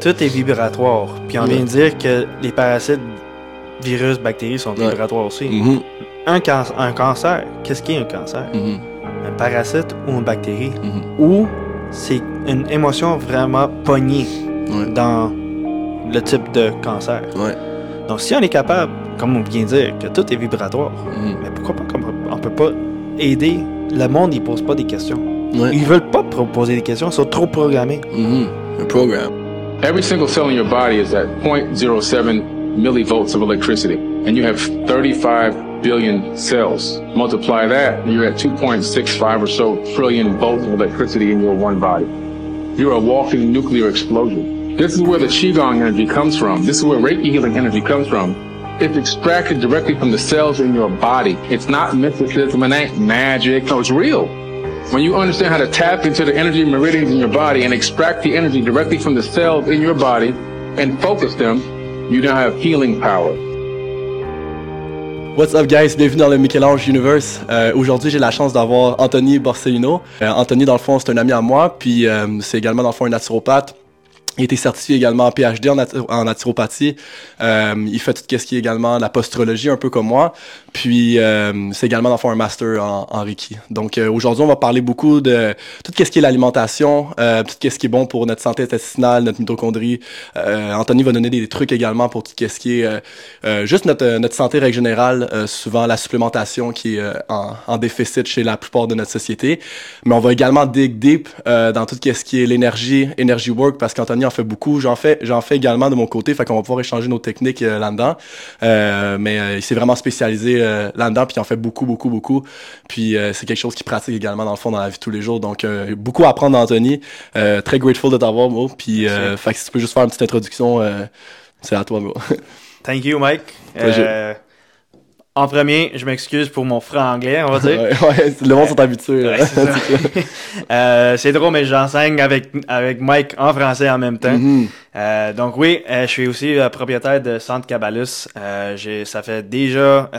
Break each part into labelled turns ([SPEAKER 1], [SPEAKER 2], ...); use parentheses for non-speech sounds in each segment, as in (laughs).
[SPEAKER 1] Tout est vibratoire. Puis on vient de dire que les parasites, virus, bactéries sont
[SPEAKER 2] Ouais.
[SPEAKER 1] vibratoires aussi.
[SPEAKER 2] Mhm,
[SPEAKER 1] un, can- un cancer, qu'est-ce qui est un cancer?
[SPEAKER 2] mhm,
[SPEAKER 1] Un parasite ou une bactérie?
[SPEAKER 2] mhm.
[SPEAKER 1] Ou c'est une émotion vraiment pognée
[SPEAKER 2] Ouais.
[SPEAKER 1] dans le type de cancer.
[SPEAKER 2] Ouais.
[SPEAKER 1] Donc si on est capable, comme on vient de dire, que tout est vibratoire, mais pourquoi pas peut- on peut pas aider le monde, ils posent pas des questions. Ils veulent pas poser des questions, ils sont trop programmés.
[SPEAKER 2] Un programme.
[SPEAKER 3] Every single cell in your body is at 0.07 millivolts of electricity, and you have 35 billion cells. Multiply that, and you're at 2.65 or so trillion volts of electricity in your one body. You're a walking nuclear explosion. This is where the Qigong energy comes from. This is where Reiki healing energy comes from. It's extracted directly from the cells in your body. It's not mysticism, it ain't magic. No, it's real. When you understand how to tap into the energy meridians in your body and extract the energy directly from the cells in your body and focus them, you now have healing power.
[SPEAKER 2] What's up guys, bienvenue dans le Michel-Ange Universe. Euh, Aujourd'hui j'ai la chance d'avoir Anthony Borsellino. Euh, Anthony dans le fond c'est un ami à moi, puis euh, c'est également dans le fond un naturopathe. Il été certifié également en PhD en, natu- en naturopathie. Euh, il fait tout ce qui est également la postrologie, un peu comme moi. Puis euh, c'est également le fond un master en, en Reiki. Donc euh, aujourd'hui on va parler beaucoup de tout ce qui est l'alimentation, euh, tout ce qui est bon pour notre santé intestinale, notre mitochondrie. Euh, Anthony va donner des trucs également pour tout ce qui est euh, juste notre, notre santé règle générale, souvent la supplémentation qui est en, en déficit chez la plupart de notre société. Mais on va également dig deep dans tout ce qui est l'énergie, energy work, parce qu'Anthony en fait beaucoup. J'en fais, j'en fais également de mon côté, fait qu'on va pouvoir échanger nos techniques euh, là-dedans. Euh, mais euh, il s'est vraiment spécialisé là-dedans, puis il en fait beaucoup, beaucoup, beaucoup. Puis c'est quelque chose qu'il pratique également dans le fond dans la vie de tous les jours. Donc beaucoup à apprendre d'Anthony. Très grateful de t'avoir, Mo. Puis fait que si tu peux juste faire une petite introduction, c'est à toi, Mo. (laughs)
[SPEAKER 1] Thank you, Mike. En premier, je m'excuse pour mon franglais, on va dire.
[SPEAKER 2] ouais, ouais, le monde sont habitués.
[SPEAKER 1] Ouais, c'est. (laughs) (laughs) Euh, c'est drôle, mais j'enseigne avec, avec Mike en français en même temps.
[SPEAKER 2] Mhm.
[SPEAKER 1] Euh, donc oui, euh, je suis aussi euh, propriétaire de Centre Cabalus. Euh, ça fait déjà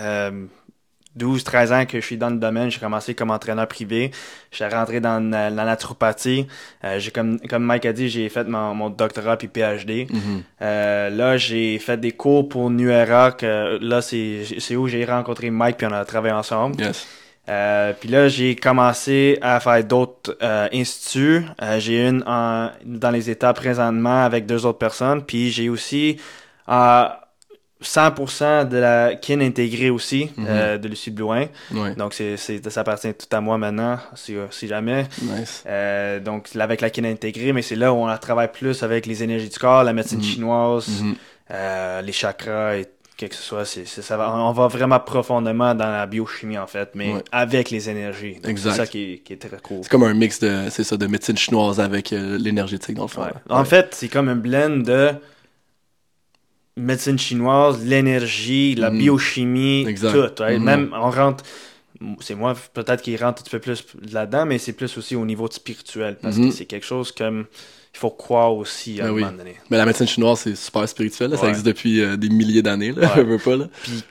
[SPEAKER 1] euh, 12-13 ans que je suis dans le domaine. J'ai commencé comme entraîneur privé. J'ai rentré dans la, la naturopathie. Euh, j'ai comme, comme Mike a dit, j'ai fait mon, mon doctorat puis PhD.
[SPEAKER 2] Mhm.
[SPEAKER 1] Euh, là, j'ai fait des cours pour Nuera. Que, là, c'est, c'est où j'ai rencontré Mike puis on a travaillé ensemble.
[SPEAKER 2] Yes.
[SPEAKER 1] Euh, puis là, j'ai commencé à faire d'autres euh, instituts. Euh, j'ai une en- dans les États présentement avec deux autres personnes. Puis j'ai aussi euh, 100% de la kin intégrée aussi euh, de Lucie Blouin. Donc c'est, ça appartient tout à moi maintenant, si, si jamais.
[SPEAKER 2] Nice.
[SPEAKER 1] Euh, donc avec la kin intégrée, mais c'est là où on travaille plus avec les énergies du corps, la médecine
[SPEAKER 2] Mhm.
[SPEAKER 1] chinoise,
[SPEAKER 2] Mhm.
[SPEAKER 1] euh, les chakras et quelque que ce soit. Ça va, on va vraiment profondément dans la biochimie en fait, mais
[SPEAKER 2] Ouais.
[SPEAKER 1] avec les énergies. C'est ça qui est, qui est très cool.
[SPEAKER 2] C'est comme un mix de, c'est ça, de médecine chinoise avec euh, l'énergétique dans le fond.
[SPEAKER 1] Ouais. En
[SPEAKER 2] Ouais.
[SPEAKER 1] fait, c'est comme un blend de médecine chinoise, l'énergie, la
[SPEAKER 2] Mhm.
[SPEAKER 1] biochimie,
[SPEAKER 2] Exact.
[SPEAKER 1] tout.
[SPEAKER 2] Mhm.
[SPEAKER 1] Même on rentre. C'est moi peut-être qui rentre un petit peu plus là-dedans, mais c'est plus aussi au niveau spirituel parce que c'est quelque chose comme il faut croire aussi à
[SPEAKER 2] Ben
[SPEAKER 1] un
[SPEAKER 2] oui.
[SPEAKER 1] moment donné.
[SPEAKER 2] Mais la médecine chinoise, c'est super spirituel. là. Ça existe depuis euh, des milliers d'années. Là,
[SPEAKER 1] Ouais. (laughs)
[SPEAKER 2] pas, là.
[SPEAKER 1] Puis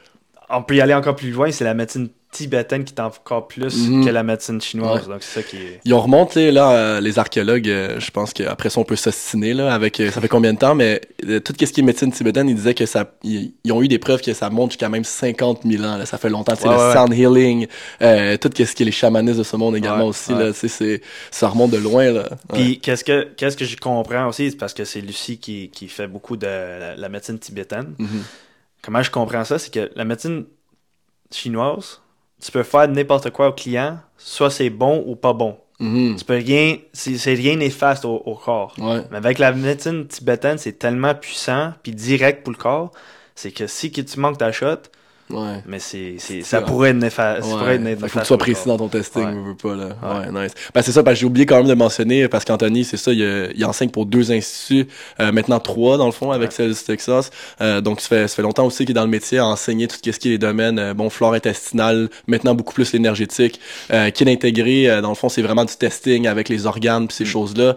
[SPEAKER 1] on peut y aller encore plus loin, c'est la médecine tibétaine qui est encore plus
[SPEAKER 2] Mhm.
[SPEAKER 1] que la médecine chinoise. Donc c'est ça qui est.
[SPEAKER 2] Ils ont remonté là, euh, les archéologues, euh, je pense qu'après ça, on peut s'ostiner là, avec euh, ça fait combien de temps, mais tout ce qui est médecine tibétaine, ils disaient que ça. Ils, ont eu des preuves que ça monte jusqu'à même 50 000 ans. Là, ça fait longtemps. C'est
[SPEAKER 1] Ouais,
[SPEAKER 2] le
[SPEAKER 1] ouais,
[SPEAKER 2] sound healing, euh, tout ce qui est les chamanistes de ce monde également aussi. Là, c'est, ça remonte de loin. Là.
[SPEAKER 1] Puis qu'est-ce que qu'est-ce que je comprends aussi, parce que c'est Lucie qui, qui fait beaucoup de la, la médecine tibétaine.
[SPEAKER 2] Mhm.
[SPEAKER 1] Comment je comprends ça, c'est que la médecine chinoise, tu peux faire n'importe quoi au client, soit c'est bon ou pas bon.
[SPEAKER 2] Mhm.
[SPEAKER 1] Tu peux rien, c'est c'est rien néfaste au, au corps.
[SPEAKER 2] Ouais.
[SPEAKER 1] Mais avec la médecine tibétaine, c'est tellement puissant puis direct pour le corps, c'est que si que tu manques ta shot,
[SPEAKER 2] Ouais.
[SPEAKER 1] mais c'est ça
[SPEAKER 2] ça.
[SPEAKER 1] pourrait être néfaste. ça
[SPEAKER 2] Ouais.
[SPEAKER 1] pourrait être néfaste
[SPEAKER 2] faut que tu sois précis dans ton testing,
[SPEAKER 1] Ouais.
[SPEAKER 2] veux pas, là.
[SPEAKER 1] Ouais.
[SPEAKER 2] Ouais, nice. Ben, c'est ça, parce que j'ai oublié quand même de mentionner, parce qu'Anthony, c'est ça, il, euh, il enseigne pour deux instituts, euh, maintenant trois, dans le fond, avec
[SPEAKER 1] Ouais.
[SPEAKER 2] celle du Texas. Euh, donc, ça fait, ça fait longtemps aussi qu'il est dans le métier à enseigner tout ce qui est les domaines, euh, bon, flore intestinale, maintenant beaucoup plus l'énergétique, euh, qui est intégré, euh, dans le fond, c'est vraiment du testing avec les organes puis ces
[SPEAKER 1] Mm.
[SPEAKER 2] choses-là.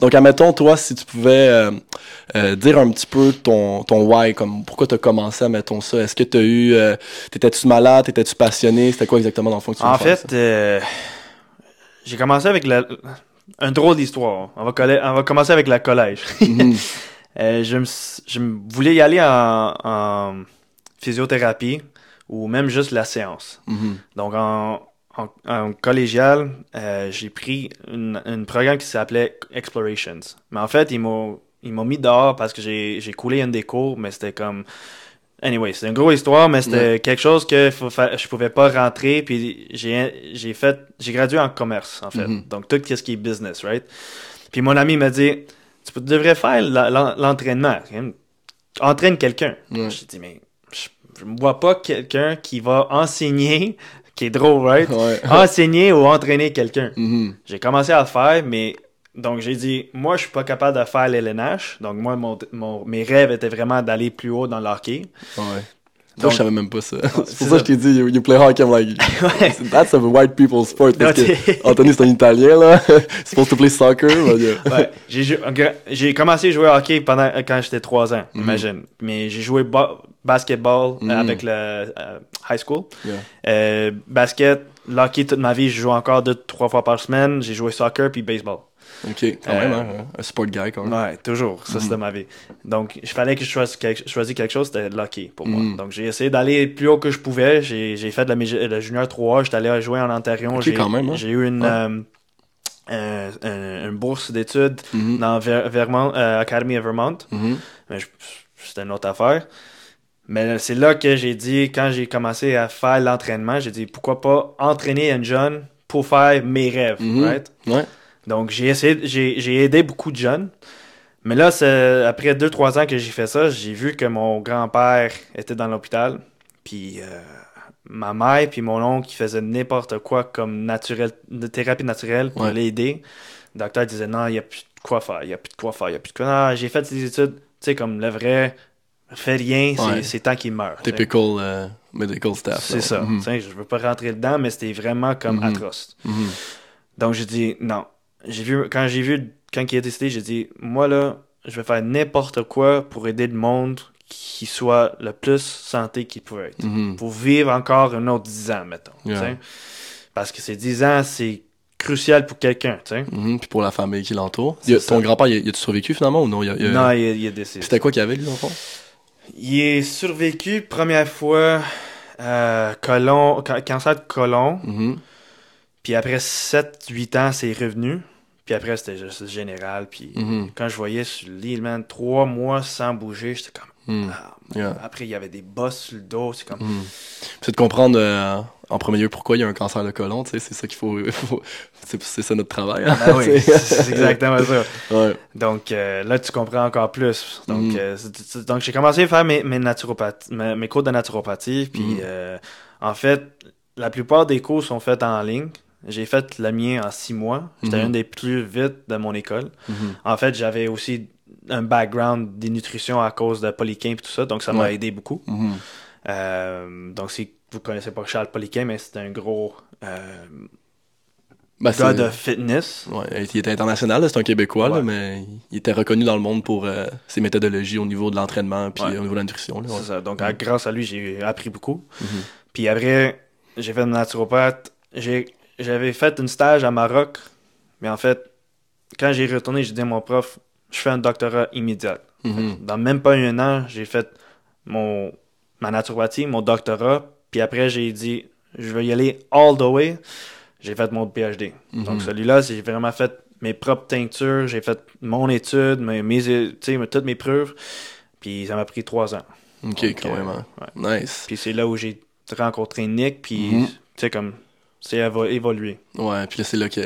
[SPEAKER 2] Donc, admettons, toi, si tu pouvais euh, euh, dire un petit peu ton, ton why, comme pourquoi tu as commencé à mettons ça, est-ce que tu as eu, euh, t'étais-tu malade, t'étais-tu passionné, c'était quoi exactement dans le fond que tu
[SPEAKER 1] En fait, euh, j'ai commencé avec la. un drôle d'histoire. On va, coller- on va commencer avec le collège. (laughs)
[SPEAKER 2] Mhm.
[SPEAKER 1] Euh, je, me, je voulais y aller en, en physiothérapie ou même juste la séance.
[SPEAKER 2] Mhm.
[SPEAKER 1] Donc, en, en, en collégial, j'ai pris un programme qui s'appelait Explorations. Mais en fait, ils m'ont ils m'ont mis dehors parce que j'ai j'ai coulé une des cours, mais c'était comme... Anyway, c'est une grosse histoire, mais c'était quelque chose que je pouvais pas rentrer. Puis j'ai fait... J'ai gradué en commerce, en fait.
[SPEAKER 2] Mhm.
[SPEAKER 1] Donc, tout ce qui est business, right? Puis mon ami m'a dit, tu devrais faire l'entraînement. Entraîne quelqu'un.
[SPEAKER 2] Ouais.
[SPEAKER 1] J'ai dit, mais je, me vois pas quelqu'un qui va enseigner, qui est drôle, right?
[SPEAKER 2] Ouais.
[SPEAKER 1] enseigner ou entraîner quelqu'un.
[SPEAKER 2] Mhm.
[SPEAKER 1] J'ai commencé à le faire, mais donc j'ai dit, moi je suis pas capable de faire l'LNH. Donc moi, mon, mon- mes rêves étaient vraiment d'aller plus haut dans le hockey.
[SPEAKER 2] Ouais.
[SPEAKER 1] Donc-
[SPEAKER 2] je savais même pas ça. (laughs) C'est pour ça
[SPEAKER 1] ça.
[SPEAKER 2] que je t'ai dit, you, you play hockey. I'm like, (laughs)
[SPEAKER 1] Ouais.
[SPEAKER 2] that's a white people's sport. Parce
[SPEAKER 1] Non,
[SPEAKER 2] que Anthony, c'est un Italien, là. (laughs) supposed to play soccer. yeah.
[SPEAKER 1] Ouais, j'ai commencé à jouer au hockey pendant quand j'étais 3 ans,
[SPEAKER 2] Mhm.
[SPEAKER 1] imagine. Mais j'ai joué ba- basketball euh,
[SPEAKER 2] Mhm.
[SPEAKER 1] avec le euh, high school.
[SPEAKER 2] Yeah.
[SPEAKER 1] Euh, basket, hockey toute ma vie, je joue encore deux trois fois par semaine. J'ai joué soccer puis baseball.
[SPEAKER 2] Ok, quand
[SPEAKER 1] Euh,
[SPEAKER 2] même, hein, un sport guy, quand même.
[SPEAKER 1] Ouais, toujours. Ça,
[SPEAKER 2] Mhm.
[SPEAKER 1] c'était ma vie. Donc, il fallait que je choisisse quelque, choisisse quelque chose, c'était le hockey pour moi.
[SPEAKER 2] Mhm.
[SPEAKER 1] Donc, j'ai essayé d'aller le plus haut que je pouvais. J'ai fait de la, junior 3, j'étais allé jouer en Ontario.
[SPEAKER 2] Ok,
[SPEAKER 1] J'ai
[SPEAKER 2] quand même, hein.
[SPEAKER 1] j'ai eu une,
[SPEAKER 2] Ouais.
[SPEAKER 1] euh, un- une bourse d'études
[SPEAKER 2] Mhm.
[SPEAKER 1] dans Ver- Vermont, euh, Academy of Vermont.
[SPEAKER 2] Mhm.
[SPEAKER 1] C'était une autre affaire. Mais c'est là que j'ai dit, quand j'ai commencé à faire l'entraînement, j'ai dit pourquoi pas entraîner un jeune pour faire mes rêves,
[SPEAKER 2] Mhm.
[SPEAKER 1] right?
[SPEAKER 2] Ouais.
[SPEAKER 1] Donc j'ai essayé, j'ai, j'ai aidé beaucoup de jeunes. Mais là, c'est, après 2-3 ans que j'ai fait ça, j'ai vu que mon grand-père était dans l'hôpital. Puis euh, ma mère puis mon oncle qui faisaient n'importe quoi comme naturel, de thérapie naturelle pour
[SPEAKER 2] Ouais.
[SPEAKER 1] l'aider. Le docteur disait non, il n'y a plus de quoi faire, il n'y a plus de quoi faire, il n'y a plus de quoi. Non, j'ai fait des études, tu sais, comme le vrai, fais rien, c'est,
[SPEAKER 2] Ouais.
[SPEAKER 1] c'est tant qu'il meurt.
[SPEAKER 2] Typical euh, medical staff.
[SPEAKER 1] C'est ça.
[SPEAKER 2] Mhm.
[SPEAKER 1] Je veux pas rentrer dedans, mais c'était vraiment comme
[SPEAKER 2] Mhm.
[SPEAKER 1] atroce.
[SPEAKER 2] Mhm.
[SPEAKER 1] Donc j'ai dit non. J'ai vu quand j'ai vu quand il a décidé, j'ai dit moi là, je vais faire n'importe quoi pour aider le monde qui soit le plus santé qu'il peut être.
[SPEAKER 2] Mhm.
[SPEAKER 1] Pour vivre encore un autre 10 ans, mettons.
[SPEAKER 2] Yeah.
[SPEAKER 1] Parce que ces 10 ans, c'est crucial pour quelqu'un, tu sais.
[SPEAKER 2] Mhm. Puis pour la famille qui l'entoure. Ton grand-père, il a- il a-tu survécu finalement ou non? Il a- il a-
[SPEAKER 1] Non, il, est- il est décédé.
[SPEAKER 2] C'était quoi qu'il y avait, lui, dans le fond?
[SPEAKER 1] Il est survécu première fois euh, colon, ca- cancer de colon.
[SPEAKER 2] Mhm.
[SPEAKER 1] Puis après 7-8 ans, c'est revenu. Puis après, c'était juste général. Puis
[SPEAKER 2] Mhm.
[SPEAKER 1] quand je voyais sur le lit, man, trois mois sans bouger, j'étais comme.
[SPEAKER 2] Mhm.
[SPEAKER 1] ah,
[SPEAKER 2] Yeah.
[SPEAKER 1] Après, il y avait des bosses sur le dos. C'est comme.
[SPEAKER 2] Mhm. C'est de comprendre euh, en premier lieu pourquoi il y a un cancer de sais, c'est ça qu'il faut. (laughs) faut- c'est ça notre travail. hein.
[SPEAKER 1] Ah oui, (laughs) c'est exactement ça.
[SPEAKER 2] Ouais.
[SPEAKER 1] Donc euh, là, tu comprends encore plus. Donc,
[SPEAKER 2] Mhm.
[SPEAKER 1] euh, donc j'ai commencé à faire mes, mes, mes, mes cours de naturopathie. Puis en fait, la plupart des cours sont faits en ligne. J'ai fait le mien en six mois. J'étais
[SPEAKER 2] Mhm.
[SPEAKER 1] un des plus vite de mon école.
[SPEAKER 2] Mhm.
[SPEAKER 1] En fait, j'avais aussi un background des nutritions à cause de Polyquin et tout ça, donc ça m'a
[SPEAKER 2] Ouais.
[SPEAKER 1] aidé beaucoup.
[SPEAKER 2] Mhm.
[SPEAKER 1] Euh, donc si vous connaissez pas Charles Polyquin, mais c'est un gros euh,
[SPEAKER 2] Ben,
[SPEAKER 1] gars de fitness.
[SPEAKER 2] Ouais, il était international, c'est un Québécois, là, mais il était reconnu dans le monde pour euh, ses méthodologies au niveau de l'entraînement puis au niveau de la nutrition. là,
[SPEAKER 1] ça. Donc à- grâce à lui, j'ai appris beaucoup.
[SPEAKER 2] Mhm.
[SPEAKER 1] Puis après, j'ai fait une naturopathe. J'ai- J'avais fait une stage à Maroc, mais en fait, quand j'ai retourné, j'ai dit à mon prof, je fais un doctorat immédiat.
[SPEAKER 2] Mhm.
[SPEAKER 1] Dans même pas un an, j'ai fait mon, ma naturopathie, mon doctorat, puis après, j'ai dit, je vais y aller all the way. J'ai fait mon PhD.
[SPEAKER 2] Mhm.
[SPEAKER 1] Donc celui-là, j'ai vraiment fait mes propres teintures, j'ai fait mon étude, mes, mes, tu sais, toutes mes preuves, puis ça m'a pris trois ans.
[SPEAKER 2] Ok,
[SPEAKER 1] Donc,
[SPEAKER 2] quand
[SPEAKER 1] euh,
[SPEAKER 2] même. hein.
[SPEAKER 1] ouais.
[SPEAKER 2] Nice.
[SPEAKER 1] Puis c'est là où j'ai rencontré Nick, puis
[SPEAKER 2] Mhm.
[SPEAKER 1] tu sais, comme, c'est évolué.
[SPEAKER 2] Ouais, puis là, c'est là que.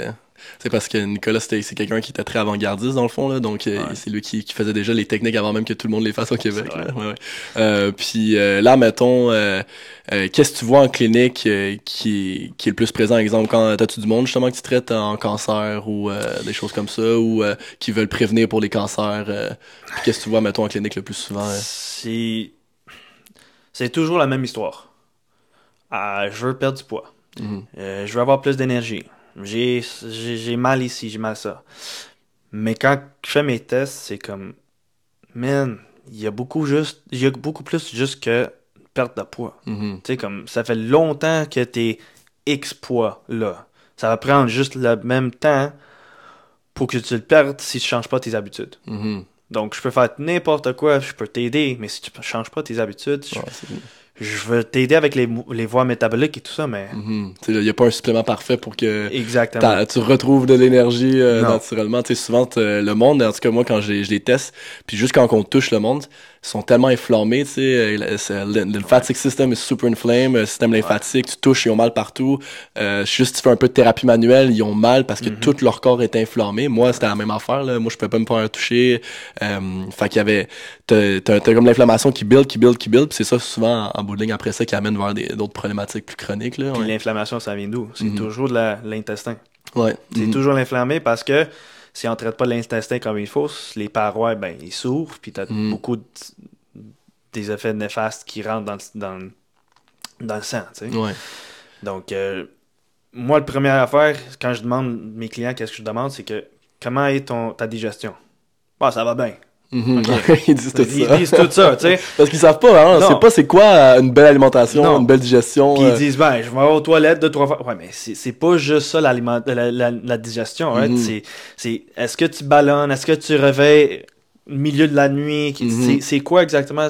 [SPEAKER 2] C'est parce que Nicolas, c'est quelqu'un qui était très avant-gardiste, dans le fond, là. Donc, euh,
[SPEAKER 1] Ouais.
[SPEAKER 2] c'est lui qui, qui faisait déjà les techniques avant même que tout le monde les fasse au Québec.
[SPEAKER 1] C'est
[SPEAKER 2] là.
[SPEAKER 1] vrai.
[SPEAKER 2] Ouais, ouais. Euh, puis euh, là, mettons, euh, qu'est-ce que tu vois en clinique qui, est, qui est le plus présent? Exemple, quand t'as-tu du monde, justement, que tu traites en cancer ou des choses comme ça, ou qui veulent prévenir pour les cancers? qu'est-ce que tu vois, mettons, en clinique le plus souvent? euh?
[SPEAKER 1] C'est. C'est toujours la même histoire. Ah, je veux perdre du poids.
[SPEAKER 2] Mhm.
[SPEAKER 1] Euh, je veux avoir plus d'énergie. J'ai j'ai- mal ici, j'ai mal ça. Mais quand je fais mes tests, c'est comme. Man, il y a beaucoup juste. Il y a beaucoup plus juste que perte de poids.
[SPEAKER 2] Mhm.
[SPEAKER 1] Tu sais, comme ça fait longtemps que t'es X poids là. Ça va prendre juste le même temps pour que tu le perdes si tu changes pas tes habitudes.
[SPEAKER 2] Mhm.
[SPEAKER 1] Donc, je peux faire n'importe quoi, je peux t'aider, mais si tu changes pas tes habitudes, je,
[SPEAKER 2] Ouais,
[SPEAKER 1] je veux t'aider avec les, les voies métaboliques et tout ça, mais
[SPEAKER 2] sais, Il n'y a pas un supplément parfait pour que
[SPEAKER 1] exactement.
[SPEAKER 2] tu retrouves de l'énergie euh, naturellement. Tu sais, souvent, t'as- le monde, en tout cas moi, quand je les, teste, puis juste quand on touche le monde, sont tellement inflammés. Tu sais, euh, le, le, lymphatic system est super inflamed, le système lymphatique, tu touches, ils ont mal partout. Euh, juste tu fais un peu de thérapie manuelle, ils ont mal parce que
[SPEAKER 1] Mhm.
[SPEAKER 2] tout leur corps est inflammé. Moi, c'était la même affaire. Là. Moi, je pouvais pas me faire toucher. Euh, fait qu'il y avait... T'as, comme l'inflammation qui build, qui build, qui build. Puis c'est ça, souvent, en, en bout de ligne, après ça, qui amène vers d'autres problématiques plus chroniques. Là, ouais.
[SPEAKER 1] l'inflammation, ça vient d'où? C'est
[SPEAKER 2] Mhm.
[SPEAKER 1] toujours de l'intestin.
[SPEAKER 2] Ouais.
[SPEAKER 1] C'est
[SPEAKER 2] Mhm.
[SPEAKER 1] toujours l'inflammé parce que si on traite pas l'intestin comme il faut, les parois, ben, ils s'ouvrent, puis t'as
[SPEAKER 2] Mhm.
[SPEAKER 1] beaucoup de- des effets néfastes qui rentrent dans le, dans, dans le sang, tu sais.
[SPEAKER 2] Ouais.
[SPEAKER 1] Donc, euh, moi, la première affaire, quand je demande mes clients, qu'est-ce que je demande, c'est que comment est ton, ta digestion? Bah, ça va bien.
[SPEAKER 2] Mhm. (laughs) Ils disent tout
[SPEAKER 1] Ils
[SPEAKER 2] ça.
[SPEAKER 1] disent tout ça, tu sais. (laughs)
[SPEAKER 2] Parce qu'ils savent pas, hein, c'est pas c'est quoi une belle alimentation,
[SPEAKER 1] Non.
[SPEAKER 2] une belle digestion.
[SPEAKER 1] Puis ils
[SPEAKER 2] euh,
[SPEAKER 1] disent, ben, je vais aux toilettes deux, trois fois. Ouais, mais c'est c'est pas juste ça l'aliment, la, la, la digestion. right?
[SPEAKER 2] Mhm.
[SPEAKER 1] C'est- C'est est-ce que tu ballonnes, est-ce que tu réveilles au milieu de la nuit?
[SPEAKER 2] Mhm.
[SPEAKER 1] c'est- C'est quoi exactement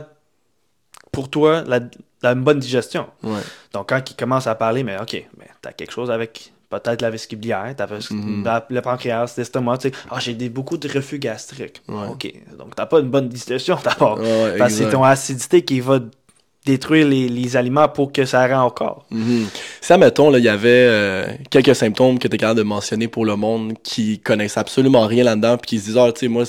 [SPEAKER 1] pour toi la, la bonne digestion?
[SPEAKER 2] ouais.
[SPEAKER 1] Donc, quand ils commencent à parler, mais OK, mais t'as quelque chose avec peut-être la vessie biliaire, t'as
[SPEAKER 2] Mhm.
[SPEAKER 1] la- le pancréas, l'estomac, tu sais. Ah, j'ai des, beaucoup de reflux gastriques.
[SPEAKER 2] Ouais.
[SPEAKER 1] OK, donc t'as pas une bonne digestion d'abord.
[SPEAKER 2] Ouais,
[SPEAKER 1] Parce que c'est ton acidité qui va détruire les, les aliments pour que ça rend au corps.
[SPEAKER 2] Si, admettons, là, il y avait euh, quelques symptômes que tu es capable de mentionner pour le monde qui connaissent absolument rien là-dedans, puis qui se disent, ah, tu sais, moi,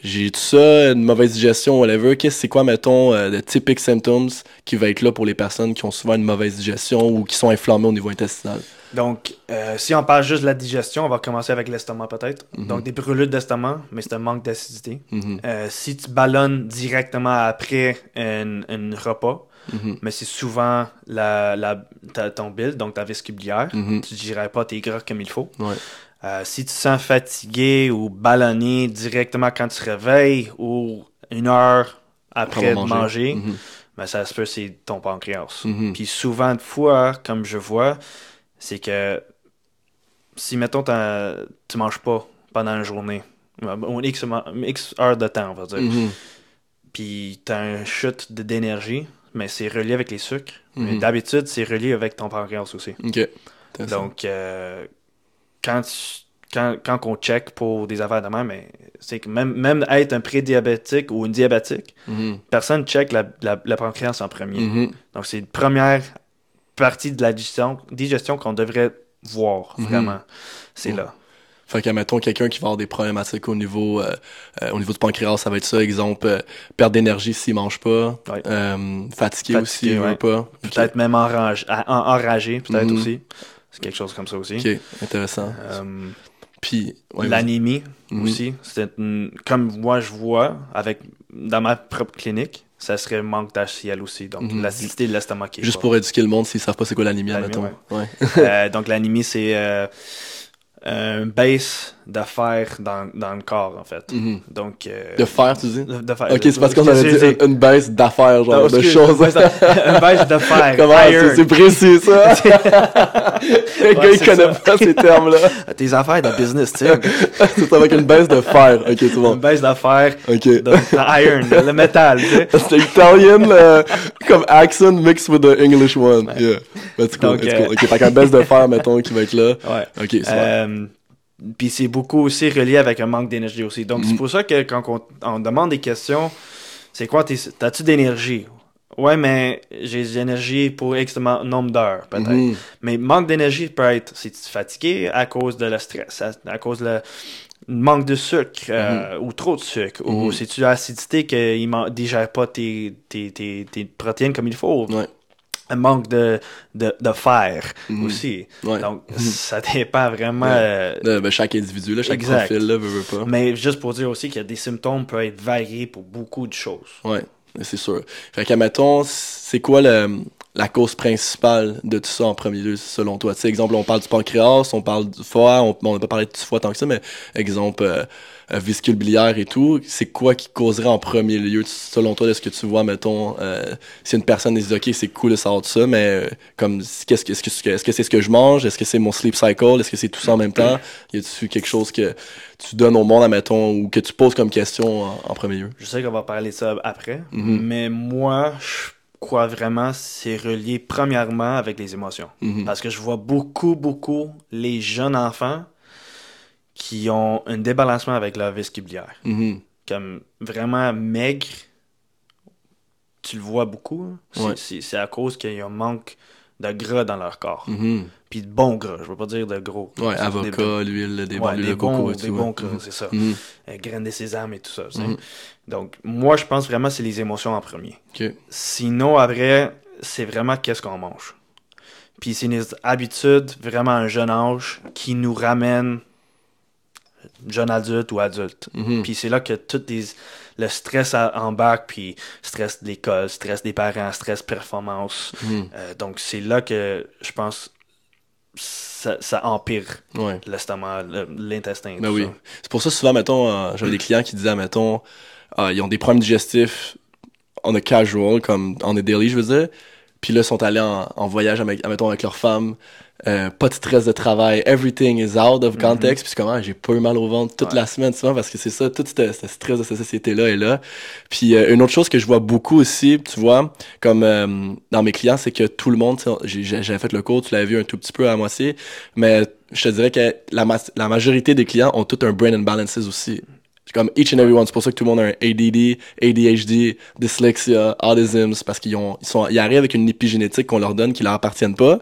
[SPEAKER 2] j'ai tout ça, une mauvaise digestion, whatever. Qu'est-ce c'est quoi, mettons, euh, de typiques symptômes qui va être là pour les personnes qui ont souvent une mauvaise digestion ou qui sont inflammées au niveau intestinal?
[SPEAKER 1] Donc, euh, si on parle juste de la digestion, on va commencer avec l'estomac peut-être.
[SPEAKER 2] Mhm.
[SPEAKER 1] Donc, des brûlures d'estomac, mais c'est un manque d'acidité.
[SPEAKER 2] Mhm.
[SPEAKER 1] Euh, si tu ballonnes directement après un, repas,
[SPEAKER 2] Mhm.
[SPEAKER 1] mais c'est souvent la, la, ta- ton bile, donc ta biliaire,
[SPEAKER 2] Mhm.
[SPEAKER 1] tu digères pas tes gras comme il faut.
[SPEAKER 2] Ouais.
[SPEAKER 1] Euh, si tu te sens fatigué ou ballonné directement quand tu te réveilles ou une heure après de manger, ben ça se peut c'est ton pancréas. Puis souvent de fois, comme je vois, c'est que si, mettons, tu manges pas pendant une journée, ou une X, une X heures de temps, on va dire,
[SPEAKER 2] Mhm.
[SPEAKER 1] puis t'as un chute de- d'énergie, mais c'est relié avec les sucres.
[SPEAKER 2] Mhm.
[SPEAKER 1] d'habitude, c'est relié avec ton pancréas aussi. Donc, euh, quand, tu- quand, quand on check pour des affaires de même, mais c'est que même, même être un prédiabétique ou une diabétique,
[SPEAKER 2] Mhm.
[SPEAKER 1] personne check la, la, pancréas en premier.
[SPEAKER 2] Mhm.
[SPEAKER 1] Donc, c'est une première partie de la digestion, digestion qu'on devrait voir,
[SPEAKER 2] Mhm.
[SPEAKER 1] vraiment. C'est là.
[SPEAKER 2] Fait que, mettons, quelqu'un qui va avoir des problématiques au niveau, euh, euh, au niveau du pancréas, ça va être ça, exemple, euh, perte d'énergie s'il mange pas,
[SPEAKER 1] Ouais.
[SPEAKER 2] euh, fatigué, aussi, veut pas.
[SPEAKER 1] Peut-être même enragé, en- enragé peut-être
[SPEAKER 2] Mhm.
[SPEAKER 1] aussi. C'est quelque chose comme ça aussi.
[SPEAKER 2] Ok, intéressant.
[SPEAKER 1] Euh,
[SPEAKER 2] Puis, ouais,
[SPEAKER 1] L'anémie
[SPEAKER 2] Mhm.
[SPEAKER 1] aussi. C'est une- comme moi je vois avec dans ma propre clinique, ça serait manque d'HCl aussi. Donc
[SPEAKER 2] Mhm.
[SPEAKER 1] l'acidité de l'estomac
[SPEAKER 2] Juste
[SPEAKER 1] pas.
[SPEAKER 2] pour éduquer le monde s'ils savent pas c'est quoi l'anémie, mettons. Ouais. (laughs)
[SPEAKER 1] Euh, donc l'anémie c'est euh, un base de dans, dans le corps en fait.
[SPEAKER 2] Mhm.
[SPEAKER 1] Donc euh,
[SPEAKER 2] De fer, tu dis?
[SPEAKER 1] de, de fer.
[SPEAKER 2] Ok, c'est parce qu'on avait dit une, une baisse d'affaires, genre,
[SPEAKER 1] Non,
[SPEAKER 2] de choses.
[SPEAKER 1] un base de- un base de (laughs) fer.
[SPEAKER 2] Comment? C'est
[SPEAKER 1] iron.
[SPEAKER 2] c'est précis, ça? (laughs) Le gars, il
[SPEAKER 1] c'est
[SPEAKER 2] connaît
[SPEAKER 1] ça.
[SPEAKER 2] pas ces termes-là. (laughs)
[SPEAKER 1] Tes affaires de business, tu sais.
[SPEAKER 2] c'est avec une baisse de fer. Ok, c'est
[SPEAKER 1] Une
[SPEAKER 2] bon.
[SPEAKER 1] base de fer,
[SPEAKER 2] Ok.
[SPEAKER 1] de, de iron, de- le métal, tu sais.
[SPEAKER 2] C'était italien, le- comme accent mixed with the English one. Yeah. But it's cool,
[SPEAKER 1] Donc, euh,
[SPEAKER 2] cool. Ok, fait qu'un baisse de fer, mettons, qui va être là.
[SPEAKER 1] Ouais.
[SPEAKER 2] Ok, c'est.
[SPEAKER 1] Euh, Puis c'est beaucoup aussi relié avec un manque d'énergie aussi. Donc c'est pour ça que quand on, on demande des questions, c'est quoi, t'as-tu d'énergie? Ouais, mais j'ai de l'énergie pour X nombre d'heures, peut-être.
[SPEAKER 2] Mhm.
[SPEAKER 1] Mais manque d'énergie peut être, si tu es fatigué à cause de le stress, à, à cause de le manque de sucre euh, ou trop de sucre, ou
[SPEAKER 2] Mhm.
[SPEAKER 1] si tu as acidité qu'il ne digère pas tes, tes, tes, tes protéines comme il faut?
[SPEAKER 2] Ouais.
[SPEAKER 1] Un manque de, de, de fer
[SPEAKER 2] Mhm.
[SPEAKER 1] aussi.
[SPEAKER 2] Ouais.
[SPEAKER 1] Donc,
[SPEAKER 2] Mhm.
[SPEAKER 1] ça dépend vraiment.
[SPEAKER 2] Ouais.
[SPEAKER 1] euh,
[SPEAKER 2] ben, chaque individu, là, chaque
[SPEAKER 1] Exact.
[SPEAKER 2] profil, là, veut, veut pas.
[SPEAKER 1] mais juste pour dire aussi que des symptômes peuvent être variés pour beaucoup de choses.
[SPEAKER 2] Ouais, c'est sûr. Fait qu'à mettons, c'est quoi le, la cause principale de tout ça en premier lieu, selon toi? Tu sais, exemple, on parle du pancréas, on parle du foie, on n'a pas parlé du foie tant que ça, mais exemple, euh, euh, vésicule biliaire et tout, c'est quoi qui causerait en premier lieu, selon toi, de ce que tu vois, mettons, euh, si une personne dit, OK, c'est cool de savoir tout ça, mais euh, comme, qu'est-ce que, est-ce que, c'est ce que je mange? Est-ce que c'est mon sleep cycle? Est-ce que c'est tout ça en même temps? Y a-tu quelque chose que tu donnes au monde, admettons, ou que tu poses comme question en, en premier lieu?
[SPEAKER 1] Je sais qu'on va parler de ça après,
[SPEAKER 2] Mhm.
[SPEAKER 1] mais moi, je crois vraiment c'est relié premièrement avec les émotions.
[SPEAKER 2] Mhm.
[SPEAKER 1] Parce que je vois beaucoup, beaucoup les jeunes enfants qui ont un débalancement avec leur vestibulière.
[SPEAKER 2] Mhm.
[SPEAKER 1] Comme vraiment maigre, tu le vois beaucoup. hein. C'est-
[SPEAKER 2] Ouais.
[SPEAKER 1] À cause qu'il y a un manque de gras dans leur corps.
[SPEAKER 2] Mhm.
[SPEAKER 1] Puis de bon gras, je veux pas dire de gros.
[SPEAKER 2] Ouais, avocat, l'huile, des,
[SPEAKER 1] des, ouais, des
[SPEAKER 2] de coco
[SPEAKER 1] bons,
[SPEAKER 2] et
[SPEAKER 1] des
[SPEAKER 2] tout.
[SPEAKER 1] bons
[SPEAKER 2] ouais.
[SPEAKER 1] gras, c'est ça.
[SPEAKER 2] Mhm.
[SPEAKER 1] Euh, graines de sésame et tout ça. Donc, moi, je pense vraiment que c'est les émotions en premier.
[SPEAKER 2] Ok.
[SPEAKER 1] Sinon, après, c'est vraiment qu'est-ce qu'on mange. Puis c'est une habitude vraiment à un jeune âge qui nous ramène jeune adulte ou adulte.
[SPEAKER 2] Mhm.
[SPEAKER 1] Puis c'est là que tout les- le stress a- embarque, puis stress de l'école, stress des parents, stress performance.
[SPEAKER 2] Mhm.
[SPEAKER 1] Euh, donc c'est là que je pense ça, ça empire
[SPEAKER 2] Ouais.
[SPEAKER 1] l'estomac, le- l'intestin.
[SPEAKER 2] Ben oui. C'est pour ça, souvent, mettons, euh, j'avais des clients qui disaient, mettons, ah, ils ont des problèmes digestifs on a casual, comme on a daily, je veux dire. Puis là, ils sont allés en, en voyage, avec, mettons, avec leur femme. Euh, pas de stress de travail. Everything is out of context. Puis c'est comme, ah, j'ai pas eu mal au ventre toute
[SPEAKER 1] Ouais.
[SPEAKER 2] la semaine, souvent, parce que c'est ça, tout ce stress de cette société-là est là. Puis euh, une autre chose que je vois beaucoup aussi, tu vois, comme euh, dans mes clients, c'est que tout le monde, j'avais fait le cours, tu l'avais vu un tout petit peu à moitié, mais je te dirais que la, mas- la majorité des clients ont tout un brain imbalances aussi. Comme each and every one. C'est pour ça que tout le monde a un ADD, ADHD, dyslexia, autism. Parce qu'ils ont, ils sont, ils arrivent avec une épigénétique qu'on leur donne qui leur appartienne pas.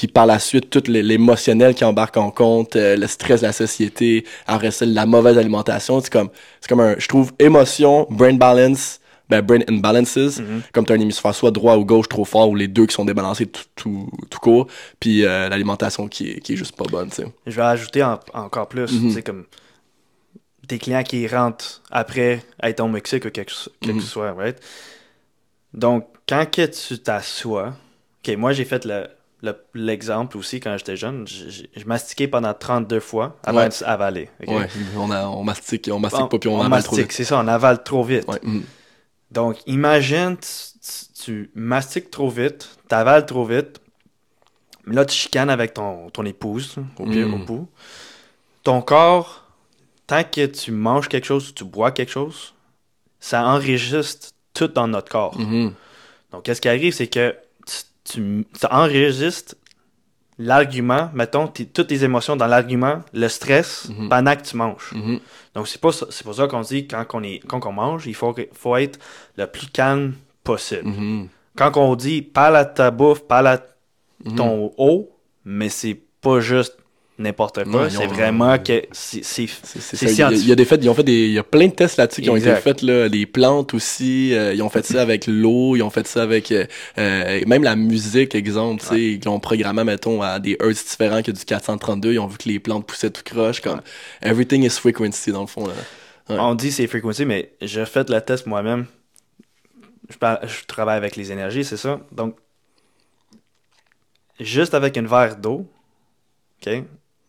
[SPEAKER 2] Puis par la suite, tout l'émotionnel qui embarque en compte, euh, le stress de la société, après ça, la mauvaise alimentation. C'est comme, c'est comme un, je trouve, émotion, brain balance, ben, brain imbalances. Comme tu as un hémisphère soit droit ou gauche trop fort ou les deux qui sont débalancés tout, tout, tout court. Puis euh, l'alimentation qui est, qui est juste pas bonne, tu sais.
[SPEAKER 1] Je vais ajouter en- encore plus,
[SPEAKER 2] Mhm.
[SPEAKER 1] c'est comme des clients qui rentrent après être au Mexique ou quelque, quelque
[SPEAKER 2] Mhm.
[SPEAKER 1] soit, right? Donc, quand que tu t'assois, ok, moi j'ai fait le- le- l'exemple aussi quand j'étais jeune, je, mastiquais pendant 32 fois avant
[SPEAKER 2] Ouais.
[SPEAKER 1] de avaler. ok?
[SPEAKER 2] Ouais, on, a, on mastique, on mastique
[SPEAKER 1] On-
[SPEAKER 2] pas puis on,
[SPEAKER 1] on
[SPEAKER 2] avale trop
[SPEAKER 1] mastique,
[SPEAKER 2] vite.
[SPEAKER 1] c'est ça, on avale trop vite.
[SPEAKER 2] Ouais. mhm.
[SPEAKER 1] Donc, imagine, tu, mastiques trop vite, tu avales trop vite, mais là, tu chicanes avec ton, ton épouse, au pire,
[SPEAKER 2] Mm.
[SPEAKER 1] au bout. Ton corps, tant que tu manges quelque chose ou tu bois quelque chose, ça enregistre tout dans notre corps.
[SPEAKER 2] Mhm.
[SPEAKER 1] Donc, qu'est-ce qui arrive, c'est que tu, enregistres l'argument, mettons, tes- toutes tes émotions dans l'argument, le stress,
[SPEAKER 2] Mhm.
[SPEAKER 1] pendant que tu manges.
[SPEAKER 2] Mhm.
[SPEAKER 1] Donc, c'est pas ça- c'est pour ça qu'on dit quand on, est, quand on mange, il faut, faut être le plus calme possible.
[SPEAKER 2] Mhm.
[SPEAKER 1] Quand on dit parle à ta bouffe, parle à
[SPEAKER 2] Mhm.
[SPEAKER 1] ton eau, mais c'est pas juste n'importe quoi, c'est vraiment que c'est
[SPEAKER 2] ça. Il y a-
[SPEAKER 1] scientifique.
[SPEAKER 2] des faits, ils ont fait des, il y a plein de tests là-dessus qui ont été faits là, les plantes aussi. euh, ils ont fait ça (laughs) avec l'eau, ils ont fait ça avec euh, euh, même la musique, exemple. tu sais, Ils l'ont programmé, mettons, à des hertz différents que du 432. Ils ont vu que les plantes poussaient tout croche, comme everything is frequency dans le fond là. Ouais.
[SPEAKER 1] On dit c'est frequency, mais j'ai fait le test moi-même. Je, travaille avec les énergies, c'est ça. Donc, juste avec un verre d'eau, ok,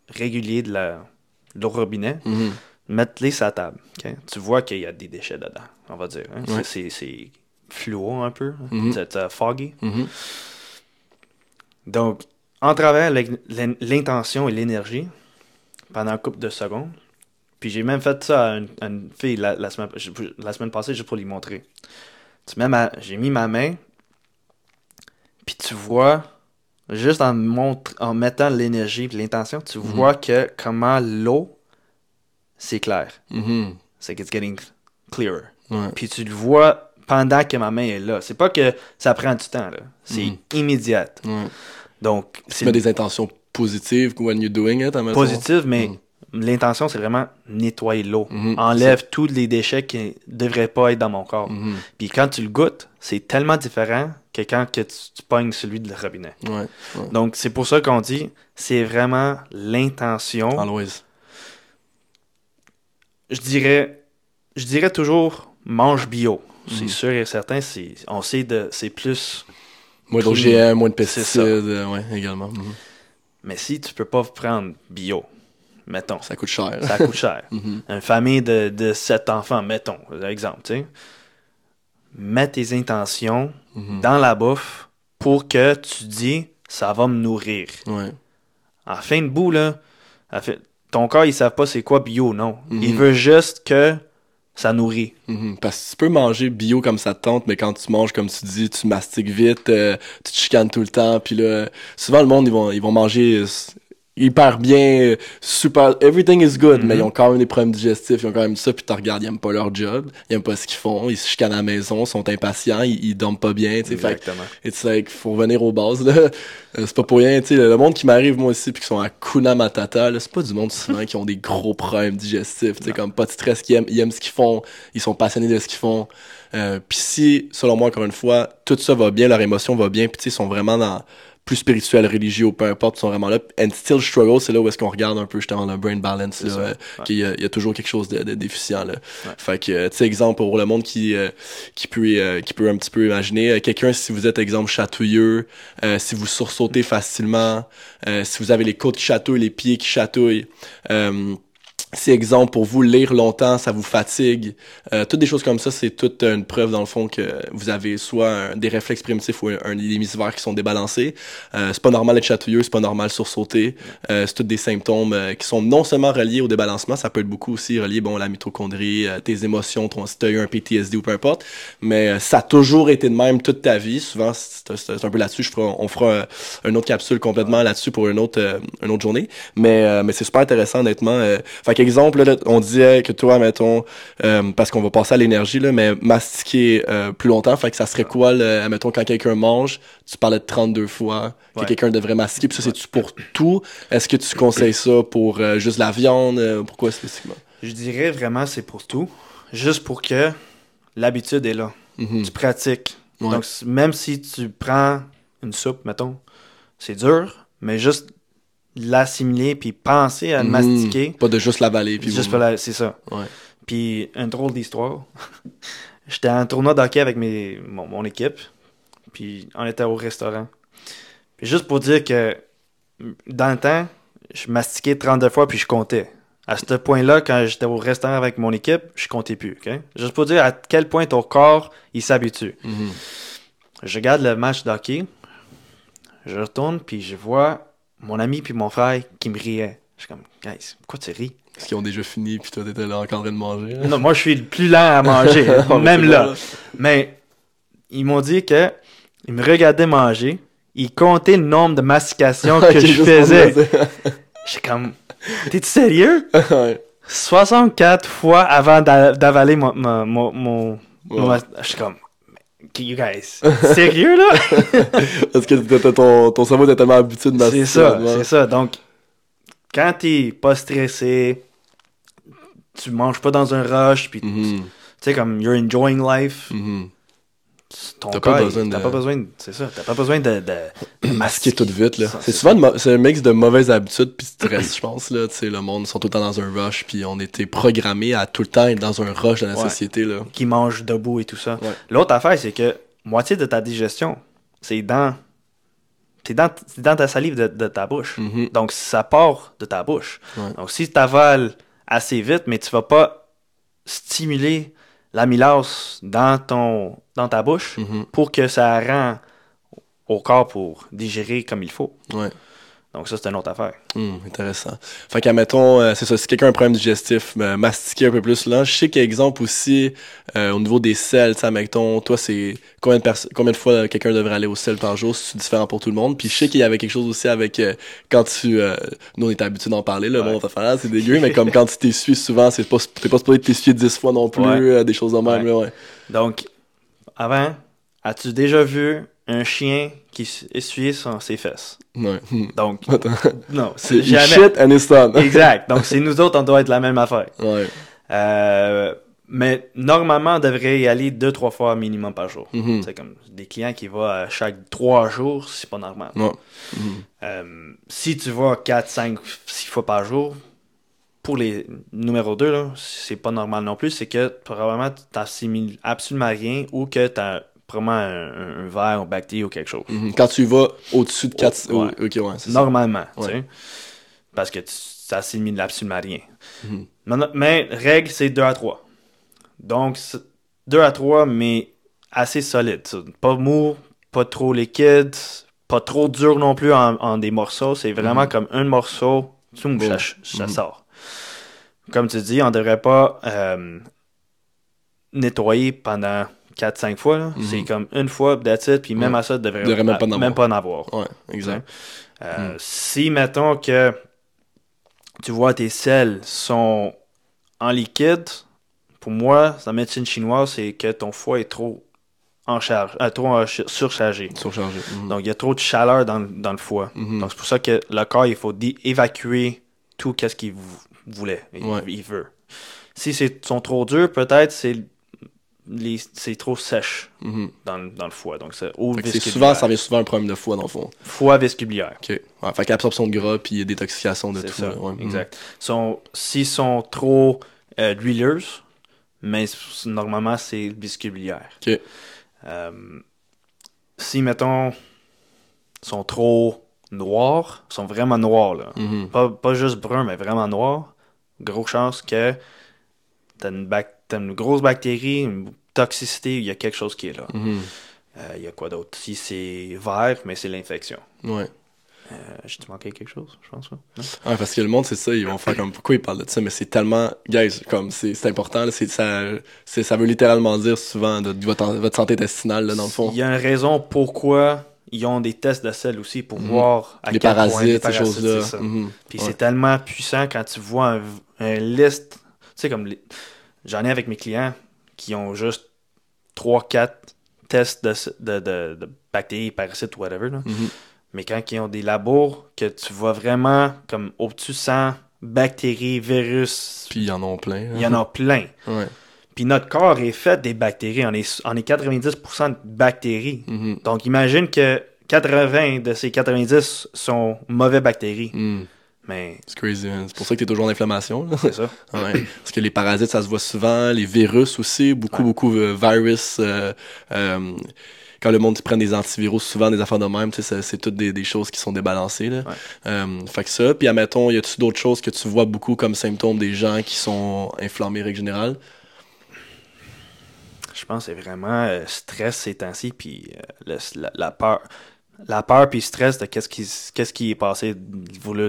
[SPEAKER 1] régulier de la l'eau robinet,
[SPEAKER 2] Mhm.
[SPEAKER 1] mettre-les sur la table. ok? Tu vois qu'il y a des déchets dedans, on va dire. hein? C'est-
[SPEAKER 2] Ouais.
[SPEAKER 1] C'est c'est fluo un peu, c'est euh, foggy.
[SPEAKER 2] Mhm.
[SPEAKER 1] Donc, en travers l'in- l'in- l'intention et l'énergie, pendant un couple de secondes, puis j'ai même fait ça à une, à une fille la, la semaine, la semaine passée juste pour lui montrer. J'ai mis ma main, puis tu vois, juste en, montre, en mettant l'énergie et l'intention, tu
[SPEAKER 2] Mhm.
[SPEAKER 1] vois que comment l'eau, c'est clair.
[SPEAKER 2] Mhm.
[SPEAKER 1] C'est que it's getting clearer.
[SPEAKER 2] Ouais.
[SPEAKER 1] Puis tu le vois pendant que ma main est là. C'est pas que ça prend du temps, là. C'est
[SPEAKER 2] Mhm.
[SPEAKER 1] immédiat.
[SPEAKER 2] Ouais.
[SPEAKER 1] Donc,
[SPEAKER 2] Tu mets des intentions positives when you're doing it, admettons.
[SPEAKER 1] positif, mais
[SPEAKER 2] Mhm.
[SPEAKER 1] l'intention, c'est vraiment nettoyer l'eau. Enlève tous les déchets qui devraient pas être dans mon corps. Puis quand tu le goûtes, c'est tellement différent que quand que tu, tu pognes celui de le robinet.
[SPEAKER 2] Ouais. ouais.
[SPEAKER 1] Donc, c'est pour ça qu'on dit, c'est vraiment l'intention.
[SPEAKER 2] Always.
[SPEAKER 1] Je dirais, je dirais toujours, mange bio. C'est
[SPEAKER 2] Mhm.
[SPEAKER 1] sûr et certain, c'est, on sait de, c'est plus
[SPEAKER 2] Moins d'OGM, moins de pesticides, euh, ouais, également. Mhm.
[SPEAKER 1] Mais si tu peux pas prendre bio, mettons,
[SPEAKER 2] Ça coûte cher.
[SPEAKER 1] ça coûte cher. (laughs)
[SPEAKER 2] Mhm.
[SPEAKER 1] Une famille de, de 7 enfants, mettons, exemple, tu sais. Mets tes intentions
[SPEAKER 2] Mhm.
[SPEAKER 1] dans la bouffe pour que tu dis ça va me nourrir.
[SPEAKER 2] Ouais.
[SPEAKER 1] En fin de bout, là, en fait, ton corps, il ne savent pas c'est quoi bio, non.
[SPEAKER 2] Mhm.
[SPEAKER 1] Il veut juste que ça nourrit.
[SPEAKER 2] Mhm. Parce que tu peux manger bio comme ça te tente, mais quand tu manges, comme tu dis, tu mastiques vite, euh, tu te chicanes tout le temps, puis là, souvent le monde, ils vont, ils vont manger hyper bien, euh, super, everything is good,
[SPEAKER 1] Mhm.
[SPEAKER 2] mais ils ont quand même des problèmes digestifs, ils ont quand même ça, puis tu regardes, ils aiment pas leur job, ils aiment pas ce qu'ils font, ils se chicanent à la maison, sont impatients, ils, ils dorment pas bien, tu sais, fait
[SPEAKER 1] Exactement.
[SPEAKER 2] It's like, faut revenir aux bases, là. Euh, c'est pas pour rien, tu sais, le, le monde qui m'arrive, moi aussi, puis qui sont à Kuna Matata, là, c'est pas du monde souvent qui ont des gros problèmes digestifs, tu sais, comme pas de stress, qui aiment, ils aiment ce qu'ils font, ils sont passionnés de ce qu'ils font. Euh, puis si, selon moi, encore une fois, tout ça va bien, leur émotion va bien, puis tu sais, ils sont vraiment dans plus spirituel, religieux, ou peu importe, ils sont vraiment là. And still struggle, c'est là où est-ce qu'on regarde un peu justement le brain balance, là, euh,
[SPEAKER 1] Ouais.
[SPEAKER 2] qu'il y a, il y a toujours quelque chose de, de déficient, là.
[SPEAKER 1] Ouais.
[SPEAKER 2] Fait que, euh, tu sais, exemple, pour le monde qui, euh, qui peut, euh, qui peut un petit peu imaginer, euh, quelqu'un, si vous êtes, exemple, chatouilleux, euh, si vous sursautez facilement, euh, si vous avez les côtes qui chatouillent, les pieds qui chatouillent, euh, si, exemple, pour vous, lire longtemps, ça vous fatigue, euh, toutes des choses comme ça, c'est toute une preuve, dans le fond, que vous avez soit des réflexes primitifs ou un, un des hémisphères qui sont débalancés. Euh, c'est pas normal d'être chatouilleux, c'est pas normal sursauter. Euh, c'est tous des symptômes euh, qui sont non seulement reliés au débalancement, ça peut être beaucoup aussi relié, bon, à la mitochondrie, euh, tes émotions, ton, si t'as eu un PTSD ou peu importe. Mais euh, ça a toujours été de même toute ta vie. Souvent, c'est un peu là-dessus. Je ferai- on fera une autre capsule complètement là-dessus pour une autre, une autre journée. Mais, mais c'est super intéressant, honnêtement. Fait qu'exemple, là, on disait que toi, mettons, euh, parce qu'on va passer à l'énergie, là, mais mastiquer euh, plus longtemps, fait que ça serait quoi, là, mettons, quand quelqu'un mange, tu parlais de 32 fois, que
[SPEAKER 1] Ouais.
[SPEAKER 2] quelqu'un devrait mastiquer, puis ça, c'est-tu pour tout? Est-ce que tu conseilles ça pour euh, juste la viande? Pourquoi spécifiquement?
[SPEAKER 1] Je dirais vraiment c'est pour tout. Juste pour que l'habitude est là.
[SPEAKER 2] Mhm.
[SPEAKER 1] Tu pratiques.
[SPEAKER 2] Ouais.
[SPEAKER 1] Donc, même si tu prends une soupe, mettons, c'est dur, mais juste l'assimiler puis penser à le
[SPEAKER 2] Mhm.
[SPEAKER 1] mastiquer.
[SPEAKER 2] Pas de juste l'avaler, puis
[SPEAKER 1] Juste
[SPEAKER 2] vous-
[SPEAKER 1] pour la- c'est ça.
[SPEAKER 2] Ouais.
[SPEAKER 1] Puis, une drôle d'histoire. (laughs) J'étais en tournoi d'hockey avec mes, mon, mon équipe. Puis, on était au restaurant. Puis, juste pour dire que dans le temps, je mastiquais 32 fois puis je comptais. À ce point-là, quand j'étais au restaurant avec mon équipe, je comptais plus. ok? Juste pour dire à quel point ton corps il s'habitue.
[SPEAKER 2] Mhm.
[SPEAKER 1] Je regarde le match d'hockey. Je retourne puis je vois mon ami puis mon frère qui me riaient. Je suis comme, guys, pourquoi tu ris?
[SPEAKER 2] Parce qu'ils ont déjà fini, puis toi, t'étais là encore en train de manger.
[SPEAKER 1] Non, moi, je suis le plus lent à (laughs) manger, hein, même là. Mais ils m'ont dit que ils me regardaient manger, ils comptaient le nombre de mastications (laughs) que je faisais. (laughs) J'étais comme, t'es-tu sérieux?
[SPEAKER 2] Ouais.
[SPEAKER 1] 64 fois avant d'a- d'avaler mon, mon, mon, mas- J'étais comme, you guys, sérieux là? (laughs)
[SPEAKER 2] Parce que ton, ton cerveau était tellement habitué de
[SPEAKER 1] c'est ça, c'est ça. Donc, quand t'es pas stressé, tu manges pas dans un rush, puis tu
[SPEAKER 2] Mhm,
[SPEAKER 1] sais, comme you're enjoying life,
[SPEAKER 2] mhm.
[SPEAKER 1] Ton
[SPEAKER 2] T'as
[SPEAKER 1] corps,
[SPEAKER 2] pas besoin
[SPEAKER 1] t'as
[SPEAKER 2] de-
[SPEAKER 1] pas besoin c'est ça, t'as pas besoin de, de, (coughs) de
[SPEAKER 2] Masquer tout vite, là.
[SPEAKER 1] Ça,
[SPEAKER 2] C'est
[SPEAKER 1] c'est
[SPEAKER 2] souvent mo- c'est un mix de mauvaises habitudes puis stress, je pense, là. Tu sais, le monde sont tout le temps dans un rush, puis on était programmé à tout le temps être dans un rush dans la
[SPEAKER 1] Ouais.
[SPEAKER 2] société, là.
[SPEAKER 1] qui mangent debout et tout ça.
[SPEAKER 2] Ouais.
[SPEAKER 1] L'autre affaire, c'est que moitié de ta digestion, c'est dans, c'est dans, c'est dans ta salive de, de ta bouche.
[SPEAKER 2] Mhm.
[SPEAKER 1] Donc, ça part de ta bouche.
[SPEAKER 2] Ouais.
[SPEAKER 1] Donc, si tu avales assez vite, mais tu vas pas stimuler l'amylase dans, ton, dans ta bouche
[SPEAKER 2] Mhm.
[SPEAKER 1] pour que ça rend au corps pour digérer comme il faut.
[SPEAKER 2] Ouais.
[SPEAKER 1] Donc, ça, c'est une autre affaire.
[SPEAKER 2] Hum, intéressant. Fait qu'admettons, euh, c'est ça, si quelqu'un a un problème digestif, euh, mastiquer un peu plus là. Je sais qu'exemple aussi, euh, au niveau des selles, tu sais, admettons, toi, c'est combien de, perso- combien de fois quelqu'un devrait aller au sel par jour, c'est différent pour tout le monde. Puis je sais qu'il y avait quelque chose aussi avec euh, quand tu, euh, nous on est habitué d'en parler, là,
[SPEAKER 1] Ouais.
[SPEAKER 2] bon, on faire, ah, c'est dégueu, mais comme quand tu t'essuies souvent, c'est pas, t'es pas supposé t'essuyer 10 fois non plus,
[SPEAKER 1] Ouais.
[SPEAKER 2] euh, des choses de même,
[SPEAKER 1] Ouais.
[SPEAKER 2] ouais.
[SPEAKER 1] Donc, avant, as-tu déjà vu un chien qui essuyait son- ses fesses?
[SPEAKER 2] Ouais. (laughs)
[SPEAKER 1] Donc, non, (laughs)
[SPEAKER 2] C'est
[SPEAKER 1] jamais.
[SPEAKER 2] shit and it's done. (laughs)
[SPEAKER 1] Exact. Donc, c'est nous autres, on doit être la même affaire.
[SPEAKER 2] ouais.
[SPEAKER 1] Euh, mais normalement, on devrait y aller deux, trois fois minimum par jour.
[SPEAKER 2] Mhm.
[SPEAKER 1] C'est comme des clients qui vont à chaque trois jours, c'est pas normal.
[SPEAKER 2] Ouais.
[SPEAKER 1] Euh, si tu vas 4, 5, 6 fois par jour, pour les numéro 2, c'est pas normal non plus. C'est que probablement tu t'assimiles absolument rien ou que tu as probablement un, un verre, un bactérie ou quelque chose.
[SPEAKER 2] Mhm. Quand tu vas au-dessus de 4...
[SPEAKER 1] Oh, ouais.
[SPEAKER 2] Ok, ouais, c'est ça.
[SPEAKER 1] Normalement, tu sais. Parce que tu- ça assimile absolument rien.
[SPEAKER 2] Mhm.
[SPEAKER 1] Mais, mais règle, c'est 2 à 3. Donc, 2 à 3, mais assez solide. ça. Pas mou, pas trop liquide, pas trop dur non plus en, en des morceaux. C'est vraiment
[SPEAKER 2] Mhm.
[SPEAKER 1] comme un morceau, tchoum, ça, ça sort. Comme tu dis, on devrait pas euh, nettoyer pendant 4-5 fois.
[SPEAKER 2] Mhm.
[SPEAKER 1] C'est comme une fois, that's it, puis même
[SPEAKER 2] Ouais.
[SPEAKER 1] à ça, devrait,
[SPEAKER 2] Devrait même pas en
[SPEAKER 1] même pas en avoir.
[SPEAKER 2] Ouais, exact.
[SPEAKER 1] Euh,
[SPEAKER 2] Mm.
[SPEAKER 1] Si, mettons que tu vois tes sels sont en liquide, pour moi, la médecine chinoise, c'est que ton foie est trop en charge, euh, trop euh, ch- surchargé.
[SPEAKER 2] Surchargé. Mhm.
[SPEAKER 1] Donc, il y a trop de chaleur dans, le- dans le foie.
[SPEAKER 2] Mhm.
[SPEAKER 1] Donc, c'est pour ça que le corps, il faut évacuer tout ce qu'il vou- voulait, il,
[SPEAKER 2] Ouais.
[SPEAKER 1] il veut. Si c'est sont trop durs, peut-être c'est c'est trop sèche
[SPEAKER 2] Mhm.
[SPEAKER 1] dans, le- dans le foie. Donc, c'est
[SPEAKER 2] souvent, ça vient souvent un problème de foie, dans le fond.
[SPEAKER 1] Foie vestibulière.
[SPEAKER 2] OK. Ouais, fait qu'absorption de gras, puis détoxication de tout.
[SPEAKER 1] ça,
[SPEAKER 2] ouais.
[SPEAKER 1] Exact. Sont, s'ils sont trop euh, huileuses, mais normalement, c'est vestibulière.
[SPEAKER 2] OK.
[SPEAKER 1] Euh, si, mettons, sont trop noirs, sont vraiment noirs, là.
[SPEAKER 2] Mhm.
[SPEAKER 1] Pas, pas juste brun, mais vraiment noir, gros chance que t'as une, bac- t'as une grosse bactérie, une toxicité, il y a quelque chose qui est là.
[SPEAKER 2] Mhm.
[SPEAKER 1] Euh, Il y a quoi d'autre? Si c'est vert, mais c'est l'infection.
[SPEAKER 2] Ouais.
[SPEAKER 1] Euh, J'ai-tu manqué quelque chose, je pense?
[SPEAKER 2] Ouais, parce que le monde, c'est ça, ils vont faire comme pourquoi ils parlent de ça, mais c'est tellement. Guys, comme c'est important, là, ça, ça veut littéralement dire souvent de, de votre, votre santé intestinale, là, dans le fond.
[SPEAKER 1] Il y a une raison pourquoi ils ont des tests de sel aussi pour
[SPEAKER 2] Mhm.
[SPEAKER 1] voir à
[SPEAKER 2] les
[SPEAKER 1] quel point
[SPEAKER 2] parasites,
[SPEAKER 1] les
[SPEAKER 2] ces choses-là. Mhm.
[SPEAKER 1] Puis
[SPEAKER 2] Ouais.
[SPEAKER 1] c'est tellement puissant quand tu vois un, un liste, tu sais comme les- j'en ai avec mes clients qui ont juste 3-4 tests de, de, de, de bactéries, parasites, whatever. là.
[SPEAKER 2] Mhm.
[SPEAKER 1] Mais quand ils ont des labos que tu vois vraiment comme au-dessus 100 bactéries, virus,
[SPEAKER 2] Puis ils en ont plein.
[SPEAKER 1] il y en a plein.
[SPEAKER 2] Ouais.
[SPEAKER 1] Puis notre corps est fait des bactéries. On est, on est 90% de bactéries.
[SPEAKER 2] Mhm.
[SPEAKER 1] Donc imagine que 80 de ces 90 sont mauvais bactéries.
[SPEAKER 2] Mhm.
[SPEAKER 1] Mais
[SPEAKER 2] C'est crazy, man. C'est pour ça que t'es toujours en inflammation.
[SPEAKER 1] c'est ça. (laughs)
[SPEAKER 2] Ouais. Parce que les parasites, ça se voit souvent. Les virus aussi, beaucoup,
[SPEAKER 1] Ouais.
[SPEAKER 2] beaucoup de virus. euh, euh, quand le monde prend des antivirus, souvent des affaires de même, tu c'est- toutes des, des choses qui sont débalancées. Là.
[SPEAKER 1] Ouais.
[SPEAKER 2] Euh, fait que ça. Puis, admettons, y a-tu d'autres choses que tu vois beaucoup comme symptômes des gens qui sont inflammés, règle générale?
[SPEAKER 1] Je pense que c'est vraiment euh, stress ces temps-ci, puis euh, la peur. La peur puis stress de qu'est-ce qui, qu'est-ce qui est passé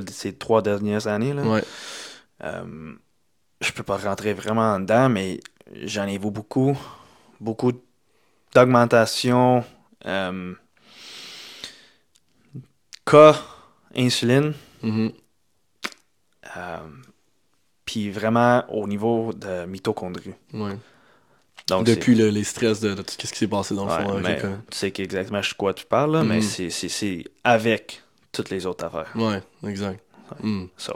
[SPEAKER 1] ces trois dernières années. Là.
[SPEAKER 2] Ouais.
[SPEAKER 1] Euh, je peux pas rentrer vraiment dedans, mais j'en ai vu beaucoup. Beaucoup d'augmentation. Euh, cas insuline.
[SPEAKER 2] Mhm.
[SPEAKER 1] euh, puis vraiment au niveau de mitochondrie.
[SPEAKER 2] Ouais.
[SPEAKER 1] Donc,
[SPEAKER 2] Depuis le- les stress de, de tout ce qui s'est passé dans le
[SPEAKER 1] Ouais,
[SPEAKER 2] fond. avec
[SPEAKER 1] mais tu sais exactement de quoi tu parles, là, mais
[SPEAKER 2] Mhm.
[SPEAKER 1] c'est- avec toutes les autres affaires.
[SPEAKER 2] Ouais, exact.
[SPEAKER 1] So,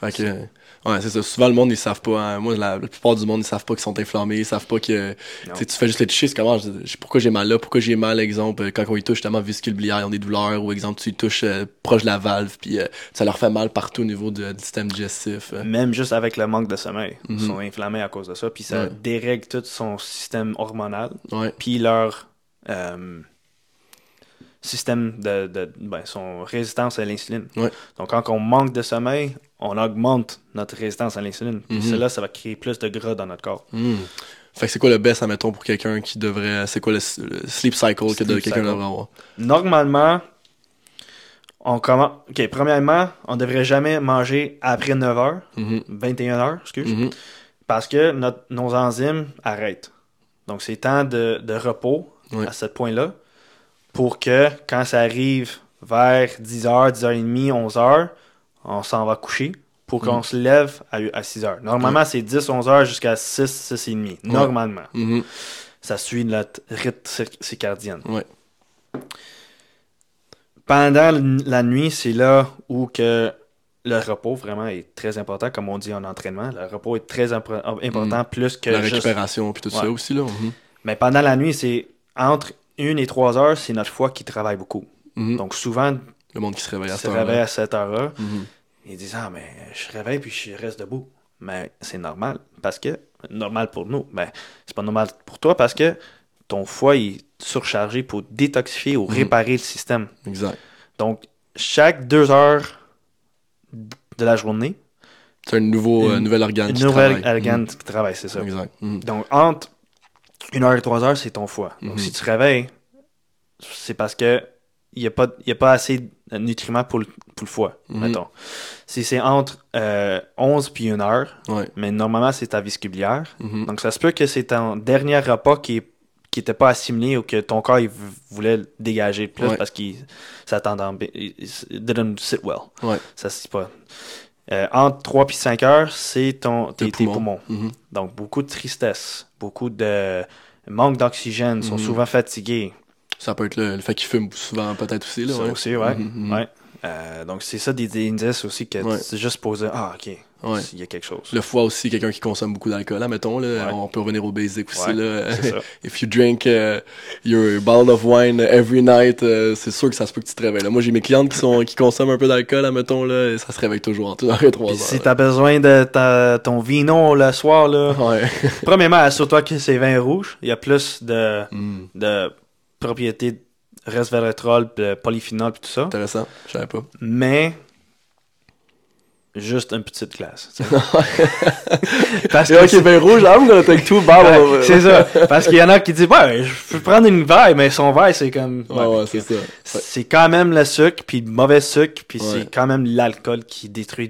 [SPEAKER 2] Fait que, ouais, c'est ça. Souvent, le monde, ils savent pas. hein. Moi, la, la plupart du monde, ils savent pas qu'ils sont inflammés. Ils savent pas que. Tu fais juste les toucher. C'est comment. je- pourquoi j'ai mal là? Pourquoi j'ai mal, exemple, euh, quand on y touche, justement, vésicule biliaire, ils ont des douleurs. Ou, exemple, tu y touches euh, proche de la valve. Puis euh, ça leur fait mal partout au niveau de- du système digestif. euh.
[SPEAKER 1] même juste avec le manque de sommeil, ils
[SPEAKER 2] Mhm.
[SPEAKER 1] sont inflammés à cause de ça, puis ça
[SPEAKER 2] Ouais.
[SPEAKER 1] dérègle tout son système hormonal, puis leur système de, de ben, son résistance à l'insuline.
[SPEAKER 2] Ouais.
[SPEAKER 1] Donc quand on manque de sommeil, on augmente notre résistance à l'insuline. Puis
[SPEAKER 2] Mhm.
[SPEAKER 1] cela, ça va créer plus de gras dans notre corps.
[SPEAKER 2] Hmm. Fait que c'est quoi le best, admettons, pour quelqu'un qui devrait. C'est quoi le, le sleep cycle que
[SPEAKER 1] Sleep
[SPEAKER 2] quelqu'un
[SPEAKER 1] cycle.
[SPEAKER 2] devrait avoir?
[SPEAKER 1] Normalement, on commence. Ok, premièrement, on devrait jamais manger après 9 h,
[SPEAKER 2] Mhm.
[SPEAKER 1] 21 h, excuse,
[SPEAKER 2] Mhm.
[SPEAKER 1] parce que notre- nos enzymes arrêtent. Donc, c'est temps de, de repos à ce point-là pour que quand ça arrive vers 10h, 10h30, 11h, on s'en va coucher pour qu'on
[SPEAKER 2] Mhm.
[SPEAKER 1] se lève à, à 6h. Normalement, c'est 10, 11h jusqu'à 6, 6h30. Normalement.
[SPEAKER 2] Mhm.
[SPEAKER 1] Ça suit notre rythme cir- circadien.
[SPEAKER 2] Ouais.
[SPEAKER 1] Pendant la nuit, c'est là où que le repos vraiment est très important, comme on dit en entraînement. Le repos est très impor- important, plus que
[SPEAKER 2] Mm. La
[SPEAKER 1] juste...
[SPEAKER 2] récupération, puis tout ça aussi, là. Mhm.
[SPEAKER 1] Mais pendant la nuit, c'est entre une et trois heures, c'est notre foie qui travaille beaucoup.
[SPEAKER 2] Mhm.
[SPEAKER 1] Donc souvent,
[SPEAKER 2] Le monde qui se réveille à cette heure-là.
[SPEAKER 1] réveillent à cette heure-là.
[SPEAKER 2] Mhm.
[SPEAKER 1] Ils disent Ah, mais je réveille puis je reste debout. Mais c'est normal parce que, normal pour nous, mais c'est pas normal pour toi parce que ton foie est surchargé pour détoxifier ou
[SPEAKER 2] Mhm.
[SPEAKER 1] réparer le système.
[SPEAKER 2] Exact.
[SPEAKER 1] Donc, chaque deux heures de la journée,
[SPEAKER 2] C'est un nouveau,
[SPEAKER 1] Une-
[SPEAKER 2] euh, nouvel organe
[SPEAKER 1] nouvelle
[SPEAKER 2] travaille.
[SPEAKER 1] organe qui travaille, c'est ça.
[SPEAKER 2] Exact.
[SPEAKER 1] Donc, entre une heure et trois heures, c'est ton foie. Donc, si tu réveilles, c'est parce que il n'y a, pas- y a pas assez de nutriments pour le, pour le foie,
[SPEAKER 2] Mhm.
[SPEAKER 1] mettons. Si c'est entre euh, 11 puis une heure,
[SPEAKER 2] Ouais.
[SPEAKER 1] mais normalement, c'est ta vésiculaire.
[SPEAKER 2] Mhm.
[SPEAKER 1] Donc, ça se peut que c'est ton dernier repas qui est qui n'était pas assimilé ou que ton corps il voulait le dégager plus
[SPEAKER 2] Ouais.
[SPEAKER 1] parce qu'il ça t'entend bien. It it didn't sit well.
[SPEAKER 2] Ouais.
[SPEAKER 1] Ça se dit pas. Euh, entre 3 puis 5 heures, c'est ton, tes,
[SPEAKER 2] Tes
[SPEAKER 1] tes
[SPEAKER 2] poumons.
[SPEAKER 1] poumons.
[SPEAKER 2] Mhm.
[SPEAKER 1] Donc, beaucoup de tristesse, beaucoup de manque d'oxygène, sont
[SPEAKER 2] Mhm.
[SPEAKER 1] souvent fatigués.
[SPEAKER 2] Ça peut être le, le fait qu'il fume souvent, peut-être aussi. Là,
[SPEAKER 1] Ça
[SPEAKER 2] ouais.
[SPEAKER 1] aussi, ouais.
[SPEAKER 2] Mhm, mhm.
[SPEAKER 1] ouais. Euh, donc, c'est ça des, des indices aussi que
[SPEAKER 2] Ouais.
[SPEAKER 1] c'est juste poser Ah, ok,
[SPEAKER 2] Ouais.
[SPEAKER 1] il y a quelque chose.
[SPEAKER 2] Le foie aussi, quelqu'un qui consomme beaucoup d'alcool, là, mettons, là,
[SPEAKER 1] Ouais.
[SPEAKER 2] on peut revenir au basic aussi. Là. (laughs) If you drink uh, your bottle of wine every night, euh, c'est sûr que ça se peut que tu te réveilles. là. Moi, j'ai mes clientes qui sont qui consomment un peu d'alcool, là, mettons, là, et ça se réveille toujours 1 heure et 3
[SPEAKER 1] Puis
[SPEAKER 2] heures.
[SPEAKER 1] si t'as besoin de ta- ton vino le soir, là, premièrement, assure-toi que c'est vin rouge. Il y a plus de, de propriétés resveratrol, polyphénol, puis tout ça.
[SPEAKER 2] Intéressant, je savais pas.
[SPEAKER 1] Mais juste une petite glace. sais. (laughs) (laughs) Parce que
[SPEAKER 2] ok,
[SPEAKER 1] c'est-
[SPEAKER 2] ben rouge, of-
[SPEAKER 1] c'est ça. (laughs) Parce qu'il y en a qui disent, ouais, je peux prendre une verre, mais son verre, c'est comme.
[SPEAKER 2] Ouais, ouais, c'est ça. Ouais.
[SPEAKER 1] C'est quand même le sucre, puis le mauvais sucre, puis
[SPEAKER 2] Ouais.
[SPEAKER 1] c'est quand même l'alcool qui détruit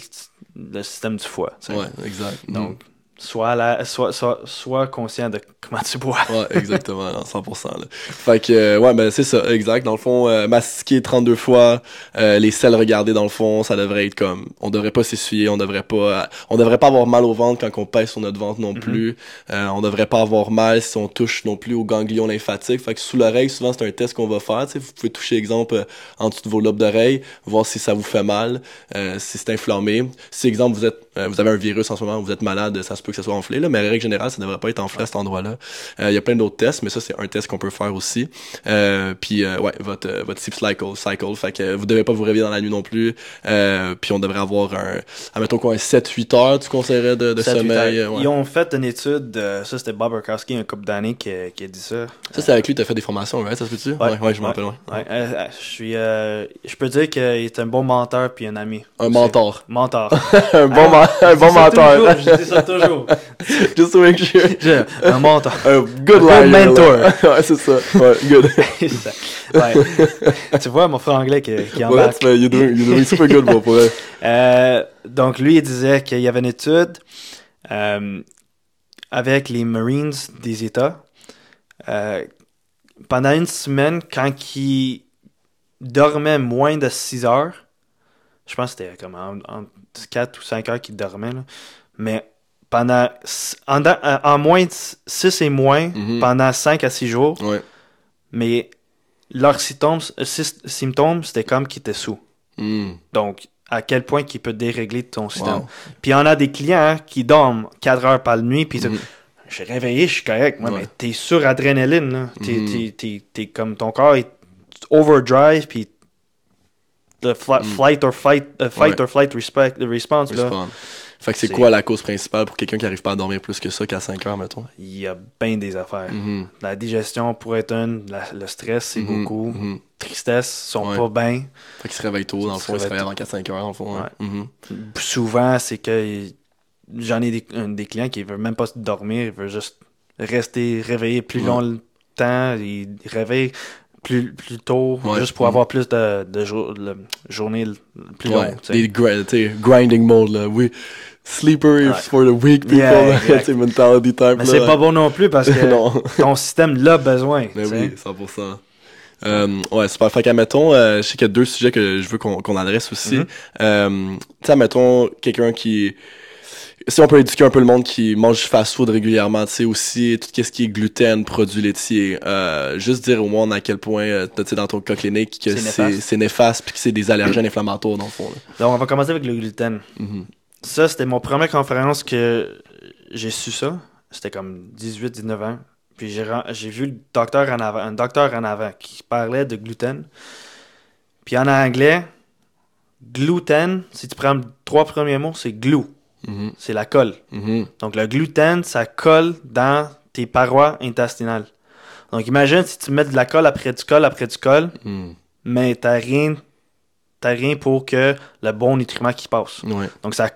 [SPEAKER 1] le, système du foie.
[SPEAKER 2] Ouais, exact.
[SPEAKER 1] Donc, sois, la, sois, sois, sois conscient de comment tu bois.
[SPEAKER 2] Ouais, exactement, non, 100%. Là. Fait que, euh, ouais, ben c'est ça, exact. Dans le fond, euh, mastiquer 32 fois, euh, les selles regardées dans le fond, ça devrait être comme, on devrait pas s'essuyer, on devrait pas, on devrait pas avoir mal au ventre quand on pèse sur notre ventre non plus. Euh, on devrait pas avoir mal si on touche non plus au ganglion lymphatique. Fait que sous l'oreille, souvent c'est un test qu'on va faire. Tu sais, vous pouvez toucher, exemple, en dessous de vos lobes d'oreille, voir si ça vous fait mal, si c'est inflammé. Si, exemple, vous êtes, euh, vous avez un virus en ce moment, vous êtes malade, ça se peut que ça soit enflé, là, mais en règle générale, ça devrait pas être enflé à cet endroit-là. Euh, Il y a plein d'autres tests, mais ça, c'est un test qu'on peut faire aussi. Euh, puis, euh, ouais, votre, votre sleep cycle, cycle. Fait que vous devez pas vous réveiller dans la nuit non plus. Puis, on devrait avoir un, admettons quoi, un 7-8 heures, tu conseillerais de, de
[SPEAKER 1] 7-8
[SPEAKER 2] sommeil. ouais.
[SPEAKER 1] Ils ont fait une étude, ça c'était Bob Urkowski, un couple d'années, qui, a- qui a dit ça.
[SPEAKER 2] Ça, c'est avec lui, t'as fait des formations, right? Ça se peut-tu? Ouais, ouais, je m'en rappelle, ouais.
[SPEAKER 1] Je suis, je peux dire qu'il est un bon menteur puis un ami.
[SPEAKER 2] Un mentor.
[SPEAKER 1] Mentor. (laughs)
[SPEAKER 2] un bon,
[SPEAKER 1] Ah,
[SPEAKER 2] men- (laughs) un bon mentor.
[SPEAKER 1] toujours, Je dis ça toujours. (laughs)
[SPEAKER 2] Just to make sure.
[SPEAKER 1] Un mentor.
[SPEAKER 2] Un good
[SPEAKER 1] Un
[SPEAKER 2] liar.
[SPEAKER 1] mentor. (laughs)
[SPEAKER 2] ouais, c'est ça. Ouais, good.
[SPEAKER 1] Ça. Ouais. tu vois mon frère anglais qui, qui
[SPEAKER 2] ouais,
[SPEAKER 1] embarque.
[SPEAKER 2] tu fais, you're doing, you're doing super good, bro, pour vrai.
[SPEAKER 1] Euh, donc, lui, il disait qu'il y avait une étude euh, avec les Marines des États. Euh, pendant une semaine, quand ils dormaient moins de 6 heures, je pense que c'était comme en, en 4 ou 5 heures qu'ils dormaient, là, mais pendant en, en moins de 6 et moins,
[SPEAKER 2] Mhm.
[SPEAKER 1] pendant 5 à 6 jours,
[SPEAKER 2] Ouais.
[SPEAKER 1] mais leurs symptômes, symptômes c'était comme qu'ils étaient sous.
[SPEAKER 2] Mm.
[SPEAKER 1] Donc, à quel point qu'il peut dérégler ton système.
[SPEAKER 2] Wow.
[SPEAKER 1] Puis on a des clients hein, qui dorment 4 heures par nuit, puis
[SPEAKER 2] Mhm.
[SPEAKER 1] disent Je suis réveillé, je suis correct. Ouais,
[SPEAKER 2] Ouais.
[SPEAKER 1] mais t'es sur adrénaline. là. T'es,
[SPEAKER 2] Mhm.
[SPEAKER 1] t'es- t'es- t'es comme ton corps est overdrive, puis le fla- flight or fight, euh, fight
[SPEAKER 2] Ouais.
[SPEAKER 1] or flight respect, response, là.
[SPEAKER 2] Fait que c'est quoi la cause principale pour quelqu'un qui arrive pas à dormir plus que ça qu'à 5 heures, mettons?
[SPEAKER 1] il y a bien des affaires.
[SPEAKER 2] Mhm.
[SPEAKER 1] La digestion pourrait être une, la- le stress, c'est
[SPEAKER 2] Mhm.
[SPEAKER 1] beaucoup.
[SPEAKER 2] Mhm.
[SPEAKER 1] Tristesse, sont
[SPEAKER 2] Ouais.
[SPEAKER 1] pas bien.
[SPEAKER 2] Fait qu'il se réveille tôt, dans le fond, il se
[SPEAKER 1] réveille
[SPEAKER 2] réveille avant 4-5 heures, dans le fond. ouais.
[SPEAKER 1] Ouais.
[SPEAKER 2] Mhm.
[SPEAKER 1] souvent, c'est que j'en ai des, un des clients qui veulent même pas dormir, ils veulent juste rester réveillé plus longtemps, ils réveillent plus, plus tôt,
[SPEAKER 2] Ouais.
[SPEAKER 1] juste pour avoir plus de, de jour- le- journées plus longues.
[SPEAKER 2] grinding mode, là. Oui. Sleeper is
[SPEAKER 1] Ouais.
[SPEAKER 2] for the weak people,
[SPEAKER 1] Yeah.
[SPEAKER 2] T'sais, (laughs) mentality type,
[SPEAKER 1] Mais c'est pas bon non plus parce que (laughs) ton système l'a besoin.
[SPEAKER 2] Mais
[SPEAKER 1] sais.
[SPEAKER 2] oui, 100%. Euh, ouais, super. Fait qu'admettons, euh, je sais qu'il y a deux sujets que je veux qu'on adresse aussi.
[SPEAKER 1] Mhm.
[SPEAKER 2] Euh, tu sais, admettons, quelqu'un qui... Si on peut éduquer un peu le monde qui mange fast-food régulièrement, tu sais, aussi, tout ce qui est gluten, produits laitiers, euh, juste dire au monde à quel point, euh, tu sais, dans ton cas clinique, que
[SPEAKER 1] C'est néfaste.
[SPEAKER 2] puis que c'est des allergènes (clears throat) inflammatoires, dans le fond. Là.
[SPEAKER 1] Donc, on va commencer avec le gluten.
[SPEAKER 2] Mhm.
[SPEAKER 1] Ça, c'était mon première conférence que j'ai su ça. C'était comme 18-19 ans. Puis j'ai vu le docteur en avant, un docteur en avant qui parlait de gluten. Puis en anglais, gluten, si tu prends les trois premiers mots, c'est glue.
[SPEAKER 2] Mhm.
[SPEAKER 1] C'est la colle.
[SPEAKER 2] Mhm.
[SPEAKER 1] Donc le gluten, ça colle dans tes parois intestinales. Donc imagine si tu mets de la colle après du colle après du colle,
[SPEAKER 2] Mhm.
[SPEAKER 1] mais t'as rien, t'as rien pour que le bon nutriment qui passe.
[SPEAKER 2] Ouais.
[SPEAKER 1] Donc ça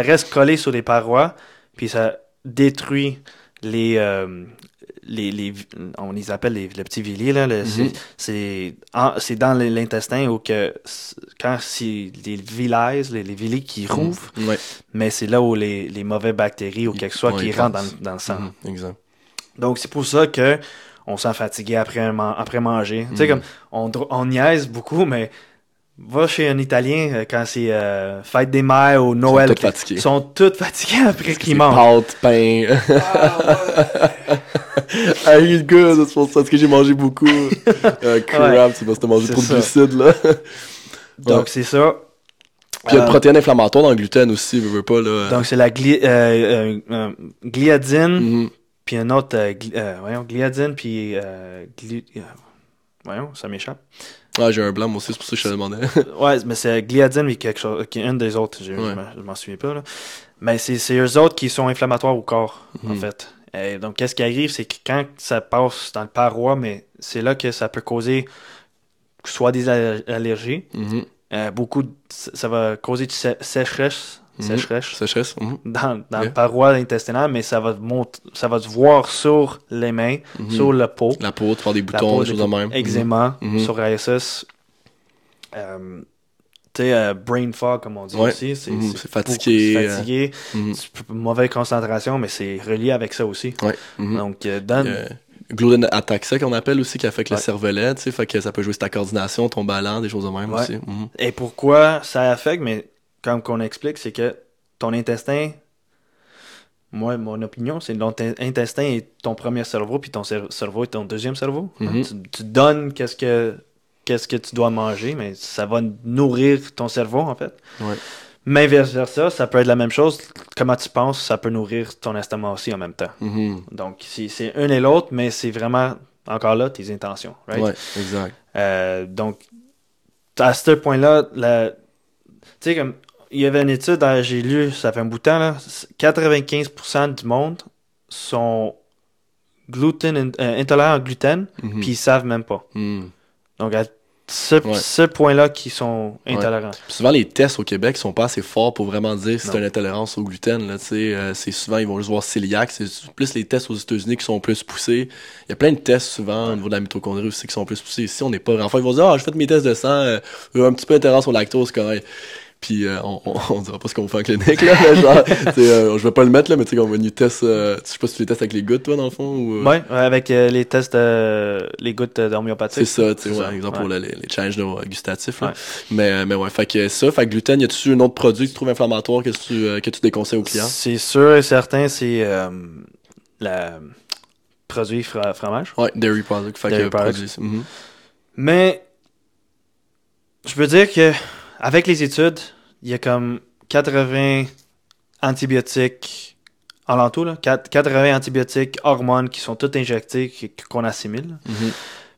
[SPEAKER 1] reste collé sur les parois, puis ça détruit les, euh, les, les vi- on les appelle les, le petit là. le-
[SPEAKER 2] Mhm.
[SPEAKER 1] C'est dans l'intestin où que quand c'est les villes, les, les qui rouvrent,
[SPEAKER 2] Ouais.
[SPEAKER 1] mais c'est là où les, les mauvaises bactéries ou quelque chose qui rentrent dans, dans le sang.
[SPEAKER 2] Mhm. Exact.
[SPEAKER 1] Donc, c'est pour ça que on sent fatigué après, man- après manger. Tu sais,
[SPEAKER 2] Mhm.
[SPEAKER 1] comme, on, dr- on niaise beaucoup, mais va chez un Italien euh, quand c'est euh, fête des mères ou Noël.
[SPEAKER 2] tous fatigués.
[SPEAKER 1] Ils sont tous fatigués après qu'ils mangent.
[SPEAKER 2] Pâtes, pain. I (laughs) eat good, c'est pour ça que j'ai mangé beaucoup. (laughs) Euh, crap, c'est parce que t'as mangé trop de glucides, là. (laughs)
[SPEAKER 1] Donc,
[SPEAKER 2] Ouais.
[SPEAKER 1] c'est ça.
[SPEAKER 2] Puis il y a
[SPEAKER 1] Euh,
[SPEAKER 2] une protéine inflammatoire dans le gluten aussi, veux, veux pas, là.
[SPEAKER 1] Donc, c'est la gli euh, euh, euh, gliadine,
[SPEAKER 2] Mhm.
[SPEAKER 1] puis un autre, euh, gli- euh, voyons, gliadine, puis euh, euh, voyons, ça m'échappe.
[SPEAKER 2] Ah, j'ai un blanc, moi aussi, c'est pour ça que je te demandais. (laughs)
[SPEAKER 1] Ouais, mais c'est gliadine, mais quelque chose, qui est une des autres,
[SPEAKER 2] Ouais.
[SPEAKER 1] m'en- je m'en souviens pas. Là. Mais c'est eux autres qui sont inflammatoires au corps, en
[SPEAKER 2] Mhm.
[SPEAKER 1] fait. Et donc, qu'est-ce qui arrive, c'est que quand ça passe dans le paroi, mais c'est là que ça peut causer soit des aller- allergies,
[SPEAKER 2] Mhm.
[SPEAKER 1] euh, beaucoup, de- ça va causer de sé- sécheresse,
[SPEAKER 2] Mhm.
[SPEAKER 1] sécheresse
[SPEAKER 2] Sécheresse. mhm.
[SPEAKER 1] dans, dans le paroi intestinale, mais ça va, ça va se voir sur les mains,
[SPEAKER 2] Mhm.
[SPEAKER 1] sur la peau.
[SPEAKER 2] La peau, tu vois des
[SPEAKER 1] La
[SPEAKER 2] boutons, des choses de même.
[SPEAKER 1] Eczéma,
[SPEAKER 2] Mhm.
[SPEAKER 1] psoriasis. Euh, tu sais, euh, brain fog, comme on dit
[SPEAKER 2] Ouais.
[SPEAKER 1] aussi. C'est
[SPEAKER 2] fatigué,
[SPEAKER 1] beaucoup- c'est
[SPEAKER 2] euh,
[SPEAKER 1] fatigué. Mauvaise concentration, mais c'est relié avec ça aussi.
[SPEAKER 2] Ouais.
[SPEAKER 1] Donc, euh, dans-
[SPEAKER 2] gluten ataxia qu'on appelle aussi, qui affecte le
[SPEAKER 1] Ouais.
[SPEAKER 2] cervelet, tu sais, fait que ça peut jouer sur ta coordination, ton ballon, des choses de même aussi.
[SPEAKER 1] Et pourquoi ça affecte, mais comme qu'on explique, c'est que ton intestin, moi, mon opinion, c'est que intestin est ton premier cerveau, puis ton cer- cerveau est ton deuxième cerveau. hein.
[SPEAKER 2] Mhm.
[SPEAKER 1] Tu, tu donnes qu'est-ce que qu'est-ce que tu dois manger, mais ça va nourrir ton cerveau, en fait.
[SPEAKER 2] Ouais.
[SPEAKER 1] Mais vice-versa, ça peut être la même chose. Comment tu penses, ça peut nourrir ton estomac aussi en même temps.
[SPEAKER 2] Mhm.
[SPEAKER 1] Donc, c'est c'est un et l'autre, mais c'est vraiment, encore là, tes intentions. Right?
[SPEAKER 2] Ouais, exact.
[SPEAKER 1] Euh, donc, à ce point-là, la... tu sais, comme, il y avait une étude, j'ai lu, ça fait un bout de temps, là, 95% du monde sont gluten, euh, intolérants au gluten,
[SPEAKER 2] Mhm.
[SPEAKER 1] puis ils savent même pas.
[SPEAKER 2] Mhm.
[SPEAKER 1] Donc, à ce,
[SPEAKER 2] Ouais.
[SPEAKER 1] ce point-là, qui sont intolérants.
[SPEAKER 2] Souvent, les tests au Québec sont pas assez forts pour vraiment dire si c'est une intolérance au gluten. Là, euh, c'est souvent, ils vont juste voir cœliaque. C'est plus les tests aux États-Unis qui sont plus poussés. Il y a plein de tests souvent au niveau de la mitochondrie aussi qui sont plus poussés. Ici, on n'est pas. Enfin, ils vont dire Ah, j'ai fait mes tests de sang, euh, un petit peu intolérance au lactose, quand même. Puis euh, on, on, (laughs) on dira pas ce qu'on fait en clinique, là. mais genre, (laughs) euh, je vais pas le mettre, là, mais tu sais, qu'on va nous test. euh, je sais pas si tu les testes avec les gouttes, toi, dans le fond. Ou, euh,
[SPEAKER 1] Ouais, ouais, avec les tests, les gouttes
[SPEAKER 2] C'est
[SPEAKER 1] d'homéopathie.
[SPEAKER 2] ça, tu sais,
[SPEAKER 1] C'est
[SPEAKER 2] ouais,
[SPEAKER 1] ça,
[SPEAKER 2] exemple
[SPEAKER 1] ouais.
[SPEAKER 2] pour le- les, les challenges de- gustatifs. Là. Mais, mais ouais, fait que ça, fait que gluten, y a-tu un autre produit que tu trouves inflammatoire que tu, que tu déconseilles aux clients?
[SPEAKER 1] C'est sûr et certain, c'est le produit fra- fromage.
[SPEAKER 2] Ouais, dairy product, fait
[SPEAKER 1] Dairy
[SPEAKER 2] que produit. mhm.
[SPEAKER 1] Mais je peux dire que avec les études, il y a comme 80 antibiotiques en l'entour, là, quat- 80 antibiotiques, hormones qui sont toutes injectées, qui- qu'on assimile.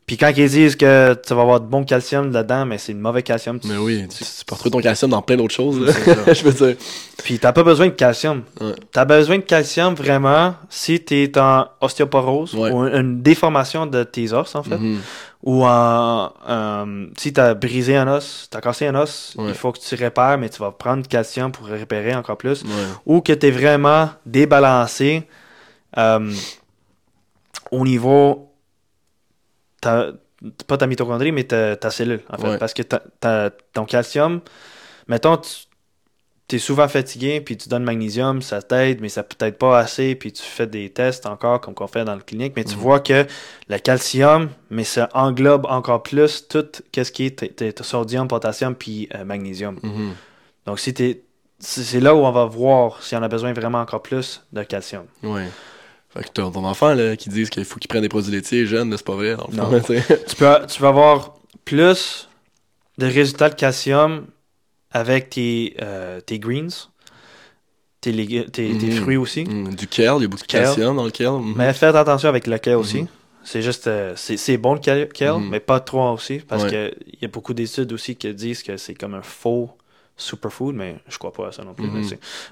[SPEAKER 1] Puis quand ils disent que tu vas avoir de bon calcium là-dedans, mais c'est de mauvais calcium. tu-
[SPEAKER 2] Mais oui, tu, tu peux retrouver ton calcium dans plein d'autres choses. là.
[SPEAKER 1] C'est ça. (laughs)
[SPEAKER 2] je veux dire.
[SPEAKER 1] Puis t'as pas besoin de calcium.
[SPEAKER 2] Ouais.
[SPEAKER 1] T'as besoin de calcium vraiment si t'es en ostéoporose
[SPEAKER 2] Ouais.
[SPEAKER 1] ou une déformation de tes os en fait.
[SPEAKER 2] Mhm.
[SPEAKER 1] Ou en, euh, si t'as brisé un os, t'as cassé un os,
[SPEAKER 2] Ouais.
[SPEAKER 1] il faut que tu répères, mais tu vas prendre du calcium pour réparer encore plus. Ou que t'es vraiment débalancé euh, au niveau ta, pas ta mitochondrie, mais ta, ta cellule, en fait.
[SPEAKER 2] Ouais.
[SPEAKER 1] Parce que ta- ton calcium, mettons, tu es souvent fatigué, puis tu donnes magnésium, ça t'aide, mais ça peut-être pas assez, puis tu fais des tests encore, comme qu'on fait dans la clinique, mais tu
[SPEAKER 2] Mhm.
[SPEAKER 1] vois que le calcium, mais ça englobe encore plus tout ce qui est sodium, potassium, puis euh, magnésium.
[SPEAKER 2] Mhm.
[SPEAKER 1] Donc, si c'est là où on va voir si on a besoin vraiment encore plus de calcium.
[SPEAKER 2] Ouais. Fait que t'as ton enfant là, qui dit qu'il faut qu'il prenne des produits laitiers jeunes, là, c'est pas vrai. Dans le fond,
[SPEAKER 1] Non.
[SPEAKER 2] tu
[SPEAKER 1] peux, tu vas avoir plus de résultats de calcium avec tes, euh, tes greens, tes, légu- tes, tes
[SPEAKER 2] Mhm.
[SPEAKER 1] fruits aussi.
[SPEAKER 2] Mm, du kale, il y a beaucoup de
[SPEAKER 1] Kale.
[SPEAKER 2] calcium dans le kale. mhm.
[SPEAKER 1] Mais faites attention avec le kale aussi. C'est juste, euh, c'est c'est bon le kale, mais pas trop aussi, parce
[SPEAKER 2] Ouais.
[SPEAKER 1] qu'il y a beaucoup d'études aussi qui disent que c'est comme un faux superfood, mais je crois pas à ça non plus.
[SPEAKER 2] Mhm.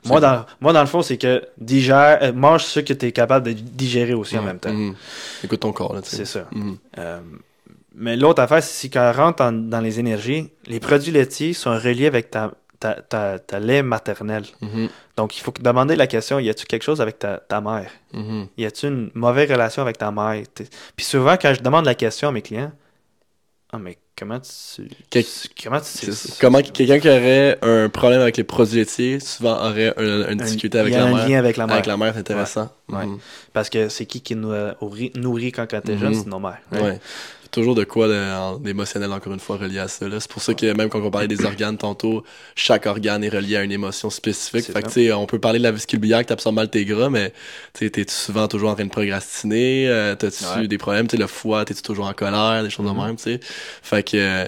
[SPEAKER 1] moi, dans, moi, dans le fond, c'est que digère, euh, mange ce que tu es capable de digérer aussi en
[SPEAKER 2] Ouais.
[SPEAKER 1] même temps.
[SPEAKER 2] Mhm. Écoute ton corps, là.
[SPEAKER 1] C'est ça.
[SPEAKER 2] Mhm.
[SPEAKER 1] Euh, mais l'autre affaire, c'est quand on rentre en- dans les énergies, les produits laitiers sont reliés avec ta, ta, ta, ta lait maternel.
[SPEAKER 2] Mhm.
[SPEAKER 1] Donc, il faut demander la question, y a-tu quelque chose avec ta, ta mère?
[SPEAKER 2] Mhm.
[SPEAKER 1] Y a-tu une mauvaise relation avec ta mère? Puis souvent, quand je demande la question à mes clients, ah, mais comment tu.
[SPEAKER 2] Quel-
[SPEAKER 1] Comment tu.
[SPEAKER 2] Comment quelqu'un qui aurait un problème avec les produits laitiers, souvent aurait un- une
[SPEAKER 1] Un-
[SPEAKER 2] difficulté avec
[SPEAKER 1] il y a
[SPEAKER 2] la
[SPEAKER 1] un
[SPEAKER 2] mère.
[SPEAKER 1] lien avec la mère.
[SPEAKER 2] Avec la mère, c'est intéressant.
[SPEAKER 1] Ouais.
[SPEAKER 2] Mhm.
[SPEAKER 1] Parce que c'est qui qui nous euh, nourrit, quand, quand t'es
[SPEAKER 2] Mhm.
[SPEAKER 1] jeune? C'est nos mères.
[SPEAKER 2] Ouais. Toujours de quoi d'émotionnel, encore une fois, relié à ça. C'est pour ça que même quand on parlait des organes tantôt, chaque organe est relié à une émotion spécifique. Fait que,
[SPEAKER 1] ça.
[SPEAKER 2] tu sais, on peut parler de la vésicule biliaire que t'absorbes mal tes gras, mais t'es souvent toujours en train de procrastiner? Euh, T'as-tu
[SPEAKER 1] Ouais.
[SPEAKER 2] des problèmes? Tu sais, le foie, t'es-tu toujours en colère? Des choses
[SPEAKER 1] Mhm.
[SPEAKER 2] de même, tu sais. Fait que, euh,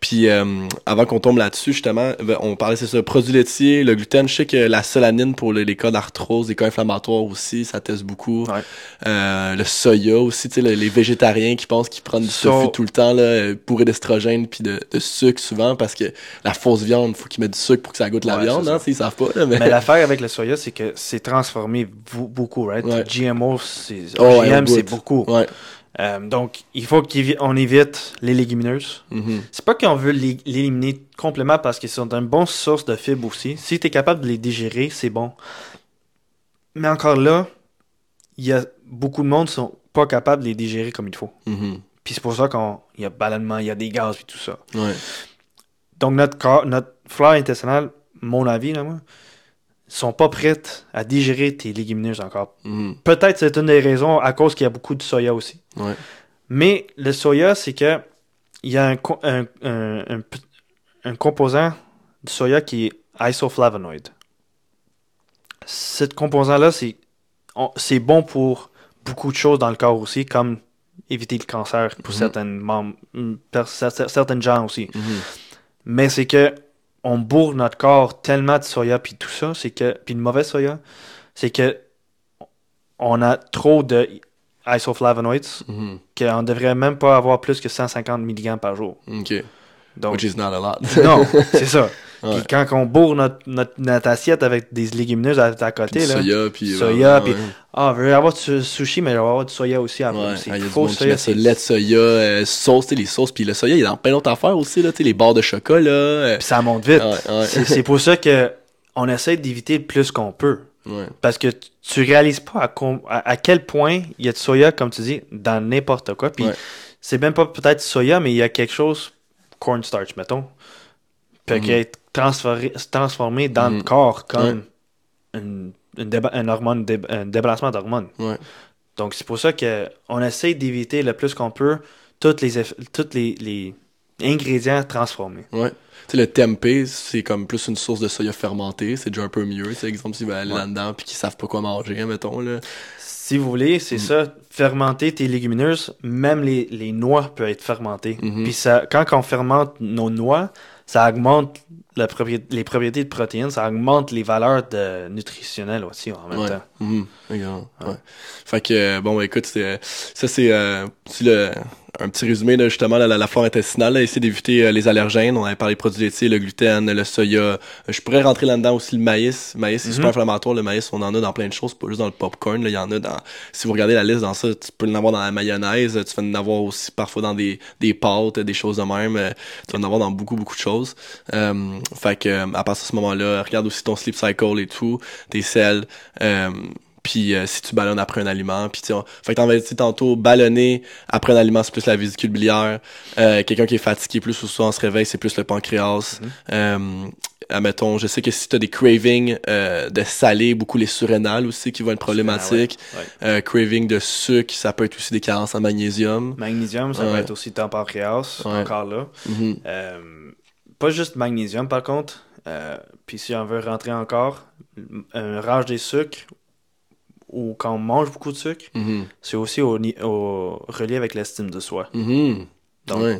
[SPEAKER 2] puis euh, avant qu'on tombe là-dessus, justement, ben, on parlait, c'est ça, produits laitiers, le gluten. Je sais que la solanine pour les, les cas d'arthrose, les cas inflammatoires aussi, ça teste beaucoup.
[SPEAKER 1] Ouais.
[SPEAKER 2] Euh, le soya aussi, tu sais, le- les végétariens qui pensent qu'ils prennent du
[SPEAKER 1] So-
[SPEAKER 2] tofu tout le temps, là, euh, bourré d'estrogène puis de, de sucre souvent, parce que la fausse viande, faut qu'ils mettent du sucre pour que ça goûte la viande, hein, ils savent pas, là, mais...
[SPEAKER 1] Mais l'affaire avec le soya, c'est que c'est transformé beaucoup, right?
[SPEAKER 2] Ouais.
[SPEAKER 1] GMO, c'est
[SPEAKER 2] Oh, au
[SPEAKER 1] c'est beaucoup.
[SPEAKER 2] Ouais.
[SPEAKER 1] Euh, donc, il faut qu'on évite les légumineuses.
[SPEAKER 2] Mhm.
[SPEAKER 1] C'est pas qu'on veut l'é- l'éliminer complètement parce qu'ils sont une bonne source de fibres aussi. Si tu es capable de les digérer, c'est bon. Mais encore là, il y a beaucoup de monde sont pas capables de les digérer comme il faut.
[SPEAKER 2] Mhm.
[SPEAKER 1] Puis c'est pour ça qu'il y a ballonnement, il y a des gaz et tout ça.
[SPEAKER 2] Ouais.
[SPEAKER 1] Donc notre corps, notre flore intestinale, mon avis, là, moi, sont pas prêtes à digérer tes légumineuses encore.
[SPEAKER 2] Mhm.
[SPEAKER 1] Peut-être c'est une des raisons à cause qu'il y a beaucoup de soya aussi.
[SPEAKER 2] Ouais.
[SPEAKER 1] Mais le soya, c'est que il y a un, un, un, un composant du soya qui est isoflavonoid. Ce composant-là, c'est bon pour beaucoup de choses dans le corps aussi, comme éviter le cancer pour
[SPEAKER 2] Mhm.
[SPEAKER 1] certaines membres, pour cer- certaines gens aussi.
[SPEAKER 2] Mhm.
[SPEAKER 1] Mais c'est que on bourre notre corps tellement de soya puis tout ça, c'est que puis le mauvais soya, c'est que on a trop de isoflavonoids
[SPEAKER 2] Mhm.
[SPEAKER 1] qu'on devrait même pas avoir plus que 150 mg par jour.
[SPEAKER 2] OK.
[SPEAKER 1] Donc
[SPEAKER 2] Which is not a lot.
[SPEAKER 1] non, (laughs) c'est ça. Puis quand on bourre notre, notre, notre assiette avec des légumineuses à, à côté
[SPEAKER 2] Du
[SPEAKER 1] là,
[SPEAKER 2] soya, puis...
[SPEAKER 1] Soya, puis- ah, je veux avoir du sushi mais je vais avoir du soya aussi après.
[SPEAKER 2] Ouais,
[SPEAKER 1] c'est
[SPEAKER 2] ah, du
[SPEAKER 1] faux soya, c'est-
[SPEAKER 2] lait de soya, euh, sauce, les sauces, puis le soya, il est dans plein d'autres affaires aussi, là, les barres de chocolat, euh,
[SPEAKER 1] Puis ça monte vite.
[SPEAKER 2] Ouais, ouais.
[SPEAKER 1] C'est pour ça que on essaie d'éviter le plus qu'on peut. Parce que tu- réalises pas à, à, à quel point il y a de soya, comme tu dis, dans n'importe quoi. Puis c'est même pas peut-être soya, mais il y a quelque chose, cornstarch, mettons, peut Transformé, transformé dans le
[SPEAKER 2] Mhm.
[SPEAKER 1] corps comme une, une déba- hormone, dé- un débalancement d'hormones.
[SPEAKER 2] Ouais.
[SPEAKER 1] Donc c'est pour ça que on essaie d'éviter le plus qu'on peut tous les, tous les, les ingrédients transformés.
[SPEAKER 2] Ouais. Tu sais, le tempeh, c'est comme plus une source de soya fermentée, c'est déjà un peu mieux, sais, exemple, s'ils veulent aller
[SPEAKER 1] Ouais.
[SPEAKER 2] là-dedans, puis qu'ils savent pas quoi manger, mettons, là.
[SPEAKER 1] Si vous voulez, c'est
[SPEAKER 2] Mhm.
[SPEAKER 1] ça, fermenter tes légumineuses, même les, les noix peuvent être fermentées.
[SPEAKER 2] Mhm.
[SPEAKER 1] Puis ça, quand on fermente nos noix, ça augmente la les propriétés de protéines, ça augmente les valeurs de, nutritionnelles aussi en même
[SPEAKER 2] Ouais.
[SPEAKER 1] temps.
[SPEAKER 2] Mhm. Ouais. Fait que, bon, écoute, euh, ça, c'est euh, le, un petit résumé, là, justement, la, la, la flore intestinale, là, essayer d'éviter euh, les allergènes. On avait parlé des produits laitiers, le gluten, le soya. Euh, Je pourrais rentrer là-dedans aussi le maïs. Le maïs, c'est
[SPEAKER 1] Mhm.
[SPEAKER 2] super inflammatoire. Le maïs, on en a dans plein de choses, pas juste dans le popcorn. là. Il y en a dans. Si vous regardez la liste dans ça, tu peux en avoir dans la mayonnaise. Tu vas en avoir aussi parfois dans des, des pâtes, des choses de même. Euh, Tu vas en avoir dans beaucoup, beaucoup de choses. Euh, fait que, à partir de ce moment-là, regarde aussi ton sleep cycle et tout, tes selles. Puis euh, si tu ballonnes après un aliment, puis tu fait que t'en tantôt, ballonner après un aliment, c'est plus la vésicule biliaire. Euh, Quelqu'un qui est fatigué, plus souvent on se réveille, c'est plus le pancréas.
[SPEAKER 1] Mhm.
[SPEAKER 2] Euh, admettons, je sais que si tu as des cravings de salé, beaucoup les surrénales aussi qui vont être problématiques.
[SPEAKER 1] Ouais.
[SPEAKER 2] Euh, craving de sucre, ça peut être aussi des carences en magnésium.
[SPEAKER 1] Magnésium, ça
[SPEAKER 2] Ouais.
[SPEAKER 1] peut être aussi ton pancréas,
[SPEAKER 2] Ouais.
[SPEAKER 1] encore là.
[SPEAKER 2] Mhm.
[SPEAKER 1] Pas juste magnésium par contre. Puis si on veut rentrer encore, un rage des sucres ou quand on mange beaucoup de sucre,
[SPEAKER 2] Mhm.
[SPEAKER 1] c'est aussi au, au relié avec l'estime de soi.
[SPEAKER 2] Mhm.
[SPEAKER 1] Donc,
[SPEAKER 2] Ouais.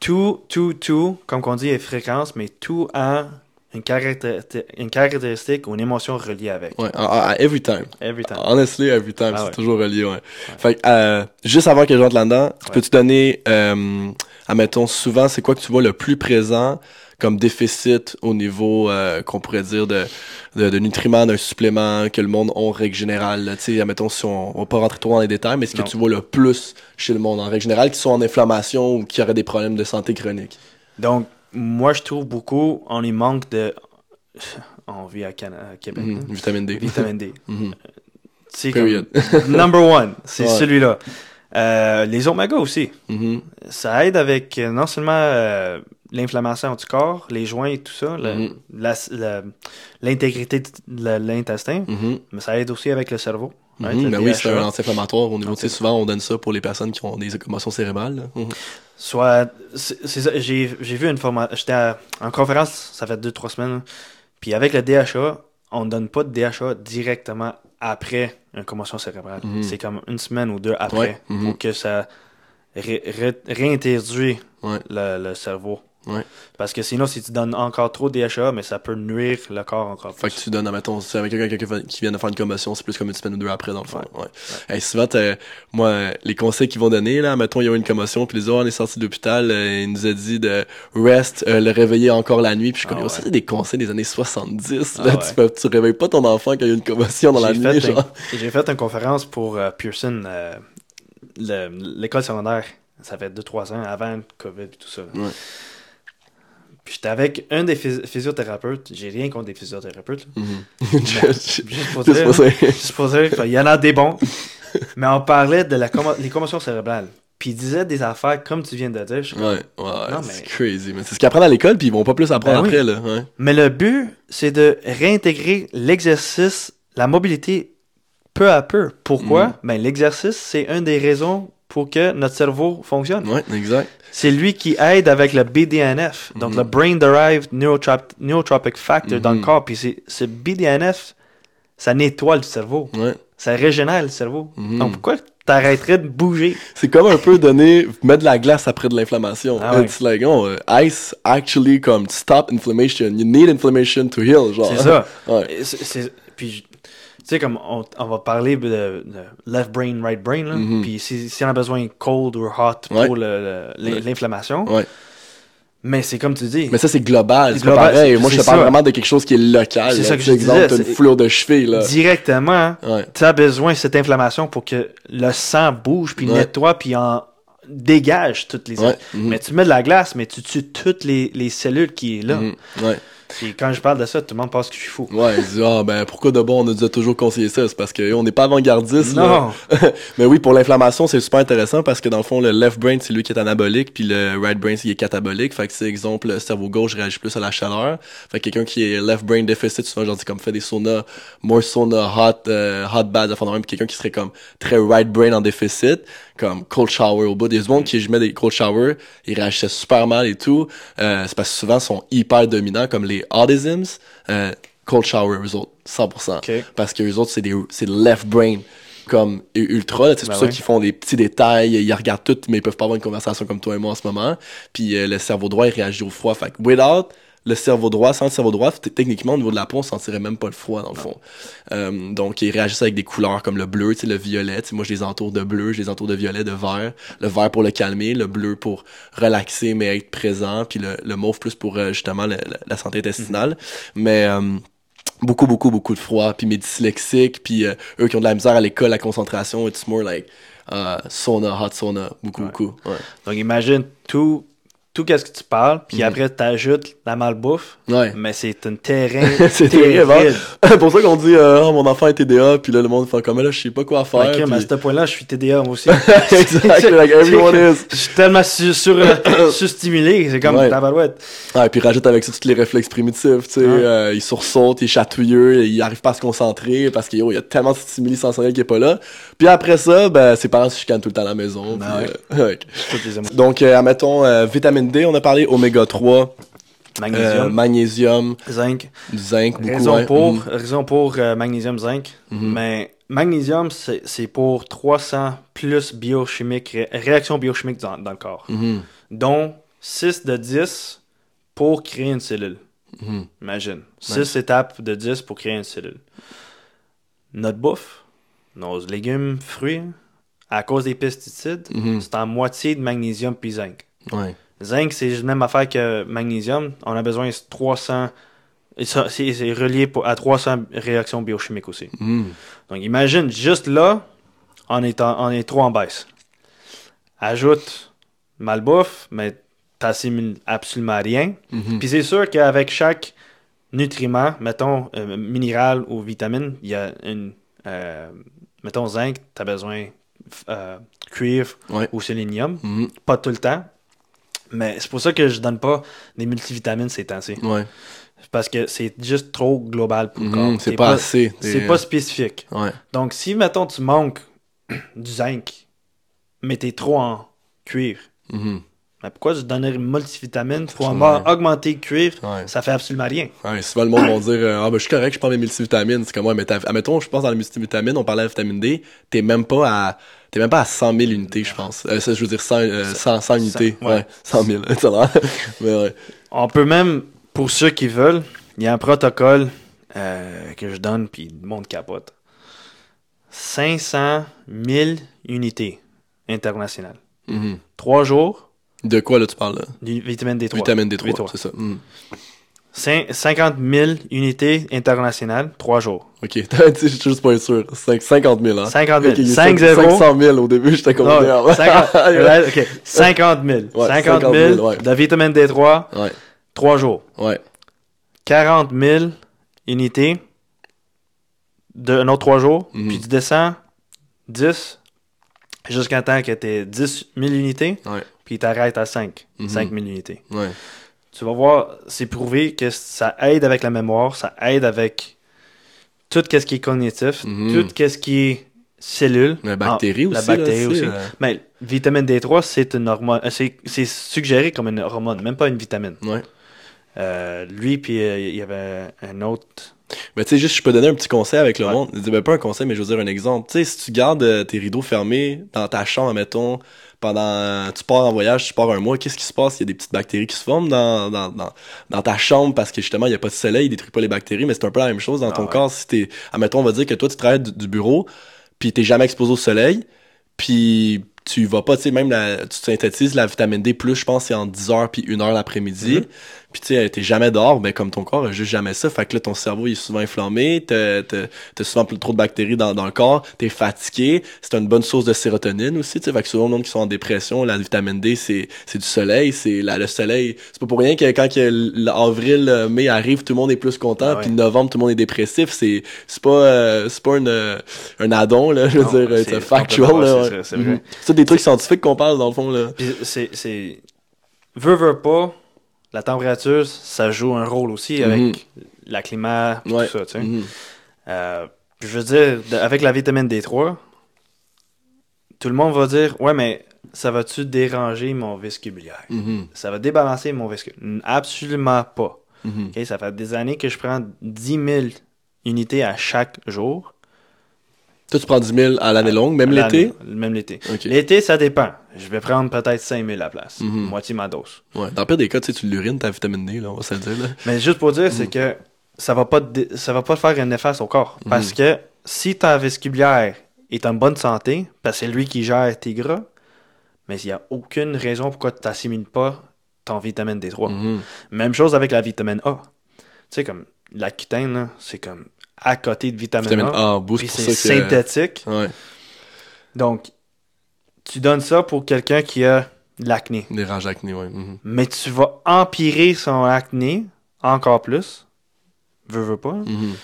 [SPEAKER 1] tout, tout, tout, comme on dit, est fréquence, mais tout a une, caractéristique, une caractéristique ou une émotion reliée avec.
[SPEAKER 2] Ouais, à every time.
[SPEAKER 1] Every time.
[SPEAKER 2] Honestly, every time,
[SPEAKER 1] Ah
[SPEAKER 2] c'est
[SPEAKER 1] ouais.
[SPEAKER 2] toujours relié, ouais. Fait que, euh, juste avant que je rentre là-dedans, tu
[SPEAKER 1] Ouais.
[SPEAKER 2] peux-tu donner, euh, admettons, souvent, c'est quoi que tu vois le plus présent comme déficit au niveau euh, qu'on pourrait dire de, de, de nutriments d'un supplément que le monde a en règle générale. Tu sais, admettons, si on, on va pas rentrer trop dans les détails, mais ce que tu vois le plus chez le monde en règle générale qui sont en inflammation ou qui auraient des problèmes de santé chronique.
[SPEAKER 1] Donc, moi, je trouve beaucoup, on y manque de. (laughs) On vit à, à Québec.
[SPEAKER 2] Mhm.
[SPEAKER 1] hein.
[SPEAKER 2] Vitamine D.
[SPEAKER 1] Vitamine D. (laughs)
[SPEAKER 2] Mhm.
[SPEAKER 1] C'est
[SPEAKER 2] Period.
[SPEAKER 1] comme (laughs) number one, c'est
[SPEAKER 2] Ouais.
[SPEAKER 1] celui-là. Euh, les oméga aussi.
[SPEAKER 2] Mhm.
[SPEAKER 1] Ça aide avec euh, non seulement euh, l'inflammation du corps, les joints et tout ça,
[SPEAKER 2] Mhm.
[SPEAKER 1] l'intégrité de l'intestin,
[SPEAKER 2] Mhm.
[SPEAKER 1] mais ça aide aussi avec le cerveau.
[SPEAKER 2] Mhm. Ben oui, c'est un anti-inflammatoire au niveau, tu sais,
[SPEAKER 1] Anti-
[SPEAKER 2] souvent on donne ça pour les personnes qui ont des commotions cérébrales.
[SPEAKER 1] Soit, j'ai vu une formation, j'étais à- en conférence, ça fait deux, trois semaines, là. puis avec le DHA, on ne donne pas de DHA directement après une commotion cérébrale. C'est comme une semaine ou deux après
[SPEAKER 2] Ouais,
[SPEAKER 1] pour que ça ré- ré- réintroduise
[SPEAKER 2] Ouais.
[SPEAKER 1] le, le cerveau.
[SPEAKER 2] Ouais.
[SPEAKER 1] Parce que sinon, si tu donnes encore trop de DHA, mais ça peut nuire le corps encore
[SPEAKER 2] Fait
[SPEAKER 1] plus.
[SPEAKER 2] que tu donnes, admettons, c'est avec quelqu'un qui, fait- qui vient de faire une commotion, c'est plus comme une semaine ou deux après, dans le fond. Ouais. Hey, souvent, t'as- moi, les conseils qu'ils vont donner, là, mettons, il y a eu une commotion, puis les autres, on est sorti de l'hôpital, euh, il nous a dit de rest, euh, le réveiller encore la nuit, puis je comme,
[SPEAKER 1] Ah
[SPEAKER 2] yo,
[SPEAKER 1] ouais.
[SPEAKER 2] des conseils des années 70,
[SPEAKER 1] Ah
[SPEAKER 2] là,
[SPEAKER 1] ouais.
[SPEAKER 2] tu, peux, tu réveilles pas ton enfant quand il y a une commotion dans la nuit,
[SPEAKER 1] fait,
[SPEAKER 2] genre. (laughs)
[SPEAKER 1] j'ai fait une conférence pour euh, Pearson, euh, le- l'école secondaire. Ça fait 2-3 ans avant le COVID et tout ça. Puis j'étais avec un des phys- physiothérapeutes. J'ai rien contre des physiothérapeutes.
[SPEAKER 2] Mhm. (laughs)
[SPEAKER 1] Juste pour
[SPEAKER 2] Juste
[SPEAKER 1] dire,
[SPEAKER 2] pour ça.
[SPEAKER 1] juste pour dire, il y en a des bons. Mais on parlait de la commo- les commotions cérébrales. Puis il disait des affaires comme tu viens de dire. Je
[SPEAKER 2] Ouais, ouais, c'est crazy, mais c'est ce qu'ils apprennent à l'école, puis ils vont pas plus apprendre
[SPEAKER 1] Ben oui.
[SPEAKER 2] après, là, ouais.
[SPEAKER 1] Mais le but, c'est de réintégrer l'exercice, la mobilité peu à peu. Pourquoi?
[SPEAKER 2] Mhm.
[SPEAKER 1] Ben, l'exercice, c'est une des raisons pour que notre cerveau fonctionne.
[SPEAKER 2] Ouais, exact.
[SPEAKER 1] C'est lui qui aide avec le BDNF, donc
[SPEAKER 2] Mhm.
[SPEAKER 1] le Brain Derived Neurotrop- Neurotropic Factor dans le
[SPEAKER 2] Mhm.
[SPEAKER 1] corps. Puis c'est- ce BDNF, ça nettoie le cerveau,
[SPEAKER 2] Ouais.
[SPEAKER 1] ça régénère le cerveau.
[SPEAKER 2] Mhm.
[SPEAKER 1] Donc pourquoi t'arrêterais de bouger?
[SPEAKER 2] C'est comme un peu donner, mettre de la glace après de l'inflammation.
[SPEAKER 1] Ah ouais.
[SPEAKER 2] It's like, oh, uh, ice actually comme stop inflammation. You need inflammation to heal.
[SPEAKER 1] C'est ça. (laughs)
[SPEAKER 2] Ouais.
[SPEAKER 1] Puis, sais, comme on, on va parler de, de left brain, right brain, là.
[SPEAKER 2] Mhm.
[SPEAKER 1] Puis si, si on a besoin cold ou hot
[SPEAKER 2] Ouais.
[SPEAKER 1] pour l'inflammation.
[SPEAKER 2] Ouais.
[SPEAKER 1] Mais c'est comme tu dis.
[SPEAKER 2] Mais ça, c'est global.
[SPEAKER 1] C'est
[SPEAKER 2] pareil. Moi, je te parle
[SPEAKER 1] ça.
[SPEAKER 2] vraiment de quelque chose qui est local.
[SPEAKER 1] C'est ça que
[SPEAKER 2] Tu
[SPEAKER 1] je
[SPEAKER 2] exemple,
[SPEAKER 1] disais,
[SPEAKER 2] une foulure de cheville, là.
[SPEAKER 1] directement,
[SPEAKER 2] Ouais.
[SPEAKER 1] tu as besoin de cette inflammation pour que le sang bouge, puis nettoie, puis en dégage toutes les...
[SPEAKER 2] Mhm.
[SPEAKER 1] Mais tu mets de la glace, mais tu tues toutes les, les cellules qui est là.
[SPEAKER 2] Mhm. Ouais.
[SPEAKER 1] Et quand je parle de ça, tout le monde pense que je suis fou.
[SPEAKER 2] Ouais, il dit, ah, ben, pourquoi de bon, on nous a toujours conseillé ça? C'est parce qu'on n'est pas avant-gardiste, là.
[SPEAKER 1] Non! (laughs)
[SPEAKER 2] Mais oui, pour l'inflammation, c'est super intéressant parce que dans le fond, le left brain, c'est lui qui est anabolique, puis le right brain, c'est qui est catabolique. Fait que c'est exemple, le cerveau gauche réagit plus à la chaleur. Fait que quelqu'un qui est left brain déficit, souvent, genre, dis comme fait des saunas, more sauna, hot, euh, hot baths, enfin, même, puis quelqu'un qui serait comme très right brain en déficit, comme cold shower au bout. Des gens qui, je mets des cold shower, ils réagissaient super mal et tout. Euh, c'est parce que souvent, ils sont hyper dominants, comme les autisms, euh, cold shower, eux autres, 100%.
[SPEAKER 1] Ok.
[SPEAKER 2] Parce que eux autres, c'est des, c'est le left brain comme ultra. C'est
[SPEAKER 1] Ben
[SPEAKER 2] pour ça qu'ils font des petits détails, ils regardent tout, mais ils peuvent pas avoir une conversation comme toi et moi en ce moment. Puis euh, le cerveau droit, il réagit au froid. Fait que without le cerveau droit, sans le cerveau droit, techniquement, au niveau de la peau, on sentirait même pas le froid, dans le fond. Euh, donc, ils réagissent avec des couleurs comme le bleu, le violet. Tu sais, moi, je les entoure de bleu, je les entoure de violet, de vert. Le vert pour le calmer, le bleu pour relaxer, mais être présent. Puis le, le mauve plus pour, euh, justement, le- la- la santé intestinale. Mais... euh, beaucoup, beaucoup, beaucoup de froid, puis mes dyslexiques, puis euh, eux qui ont de la misère à l'école, la concentration, it's more like uh, sauna, hot sauna, beaucoup,
[SPEAKER 1] Ouais.
[SPEAKER 2] beaucoup. Ouais.
[SPEAKER 1] Donc imagine tout, tout qu'est-ce que tu parles, puis
[SPEAKER 2] Mhm.
[SPEAKER 1] après t'ajoutes la malbouffe,
[SPEAKER 2] Ouais.
[SPEAKER 1] mais c'est un terrain (laughs)
[SPEAKER 2] c'est terrible, hein? (laughs) pour ça qu'on dit, euh, Ah, mon enfant est TDA, puis là, le monde fait comme, là, je sais pas quoi faire.
[SPEAKER 1] Ok, mais à ce point-là, je suis TDA moi aussi. (laughs)
[SPEAKER 2] exact, like everyone is.
[SPEAKER 1] Je suis tellement sur, euh, (coughs) surstimulé, c'est comme
[SPEAKER 2] Ouais.
[SPEAKER 1] tabarouette.
[SPEAKER 2] Ouais, puis rajoute avec ça tous les réflexes primitifs, tu sais,
[SPEAKER 1] Ouais.
[SPEAKER 2] euh, il sursaute, il est chatouilleux, il arrive pas à se concentrer parce qu'il y a tellement de stimuli sensoriels qui est pas là. Puis après ça, ben, ses parents se chicanent tout le temps à la maison.
[SPEAKER 1] Ben
[SPEAKER 2] puis, euh. Donc, admettons, vitamine D, on a parlé oméga 3,
[SPEAKER 1] Magnésium,
[SPEAKER 2] euh, magnésium,
[SPEAKER 1] zinc.
[SPEAKER 2] zinc, beaucoup.
[SPEAKER 1] Raison pour, raison pour euh, magnésium, zinc.
[SPEAKER 2] Mhm.
[SPEAKER 1] Mais magnésium, c'est pour 300 plus biochimiques, ré- réactions biochimiques dans, dans le corps.
[SPEAKER 2] Mhm.
[SPEAKER 1] Dont 6 de 10 pour créer une cellule.
[SPEAKER 2] Mhm.
[SPEAKER 1] Imagine. 6 étapes de 10 pour créer une cellule. Notre bouffe, nos légumes, fruits, à cause des pesticides, c'est en moitié de magnésium puis zinc.
[SPEAKER 2] Ouais.
[SPEAKER 1] Zinc, c'est la même affaire que magnésium. On a besoin de 300. et ça, C'est relié à 300 réactions biochimiques aussi.
[SPEAKER 2] Mhm.
[SPEAKER 1] Donc imagine, juste là, on est, en- on est trop en baisse. Ajoute malbouffe, mais t'assimiles absolument rien.
[SPEAKER 2] Mhm.
[SPEAKER 1] Puis c'est sûr qu'avec chaque nutriment, mettons euh, minéral ou vitamine, il y a une. euh, mettons zinc, t'as besoin euh, cuivre
[SPEAKER 2] Ouais.
[SPEAKER 1] ou sélénium.
[SPEAKER 2] Mhm.
[SPEAKER 1] Pas tout le temps. Mais c'est pour ça que je donne pas des multivitamines ces temps-ci.
[SPEAKER 2] Ouais.
[SPEAKER 1] Parce que c'est juste trop global pour le
[SPEAKER 2] Mhm.
[SPEAKER 1] corps.
[SPEAKER 2] C'est pas, assez.
[SPEAKER 1] C'est pas spécifique.
[SPEAKER 2] Ouais.
[SPEAKER 1] Donc, si, mettons, tu manques (clears throat) du zinc, mais t'es trop en cuivre,
[SPEAKER 2] Mhm.
[SPEAKER 1] mais pourquoi je donnerais une multivitamine pour avoir
[SPEAKER 2] ouais.
[SPEAKER 1] augmenter le cuivre?
[SPEAKER 2] Ouais.
[SPEAKER 1] Ça fait absolument rien.
[SPEAKER 2] Ouais, souvent le monde va dire euh, Ah, ben, je suis correct, je prends mes multivitamines. C'est comme, ouais, mais admettons, je pense dans les multivitamines, on parlait de la vitamine D, t'es même pas à. T'es même pas à 100 000 unités, je pense. Euh, ça, je veux dire 100, euh, 100, 100 unités.
[SPEAKER 1] ouais.
[SPEAKER 2] ouais. 100 000. Ça a l'air. mais ouais.
[SPEAKER 1] On peut même, pour ceux qui veulent, il y a un protocole euh, que je donne, puis le monde capote. 500 000 unités internationales.
[SPEAKER 2] Mhm.
[SPEAKER 1] Trois jours,
[SPEAKER 2] De quoi, là, tu parles, là?
[SPEAKER 1] du vitamine D3.
[SPEAKER 2] Vitamine D3,
[SPEAKER 1] D3.
[SPEAKER 2] c'est ça. Mhm.
[SPEAKER 1] Cin- 50 000 unités internationales, trois jours.
[SPEAKER 2] Ok, (laughs) je suis juste pas sûr. Cinq- 50 000, hein?
[SPEAKER 1] 50 000.
[SPEAKER 2] Ok, il est
[SPEAKER 1] 5
[SPEAKER 2] cinq-
[SPEAKER 1] 0.
[SPEAKER 2] 500 000 au début, j'étais comme.
[SPEAKER 1] Non,
[SPEAKER 2] merde.
[SPEAKER 1] 50, (laughs) ouais, ok. 50 000.
[SPEAKER 2] Ouais,
[SPEAKER 1] 50
[SPEAKER 2] 50
[SPEAKER 1] 000
[SPEAKER 2] 000, ouais.
[SPEAKER 1] de vitamine D3,
[SPEAKER 2] Ouais,
[SPEAKER 1] 3 jours.
[SPEAKER 2] ouais.
[SPEAKER 1] 40 000 unités de un autre 3 jours.
[SPEAKER 2] Mhm.
[SPEAKER 1] Puis tu descends 10 jusqu'à temps que tu aies 10 000 unités. Puis tu arrêtes à 5.
[SPEAKER 2] Mhm.
[SPEAKER 1] 5 000 unités.
[SPEAKER 2] Ouais.
[SPEAKER 1] Tu vas voir, c'est prouvé que ça aide avec la mémoire, ça aide avec tout ce qui est cognitif,
[SPEAKER 2] Mhm.
[SPEAKER 1] tout ce qui est cellules.
[SPEAKER 2] La bactérie
[SPEAKER 1] Ah,
[SPEAKER 2] aussi.
[SPEAKER 1] La bactérie
[SPEAKER 2] tu sais,
[SPEAKER 1] aussi.
[SPEAKER 2] euh,
[SPEAKER 1] Mais vitamine D3, c'est une hormone. euh, C'est suggéré comme une hormone, même pas une vitamine.
[SPEAKER 2] Ouais.
[SPEAKER 1] Euh, lui, puis euh, il y avait un autre.
[SPEAKER 2] Mais tu sais, juste, je peux donner un petit conseil avec le
[SPEAKER 1] Ouais.
[SPEAKER 2] monde. Ben, pas un conseil, mais je veux dire un exemple. Tu sais, si tu gardes tes rideaux fermés dans ta chambre, mettons, pendant. Tu pars en voyage, tu pars un mois, qu'est-ce qui se passe? Il y a des petites bactéries qui se forment dans, dans, dans, dans ta chambre parce que justement, il n'y a pas de soleil, ils détruisent pas les bactéries, mais c'est un peu la même chose dans
[SPEAKER 1] Ah
[SPEAKER 2] ton
[SPEAKER 1] ouais.
[SPEAKER 2] corps. Si t'es. Admettons, on va dire que toi, tu travailles du, du bureau, puis t'es jamais exposé au soleil, puis tu vas pas, tu sais, même la, tu synthétises la vitamine D plus, je pense, c'est en 10 heures puis 1 heure l'après-midi.
[SPEAKER 1] Mhm.
[SPEAKER 2] Puis tu sais, t'es jamais dehors, ben comme ton corps a juste jamais ça. Fait que là, ton cerveau il est souvent inflammé, t'as t'as- t'as souvent plus trop de bactéries dans, dans le corps, t'es fatigué. C'est une bonne source de sérotonine aussi, tu sais. Fait que souvent, le monde qui sont en dépression, la vitamine D, c'est c'est du soleil. C'est le soleil. C'est pas pour rien que quand que l'avril, euh, mai arrive, tout le monde est plus content.
[SPEAKER 1] Ah ouais.
[SPEAKER 2] Puis novembre, tout le monde est dépressif. C'est c'est pas, euh, c'est pas une, euh, un addon, là. Je veux dire,
[SPEAKER 1] c'est
[SPEAKER 2] factual,
[SPEAKER 1] c'est
[SPEAKER 2] Mhm. des trucs scientifiques qu'on parle, dans le fond, là.
[SPEAKER 1] C'est- Veux, veux pas, la température, ça joue un rôle aussi avec la climat,
[SPEAKER 2] Ouais.
[SPEAKER 1] tout ça, tu sais.
[SPEAKER 2] Mhm.
[SPEAKER 1] Euh, je veux dire, avec la vitamine D3, tout le monde va dire Ouais, mais ça va-tu déranger mon vestibulière
[SPEAKER 2] Mhm.
[SPEAKER 1] Ça va débalancer mon vestibulière Absolument pas.
[SPEAKER 2] Mhm.
[SPEAKER 1] Ok, Ça fait des années que je prends 10 000 unités à chaque jour.
[SPEAKER 2] Toi, tu prends 10 000 à l'année longue, même l'été?
[SPEAKER 1] Même l'été. L'été, ça dépend. Je vais prendre peut-être 5 000 à la place.
[SPEAKER 2] Mhm.
[SPEAKER 1] Moitié ma dose.
[SPEAKER 2] Ouais. Dans le pire des cas, tu sais, tu l'urines, ta vitamine D, là, on va se le dire, là.
[SPEAKER 1] Mais juste pour dire,
[SPEAKER 2] Mm.
[SPEAKER 1] c'est que ça va pas te ça va pas faire un néfaste au corps.
[SPEAKER 2] Mm.
[SPEAKER 1] Parce que si ta vestibulière est en bonne santé, parce que c'est lui qui gère tes gras, mais il n'y a aucune raison pourquoi tu n'assimiles pas ton vitamine D3.
[SPEAKER 2] Mhm.
[SPEAKER 1] Même chose avec la vitamine A. Tu sais, comme la là, c'est comme à côté de vitamine,
[SPEAKER 2] Vitamine
[SPEAKER 1] A.
[SPEAKER 2] A
[SPEAKER 1] c'est
[SPEAKER 2] que...
[SPEAKER 1] synthétique.
[SPEAKER 2] Ouais,
[SPEAKER 1] Donc, tu donnes ça pour quelqu'un qui a de l'acné.
[SPEAKER 2] des rages d'acné, ouais. mhm.
[SPEAKER 1] Mais tu vas empirer son acné encore plus. Veux, veux pas.
[SPEAKER 2] Mhm.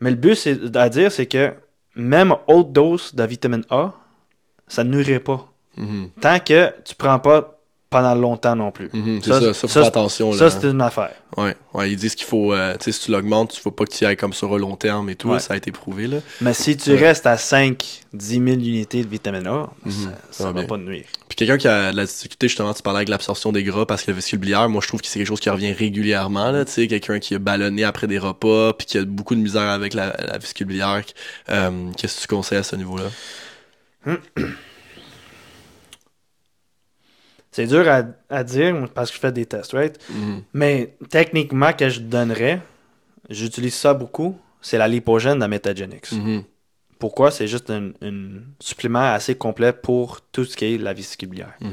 [SPEAKER 1] Mais le but c'est à dire, c'est que même haute dose de vitamine A, ça ne nourrit pas.
[SPEAKER 2] Mhm.
[SPEAKER 1] Tant que tu prends pas pendant longtemps non plus.
[SPEAKER 2] Mhm. C'est
[SPEAKER 1] Ça,
[SPEAKER 2] ça, ça, faut faire attention,
[SPEAKER 1] Ça, c'est une affaire.
[SPEAKER 2] Ouais, ouais, ils disent qu'il faut, euh, tu sais, si tu l'augmentes, il faut pas que tu ailles comme sur un long terme et tout,
[SPEAKER 1] Ouais.
[SPEAKER 2] ça a été prouvé, là.
[SPEAKER 1] Mais si tu restes à 5, 10 000 unités de vitamine A,
[SPEAKER 2] Mhm.
[SPEAKER 1] ça,
[SPEAKER 2] Ça
[SPEAKER 1] ça
[SPEAKER 2] va
[SPEAKER 1] va
[SPEAKER 2] bien.
[SPEAKER 1] pas nuire.
[SPEAKER 2] Puis quelqu'un qui a de la difficulté, justement, tu parlais avec l'absorption des gras parce que le vésicule biliaire, moi, je trouve que c'est quelque chose qui revient régulièrement, là, tu sais, quelqu'un qui a ballonné après des repas, puis qui a beaucoup de misère avec la, la vésicule biliaire, euh, qu'est-ce que tu conseilles à ce niveau-là? (clears throat)
[SPEAKER 1] C'est dur à, à dire parce que je fais des tests, right?
[SPEAKER 2] Mhm.
[SPEAKER 1] Mais techniquement, que je donnerais, j'utilise ça beaucoup, c'est la lipogène de Metagenics.
[SPEAKER 2] Mhm.
[SPEAKER 1] Pourquoi? C'est juste un, un supplément assez complet pour tout ce qui est la vésicule biliaire.
[SPEAKER 2] Mhm.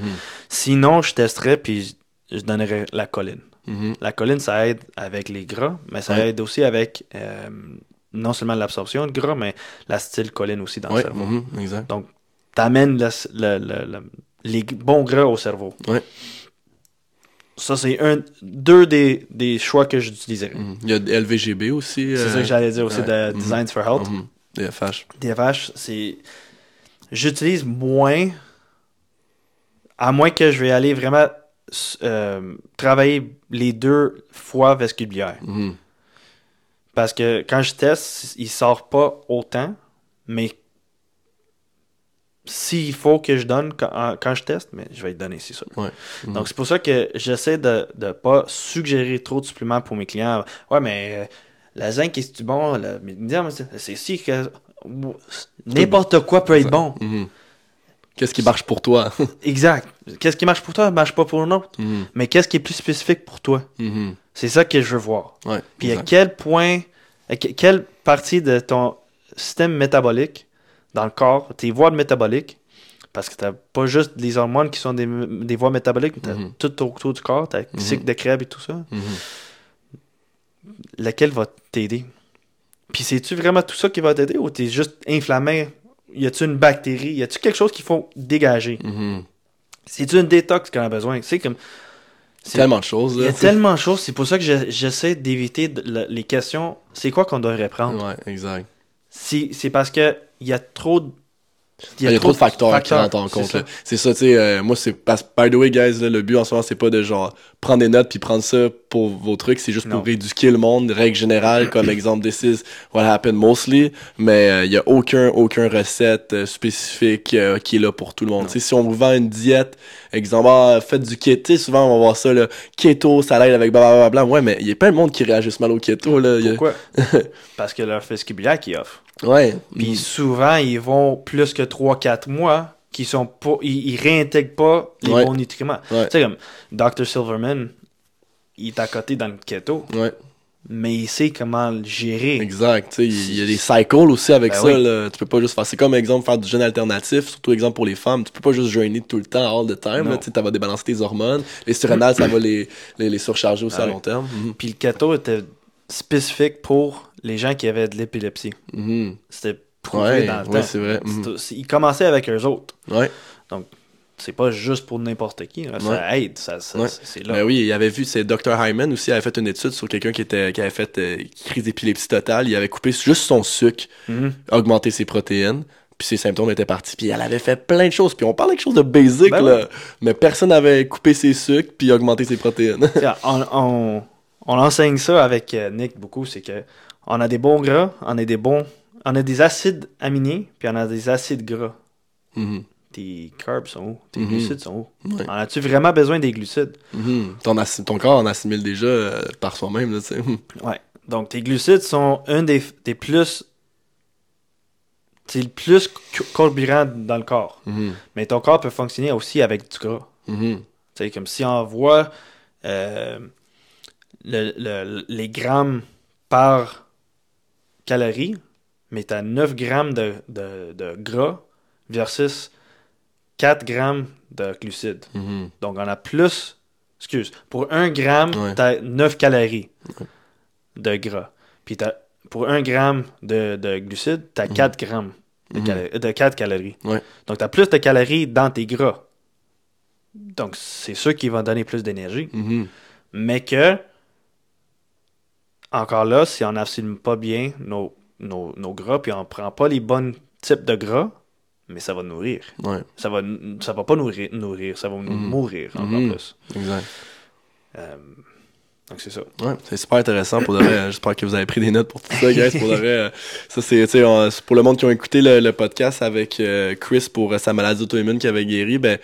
[SPEAKER 1] Sinon, je testerais, puis je donnerais la colline.
[SPEAKER 2] Mhm.
[SPEAKER 1] La colline, ça aide avec les gras, mais ça
[SPEAKER 2] Ouais.
[SPEAKER 1] aide aussi avec euh, non seulement l'absorption de gras, mais la style colline aussi dans
[SPEAKER 2] Ouais,
[SPEAKER 1] le cerveau.
[SPEAKER 2] exact.
[SPEAKER 1] T'amènes le- le- le- le- les bons gras au cerveau.
[SPEAKER 2] Ouais.
[SPEAKER 1] Ça, c'est un, deux des, des choix que j'utiliserais.
[SPEAKER 2] Mhm. Il y a LVGB aussi.
[SPEAKER 1] C'est
[SPEAKER 2] euh,
[SPEAKER 1] ça que j'allais dire aussi
[SPEAKER 2] ouais.
[SPEAKER 1] de Designs for Health.
[SPEAKER 2] mhm. DFH.
[SPEAKER 1] DFH, c'est. J'utilise moins. À moins que je vais aller vraiment euh, travailler les deux fois vestibulières.
[SPEAKER 2] Mhm.
[SPEAKER 1] Parce que quand je teste, il sort pas autant, mais s'il faut que je donne quand, quand je teste, mais je vais le donner, c'est ça.
[SPEAKER 2] Ouais. Mhm.
[SPEAKER 1] Donc c'est pour ça que j'essaie de ne pas suggérer trop de suppléments pour mes clients. Ouais, mais euh, la zinc, est-ce bon? Le c'est si que. N'importe quoi peut être bon.
[SPEAKER 2] Mhm. Qu'est-ce qui marche pour toi? (laughs)
[SPEAKER 1] Exact. Qu'est-ce qui marche pour toi, marche pas pour l'autre.
[SPEAKER 2] Mhm.
[SPEAKER 1] Mais qu'est-ce qui est plus spécifique pour toi?
[SPEAKER 2] Mhm.
[SPEAKER 1] C'est ça que je veux voir.
[SPEAKER 2] Ouais,
[SPEAKER 1] Puis à quel point, à quelle partie de ton système métabolique dans le corps, tes voies métaboliques, parce que t'as pas juste les hormones qui sont des, des voies métaboliques, mais t'as
[SPEAKER 2] Mhm.
[SPEAKER 1] tout autour du corps, t'as le
[SPEAKER 2] Mhm.
[SPEAKER 1] cycle de Krebs et tout ça,
[SPEAKER 2] Mhm.
[SPEAKER 1] laquelle va t'aider? Puis c'est-tu vraiment tout ça qui va t'aider ou t'es juste inflammé? Y a-tu une bactérie? Y a-tu quelque chose qu'il faut dégager?
[SPEAKER 2] Mhm.
[SPEAKER 1] C'est-tu une détox qu'on a besoin? C'est comme.
[SPEAKER 2] Tellement de choses.
[SPEAKER 1] Il y a tellement de choses, c'est pour ça que je- j'essaie d'éviter les questions. C'est quoi qu'on devrait prendre?
[SPEAKER 2] Ouais, exact.
[SPEAKER 1] C'est parce que il y a trop de.
[SPEAKER 2] Il y a, trop de facteurs, qui rentrent en compte. C'est ça, tu sais. euh, moi, c'est. By the way, guys, là, le but en ce moment, c'est pas de genre prendre des notes puis prendre ça pour vos trucs. C'est juste
[SPEAKER 1] Non.
[SPEAKER 2] pour éduquer le monde, règle générale, comme (clears throat) exemple, this is what happened mostly. Mais euh, il y a aucun, aucun recette euh, spécifique euh, qui est là pour tout le monde. Si on vous vend une diète, exemple, ah, faites du keto, souvent on va voir ça, là, keto, ça l'aide avec blablabla. Ouais, mais il y a plein de monde qui réagissent mal au keto, là. A-
[SPEAKER 1] Pourquoi? (laughs) parce que leur vestibulière qui offre.
[SPEAKER 2] Ouais.
[SPEAKER 1] Puis souvent, ils vont plus que 3-4 mois qui sont pas. Ils, ils réintègrent pas les
[SPEAKER 2] Ouais.
[SPEAKER 1] bons nutriments.
[SPEAKER 2] Ouais.
[SPEAKER 1] Tu sais, comme Dr. Silverman, il est à côté dans le keto,
[SPEAKER 2] Ouais.
[SPEAKER 1] Mais il sait comment le gérer.
[SPEAKER 2] Exact, il y a des cycles aussi avec
[SPEAKER 1] Ben
[SPEAKER 2] ça,
[SPEAKER 1] oui.
[SPEAKER 2] là. tu peux pas juste faire, c'est comme exemple faire du jeûne alternatif, surtout exemple pour les femmes, tu peux pas juste jeûner tout le temps, all the time, tu sais, ça va débalancer tes hormones, les surrénales, ça va les, les, les surcharger aussi
[SPEAKER 1] Ah
[SPEAKER 2] à
[SPEAKER 1] oui.
[SPEAKER 2] long terme. Mhm.
[SPEAKER 1] Puis le keto était spécifique pour les gens qui avaient de l'épilepsie.
[SPEAKER 2] Mhm.
[SPEAKER 1] C'était prouvé
[SPEAKER 2] Ouais,
[SPEAKER 1] dans le
[SPEAKER 2] ouais,
[SPEAKER 1] temps.
[SPEAKER 2] c'est vrai. Mhm.
[SPEAKER 1] C'est- Ils commençaient avec eux autres.
[SPEAKER 2] Ouais.
[SPEAKER 1] C'est pas juste pour n'importe qui. là. Ça aide. Ça, ça-
[SPEAKER 2] Ouais.
[SPEAKER 1] c'est- là.
[SPEAKER 2] Ben oui, il avait vu, c'est Dr. Hyman aussi, il avait fait une étude sur quelqu'un qui était qui avait fait euh, crise d'épilepsie totale, il avait coupé juste son sucre,
[SPEAKER 1] Mhm.
[SPEAKER 2] augmenté ses protéines, puis ses symptômes étaient partis. Puis elle avait fait plein de choses, puis on parle de quelque chose de basic,
[SPEAKER 1] Ben
[SPEAKER 2] là, mais personne n'avait coupé ses sucres puis augmenté ses protéines. (laughs)
[SPEAKER 1] On, on, on enseigne ça avec euh, Nick beaucoup, c'est que on a des bons gras, on a des bons, on a des acides aminés, puis on a des acides gras.
[SPEAKER 2] Mhm.
[SPEAKER 1] Tes carbs sont où? Tes
[SPEAKER 2] Mhm.
[SPEAKER 1] glucides sont?
[SPEAKER 2] Ouais.
[SPEAKER 1] En as-tu vraiment besoin des glucides?
[SPEAKER 2] Mhm. Ton, corps en assimile déjà euh, par soi-même, tu sais. (laughs)
[SPEAKER 1] Ouais. Donc tes glucides sont un des, des plus. C'est le plus carburant dans le corps.
[SPEAKER 2] Mhm.
[SPEAKER 1] Mais ton corps peut fonctionner aussi avec du gras. Tu sais, comme si on voit euh, le- le- les grammes par calorie, mais tu as 9 grammes de, de- de gras versus 4 grammes de glucides.
[SPEAKER 2] Mhm.
[SPEAKER 1] Donc, on a plus. Excuse, pour 1 gramme,
[SPEAKER 2] Ouais.
[SPEAKER 1] tu as 9 calories de gras. Puis pour 1 gramme de, de glucides, tu as 4 grammes de,
[SPEAKER 2] Mhm.
[SPEAKER 1] calo- de 4 calories.
[SPEAKER 2] Ouais.
[SPEAKER 1] Donc, tu as plus de calories dans tes gras. Donc, c'est sûr qui va donner plus d'énergie.
[SPEAKER 2] Mhm.
[SPEAKER 1] Mais que, encore là, si on n'assume pas bien nos, nos, nos gras, puis on prend pas les bons types de gras, mais ça va nourrir.
[SPEAKER 2] Ouais,
[SPEAKER 1] Ça va, ça va pas nourrir, nourrir ça va nous mourir encore
[SPEAKER 2] Mhm.
[SPEAKER 1] plus.
[SPEAKER 2] exact.
[SPEAKER 1] Euh, donc, c'est ça.
[SPEAKER 2] Ouais, c'est super intéressant pour de vrai. J'espère que vous avez pris des notes pour tout ça, guys. Pour de vrai, euh, ça c'est, pour le monde qui ont écouté le, le podcast avec euh, Chris pour euh, sa maladie auto-immune qui avait guéri, ben,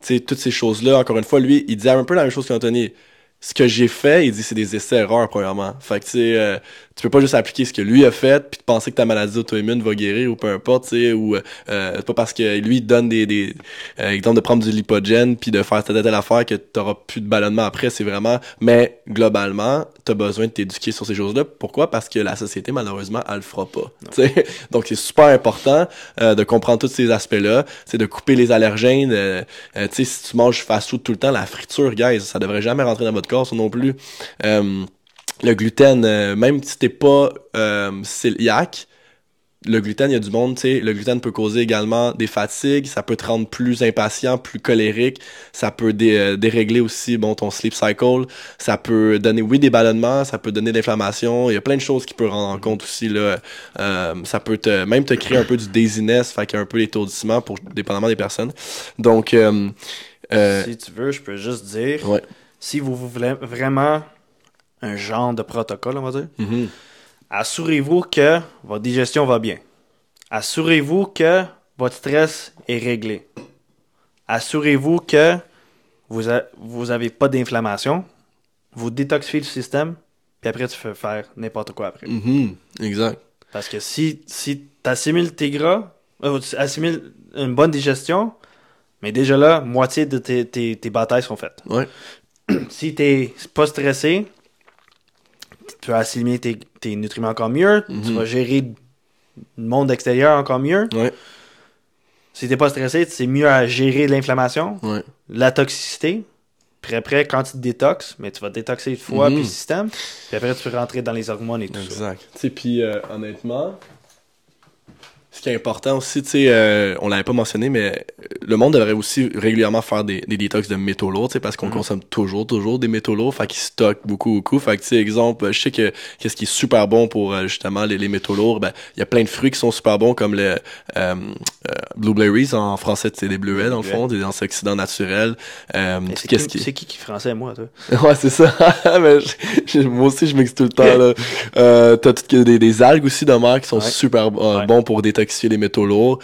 [SPEAKER 2] tu sais, toutes ces choses-là, encore une fois, lui, il disait un peu la même chose qu'Anthony. Ce que j'ai fait, il dit, c'est des essais-erreurs, premièrement. Fait que, tu sais, euh, tu peux pas juste appliquer ce que lui a fait puis penser que ta maladie auto-immune va guérir ou peu importe, tu sais, ou euh, pas parce que lui donne des, des euh, de prendre du lipogène puis de faire telle telle affaire que t'auras plus de ballonnement après, c'est vraiment, mais globalement, t'as besoin de t'éduquer sur ces choses-là. Pourquoi? Parce que la société, malheureusement, elle le fera pas, tu sais. (laughs) Donc, c'est super important euh, de comprendre tous ces aspects-là, c'est de couper les allergènes, euh, euh, tu sais, si tu manges fast-food tout le temps, la friture, guys, ça devrait jamais rentrer dans votre corps, ça non plus. Le gluten, euh, même si t'es pas euh, le gluten, il y a du monde, tu sais, le gluten peut causer également des fatigues, ça peut te rendre plus impatient, plus colérique, ça peut dé- euh, dérégler aussi, bon, ton sleep cycle, ça peut donner, oui, des ballonnements, ça peut donner de l'inflammation, il y a plein de choses qui peuvent rendre en compte aussi, là, Euh, ça peut te, même te créer un peu du dizziness, fait qu'il y a un peu l'étourdissement pour, dépendamment des personnes. Donc, euh, euh,
[SPEAKER 1] Si tu veux, je peux juste dire,
[SPEAKER 2] ouais.
[SPEAKER 1] si vous voulez vraiment un genre de protocole, on va dire,
[SPEAKER 2] Mhm.
[SPEAKER 1] assurez-vous que votre digestion va bien. Assurez-vous que votre stress est réglé. Assurez-vous que vous, a- vous avez pas d'inflammation. Vous détoxifiez le système, puis après tu peux faire n'importe quoi après.
[SPEAKER 2] Mhm. Exact.
[SPEAKER 1] Parce que si, si tu assimiles tes gras, euh, tu assimiles une bonne digestion, mais déjà là, moitié de tes, tes, tes batailles sont faites.
[SPEAKER 2] Ouais.
[SPEAKER 1] Si t'es pas stressé, tu vas assimiler tes, tes nutriments encore mieux, tu
[SPEAKER 2] Mhm.
[SPEAKER 1] vas gérer le monde extérieur encore mieux.
[SPEAKER 2] Ouais.
[SPEAKER 1] Si t'es pas stressé, c'est mieux à gérer l'inflammation,
[SPEAKER 2] Ouais.
[SPEAKER 1] la toxicité. Puis après, quand tu te détoxes, mais tu vas détoxer le foie
[SPEAKER 2] Mhm.
[SPEAKER 1] puis le système. Puis après, tu peux rentrer dans les hormones et tout ça.
[SPEAKER 2] Exact. Tu sais, puis euh, honnêtement, ce qui est important aussi, tu sais, euh, on l'avait pas mentionné, mais euh, le monde devrait aussi régulièrement faire des, des détox de métaux lourds, tu sais, parce qu'on
[SPEAKER 1] Mhm.
[SPEAKER 2] consomme toujours, toujours des métaux lourds, fait qu'ils stockent beaucoup, beaucoup. Fait que, tu sais, exemple, je sais que qu'est-ce qui est super bon pour euh, justement les, les métaux lourds, ben, il y a plein de fruits qui sont super bons, comme le euh, euh, blueberries, en français, c'est des bleuets, dans le fond, des antioxydants naturels.
[SPEAKER 1] C'est
[SPEAKER 2] qu'est-ce
[SPEAKER 1] qui,
[SPEAKER 2] qui...
[SPEAKER 1] qui qui est français, moi, toi? (laughs)
[SPEAKER 2] Ouais, c'est ça. (laughs) Mais je- moi aussi, je mixe tout le temps. Là. (laughs) Euh, T'as des, des algues aussi de mer qui sont
[SPEAKER 1] Ouais.
[SPEAKER 2] super
[SPEAKER 1] Ouais.
[SPEAKER 2] bons pour détoxifier les métaux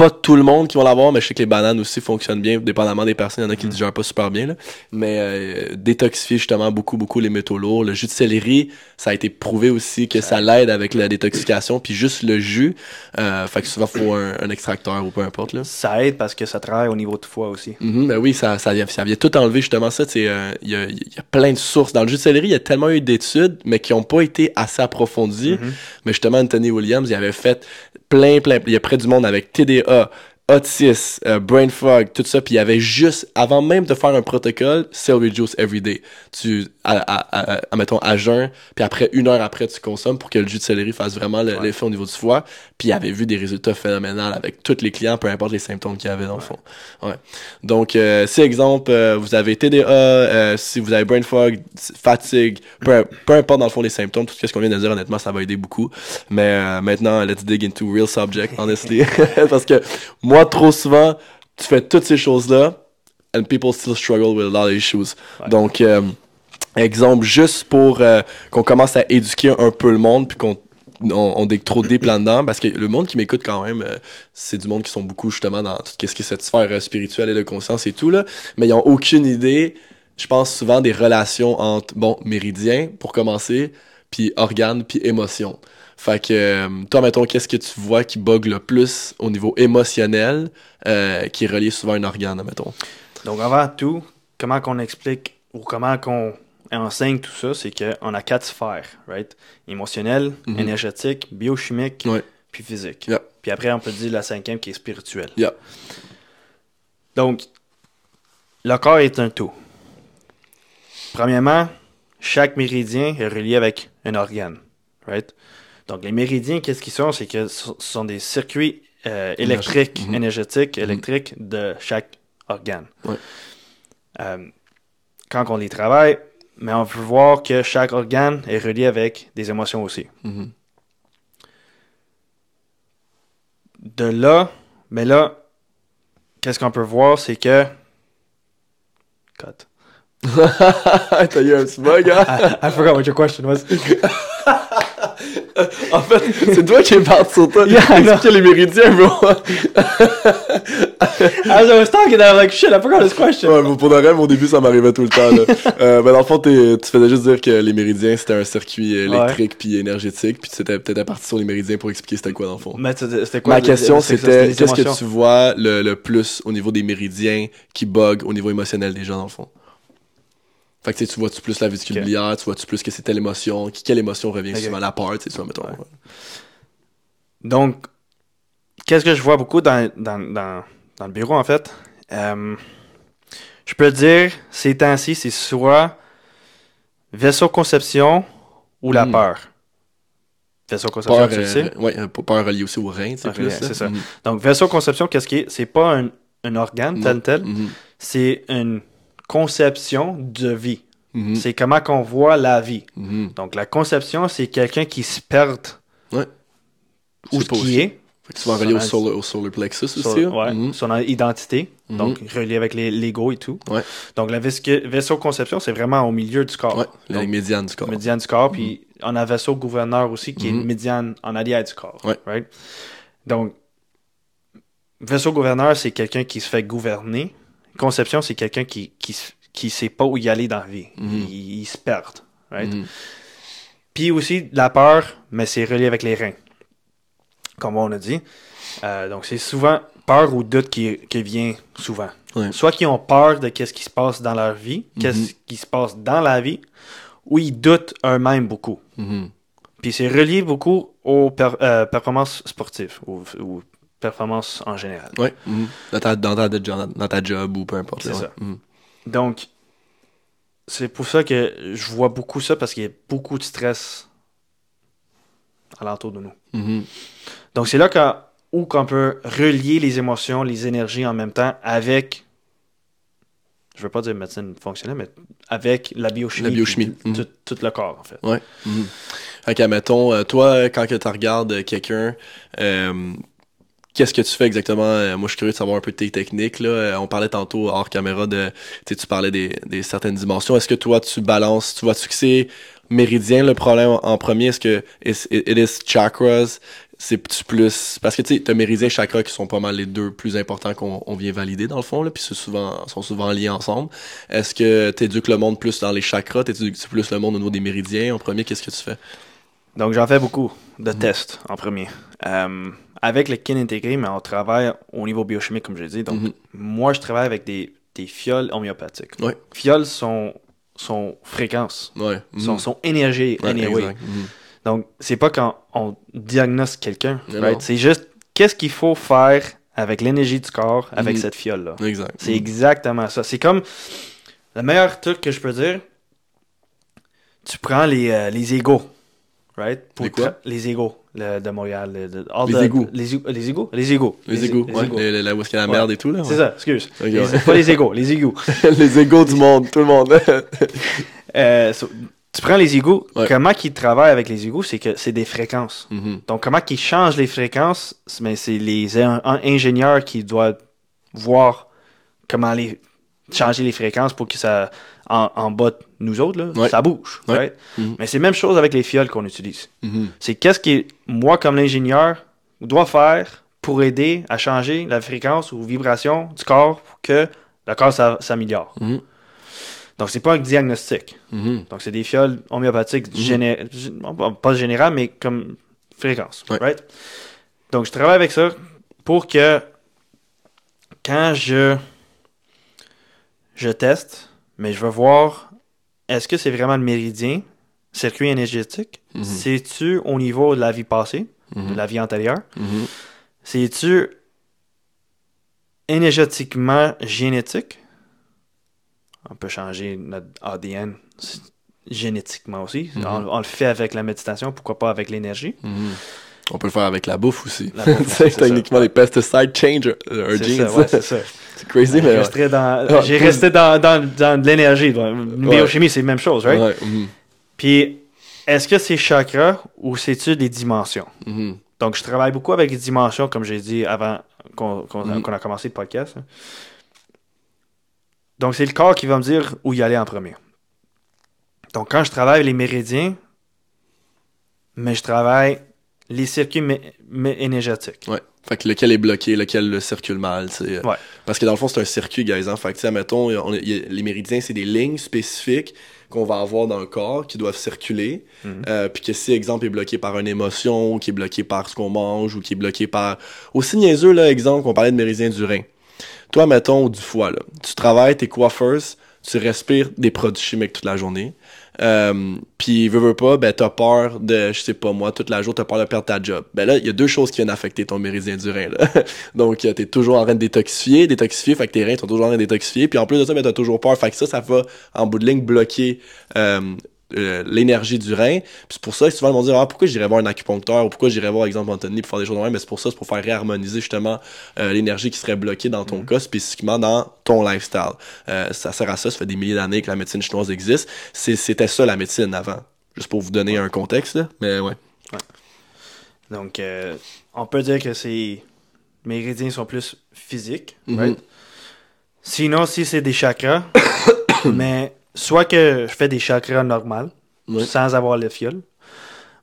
[SPEAKER 2] pas tout le monde qui va l'avoir, mais je sais que les bananes aussi fonctionnent bien, dépendamment des personnes. Il y en a qui
[SPEAKER 1] Mm.
[SPEAKER 2] le digèrent pas super bien. Là. Mais euh, détoxifier justement beaucoup, beaucoup les métaux lourds. Le jus de céleri, ça a été prouvé aussi que ça l'aide avec la détoxification. Puis juste le jus, euh, fait que souvent, il faut un, un extracteur ou peu importe. Là.
[SPEAKER 1] Ça aide parce que ça travaille au niveau de foie aussi.
[SPEAKER 2] Mhm, ben oui, ça, ça, vient, ça vient tout enlever justement ça. Il euh, y, a, y a plein de sources. Dans le jus de céleri, il y a tellement eu d'études, mais qui n'ont pas été assez approfondies.
[SPEAKER 1] Mhm.
[SPEAKER 2] Mais justement, Anthony Williams, il avait fait plein, plein. Il y a près du monde avec TDA, 呃 Otis, euh, Brain Fog, tout ça. Puis il y avait juste, avant même de faire un protocole, Celery Juice Every Day. Tu, à, à, à, à, mettons, à jeun, puis après, une heure après, tu consommes pour que le jus de céleri fasse vraiment le-
[SPEAKER 1] Ouais.
[SPEAKER 2] l'effet au niveau du foie. Puis il avait vu des résultats phénoménaux avec tous les clients, peu importe les symptômes qu'il y avait dans le fond. Ouais. Donc, euh, si exemple, euh, vous avez TDA, euh, si vous avez brain fog, fatigue, peu, peu importe dans le fond les symptômes, tout ce qu'on vient de dire, honnêtement, ça va aider beaucoup. Mais maintenant, let's dig into real subject, honestly. (laughs) Parce que moi, trop souvent, tu fais toutes ces choses-là, and people still struggle with a lot of issues.
[SPEAKER 1] Ouais.
[SPEAKER 2] Donc, euh, exemple, juste pour euh, qu'on commence à éduquer un peu le monde, puis qu'on on, on est trop deep là-dedans parce que le monde qui m'écoute quand même euh, c'est du monde qui sont beaucoup justement dans tout ce qui est cette sphère spirituelle et de conscience et tout là mais ils ont aucune idée je pense souvent des relations entre bon méridien pour commencer puis organes puis émotions fait que euh, toi mettons qu'est-ce que tu vois qui bug le plus au niveau émotionnel euh, qui est relié souvent à un organe mettons?
[SPEAKER 1] Donc, avant tout, comment qu'on explique ou comment qu'on enseigne tout ça, c'est qu'on a quatre sphères, right? Émotionnel,
[SPEAKER 2] Mhm.
[SPEAKER 1] énergétique, biochimique,
[SPEAKER 2] Ouais.
[SPEAKER 1] puis physique.
[SPEAKER 2] Yeah.
[SPEAKER 1] Puis après, on peut dire la cinquième qui est spirituelle.
[SPEAKER 2] Yeah.
[SPEAKER 1] Donc, le corps est un tout. Premièrement, chaque méridien est relié avec un organe, right? Donc, les méridiens, qu'est-ce qu'ils sont? C'est que ce sont des circuits euh, électriques,
[SPEAKER 2] Mhm.
[SPEAKER 1] énergétiques,
[SPEAKER 2] Mhm.
[SPEAKER 1] électriques de chaque organe. Euh, quand on les travaille, mais on peut voir que chaque organe est relié avec des émotions aussi.
[SPEAKER 2] Mhm.
[SPEAKER 1] De là, mais là, qu'est-ce qu'on peut voir, c'est que. Cut. (laughs)
[SPEAKER 2] T'as eu un petit bug, hein? (laughs)
[SPEAKER 1] I, I forgot what your question was. (laughs)
[SPEAKER 2] en fait, c'est toi qui es parti sur toi. (laughs)
[SPEAKER 1] I.
[SPEAKER 2] Expliquer les méridiens, bro.
[SPEAKER 1] As I was talking, I'm like, shit, I forgot this question.
[SPEAKER 2] Ouais, pour de vrai, au début, ça m'arrivait tout le temps. Là. euh, ben, dans le fond, tu faisais juste dire que les méridiens, c'était un circuit électrique puis énergétique, puis tu étais peut-être parti sur les méridiens pour expliquer c'était quoi, dans le fond.
[SPEAKER 1] Mais c'était c'était quoi?
[SPEAKER 2] Ma question, c'était qu'est-ce que tu vois le, le plus au niveau des méridiens qui bug au niveau émotionnel des gens, dans le fond? Fait que tu sais, tu vois-tu plus la vésicule
[SPEAKER 1] Ok.
[SPEAKER 2] biliaire, tu vois-tu plus que c'est telle émotion, qui, quelle émotion revient
[SPEAKER 1] Ok.
[SPEAKER 2] souvent la peur, tu sais, ça, mettons.
[SPEAKER 1] Ouais. Donc, qu'est-ce que je vois beaucoup dans, dans, dans, dans le bureau, en fait? Euh, je peux dire, ces temps-ci, c'est soit vaisseau conception ou la
[SPEAKER 2] Hmm.
[SPEAKER 1] peur. Vaisseau conception,
[SPEAKER 2] Peur,
[SPEAKER 1] tu le
[SPEAKER 2] euh,
[SPEAKER 1] sais?
[SPEAKER 2] ouais, euh, peur reliée aussi au rein, tu sais,
[SPEAKER 1] c'est ça.
[SPEAKER 2] Mhm.
[SPEAKER 1] Donc, vaisseau conception, qu'est-ce qui est? C'est pas un, un organe tel tel,
[SPEAKER 2] Mhm.
[SPEAKER 1] c'est une conception de vie.
[SPEAKER 2] Mhm.
[SPEAKER 1] C'est comment qu'on voit la vie.
[SPEAKER 2] Mhm.
[SPEAKER 1] Donc, la conception, c'est quelqu'un qui se perd
[SPEAKER 2] Ouais.
[SPEAKER 1] où ce qui est,
[SPEAKER 2] Fait que souvent relié au
[SPEAKER 1] Son-
[SPEAKER 2] solar, au solar plexus
[SPEAKER 1] son,
[SPEAKER 2] aussi. là.
[SPEAKER 1] ouais,
[SPEAKER 2] Mhm.
[SPEAKER 1] son identité, donc relié avec les l'ego et tout.
[SPEAKER 2] Ouais.
[SPEAKER 1] Donc, la vaisseau conception, c'est vraiment au milieu du corps.
[SPEAKER 2] Ouais, la médiane du corps.
[SPEAKER 1] médiane du corps, puis on a vaisseau gouverneur aussi, qui est
[SPEAKER 2] Mhm.
[SPEAKER 1] médiane en arrière du corps.
[SPEAKER 2] Ouais.
[SPEAKER 1] right? Donc, vaisseau gouverneur, c'est quelqu'un qui se fait gouverner. Conception, c'est quelqu'un qui, qui, sait pas où y aller dans la vie.
[SPEAKER 2] Mhm.
[SPEAKER 1] Il, il se perd. right?
[SPEAKER 2] Mhm.
[SPEAKER 1] Puis aussi, la peur, mais c'est relié avec les reins. Comme on a dit. Euh, donc, c'est souvent peur ou doute qui, qui vient souvent.
[SPEAKER 2] Ouais.
[SPEAKER 1] Soit qu'ils ont peur de qu'est-ce qui se passe dans leur vie, qu'est-ce qui se passe dans la vie, ou ils doutent eux-mêmes beaucoup.
[SPEAKER 2] Mhm.
[SPEAKER 1] Puis c'est relié beaucoup aux per- euh, performances sportives performances en général.
[SPEAKER 2] Ouais. mhm. Dans, ta, dans, ta, dans, ta job ou peu importe.
[SPEAKER 1] C'est ça.
[SPEAKER 2] Mhm.
[SPEAKER 1] Donc, c'est pour ça que je vois beaucoup ça parce qu'il y a beaucoup de stress alentour de nous.
[SPEAKER 2] Mhm.
[SPEAKER 1] Donc, c'est là qu'on- où qu'on peut relier les émotions, les énergies en même temps avec, je veux pas dire médecine fonctionnelle, mais avec la biochimie.
[SPEAKER 2] La biochimie.
[SPEAKER 1] Tout, tout le corps, en fait.
[SPEAKER 2] Ouais. Fait que, admettons, euh, toi, quand tu regardes quelqu'un, euh, qu'est-ce que tu fais exactement? Euh, moi, je suis curieux de savoir un peu de tes techniques. Là. Euh, On parlait tantôt hors caméra de. Tu parlais des, certaines dimensions. Est-ce que toi, tu balances, tu que c'est méridien le problème en premier? Est-ce que it is chakras? C'est plus. Parce que tu sais, t'as méridien et chakra qui sont pas mal les deux plus importants qu'on on vient valider dans le fond, là, puis souvent, sont souvent liés ensemble. Est-ce que t'éduques le monde plus dans les chakras? T'éduques plus le monde au niveau des méridiens? En premier, qu'est-ce que tu fais?
[SPEAKER 1] Donc, j'en fais beaucoup de tests en premier. Euh, avec le kin intégré, mais on travaille au niveau biochimique, comme j'ai dit. Donc,
[SPEAKER 2] Mhm.
[SPEAKER 1] moi, je travaille avec des, des fioles homéopathiques.
[SPEAKER 2] Ouais.
[SPEAKER 1] Fioles sont, sont fréquences,
[SPEAKER 2] Ouais.
[SPEAKER 1] sont,
[SPEAKER 2] Mhm.
[SPEAKER 1] sont énergie,
[SPEAKER 2] Ouais,
[SPEAKER 1] anyway.
[SPEAKER 2] Mhm.
[SPEAKER 1] Donc, c'est pas quand on diagnostique quelqu'un, right? C'est juste qu'est-ce qu'il faut faire avec l'énergie du corps, avec cette fiole-là?
[SPEAKER 2] Exact.
[SPEAKER 1] C'est exactement ça. C'est comme le meilleur truc que je peux dire. Tu prends les, euh, les égaux, right?
[SPEAKER 2] Les quoi?
[SPEAKER 1] tra- Les égaux le- de Montréal. le-
[SPEAKER 2] Les
[SPEAKER 1] the-
[SPEAKER 2] égouts.
[SPEAKER 1] Les, égouts- les égouts? Les égouts.
[SPEAKER 2] Les égouts, ouais.
[SPEAKER 1] égouts.
[SPEAKER 2] Les- les- Là où est-ce qu'il y a la
[SPEAKER 1] Ouais.
[SPEAKER 2] merde et tout, là.
[SPEAKER 1] C'est ça, excuse. Pas les égaux, les égouts.
[SPEAKER 2] les égaux (laughs) du monde, tout le monde. (laughs)
[SPEAKER 1] Euh, so- tu prends les égouts, comment qu'ils travaillent avec les égouts, c'est que c'est des fréquences.
[SPEAKER 2] Mhm.
[SPEAKER 1] Donc, comment qu'ils changent les fréquences, c'est- mais c'est les in- ingénieurs qui doivent voir comment les changer les fréquences pour que ça, en, en bas nous autres, là,
[SPEAKER 2] Ouais.
[SPEAKER 1] ça bouge.
[SPEAKER 2] Ouais.
[SPEAKER 1] right?
[SPEAKER 2] Mhm.
[SPEAKER 1] Mais c'est la même chose avec les fioles qu'on utilise.
[SPEAKER 2] Mhm.
[SPEAKER 1] C'est qu'est-ce que moi, comme l'ingénieur, dois faire pour aider à changer la fréquence ou vibration du corps pour que le corps s'a- s'améliore.
[SPEAKER 2] Mhm.
[SPEAKER 1] Donc, c'est pas un diagnostic.
[SPEAKER 2] Mhm.
[SPEAKER 1] Donc, c'est des fioles homéopathiques, géné- pas générales, mais comme fréquence.
[SPEAKER 2] Ouais.
[SPEAKER 1] right? Donc, je travaille avec ça pour que quand je, je teste, mais je veux voir est-ce que c'est vraiment le méridien, circuit énergétique,
[SPEAKER 2] Mhm.
[SPEAKER 1] c'est-tu au niveau de la vie passée, de
[SPEAKER 2] Mhm.
[SPEAKER 1] la vie antérieure,
[SPEAKER 2] Mhm.
[SPEAKER 1] c'est-tu énergétiquement génétique? On peut changer notre ADN génétiquement aussi.
[SPEAKER 2] Mhm.
[SPEAKER 1] on, on le fait avec la méditation, pourquoi pas avec l'énergie?
[SPEAKER 2] On peut le faire avec la bouffe aussi.
[SPEAKER 1] La bouffe, (laughs) c'est ça.
[SPEAKER 2] techniquement, les pesticides change
[SPEAKER 1] ouais, c'est ça. (laughs)
[SPEAKER 2] C'est crazy, mais.
[SPEAKER 1] dans,
[SPEAKER 2] Ah,
[SPEAKER 1] j'ai resté dans, dans, dans de l'énergie. Dans- Une
[SPEAKER 2] Ouais.
[SPEAKER 1] biochimie, c'est la même chose, right?
[SPEAKER 2] Ouais, mhm.
[SPEAKER 1] Puis, est-ce que c'est chakra ou c'est-tu des dimensions?
[SPEAKER 2] Mhm.
[SPEAKER 1] Donc, je travaille beaucoup avec les dimensions, comme j'ai dit avant qu'on
[SPEAKER 2] Mhm.
[SPEAKER 1] qu'on a commencé le podcast. hein. Donc, c'est le corps qui va me dire où y aller en premier. Donc, quand je travaille les méridiens, mais je travaille les circuits énergétiques.
[SPEAKER 2] Ouais. Fait que lequel est bloqué, lequel le circule mal, tu sais.
[SPEAKER 1] Ouais.
[SPEAKER 2] Parce que dans le fond, c'est un circuit, guys. Hein? Fait que, tu sais, mettons, on, y les méridiens, c'est des lignes spécifiques qu'on va avoir dans le corps qui doivent circuler.
[SPEAKER 1] Mhm.
[SPEAKER 2] Euh, puis que si, exemple, est bloqué par une émotion, ou qui est bloqué par ce qu'on mange, ou qui est bloqué par. Aussi niaiseux, là, exemple, qu'on parlait de méridien du rein. Toi, mettons, du foie, là. Tu travailles, t'es coiffeuse, tu respires des produits chimiques toute la journée. Euh, puis, veux, pas, ben, t'as peur de, je sais pas moi, toute la journée, t'as peur de perdre ta job. Ben là, il y a deux choses qui viennent affecter ton méridien du rein, là. (laughs) Donc, euh, t'es toujours en train de détoxifier, détoxifier, fait que tes reins sont toujours en train de détoxifier. Puis en plus de ça, ben, t'as toujours peur. Fait que ça, ça va, en bout de ligne, bloquer euh, euh, l'énergie du rein. Puis c'est pour ça que souvent, ils vont dire, ah, pourquoi j'irais voir un acupuncteur? Ou pourquoi j'irais voir, exemple, Anthony pour faire des choses de même? Mais c'est pour ça, c'est pour faire réharmoniser justement euh, l'énergie qui serait bloquée dans ton cas, spécifiquement dans ton lifestyle. Euh, ça sert à ça, ça fait des milliers d'années que la médecine chinoise existe. C'est- C'était ça la médecine avant. Juste pour vous donner un contexte, là. Mais ouais.
[SPEAKER 1] Donc, on peut dire que ces méridiens sont plus physiques.
[SPEAKER 2] Mhm.
[SPEAKER 1] right? Sinon, si c'est des chakras, (coughs) mais soit que je fais des chakras normales, sans avoir le fiole,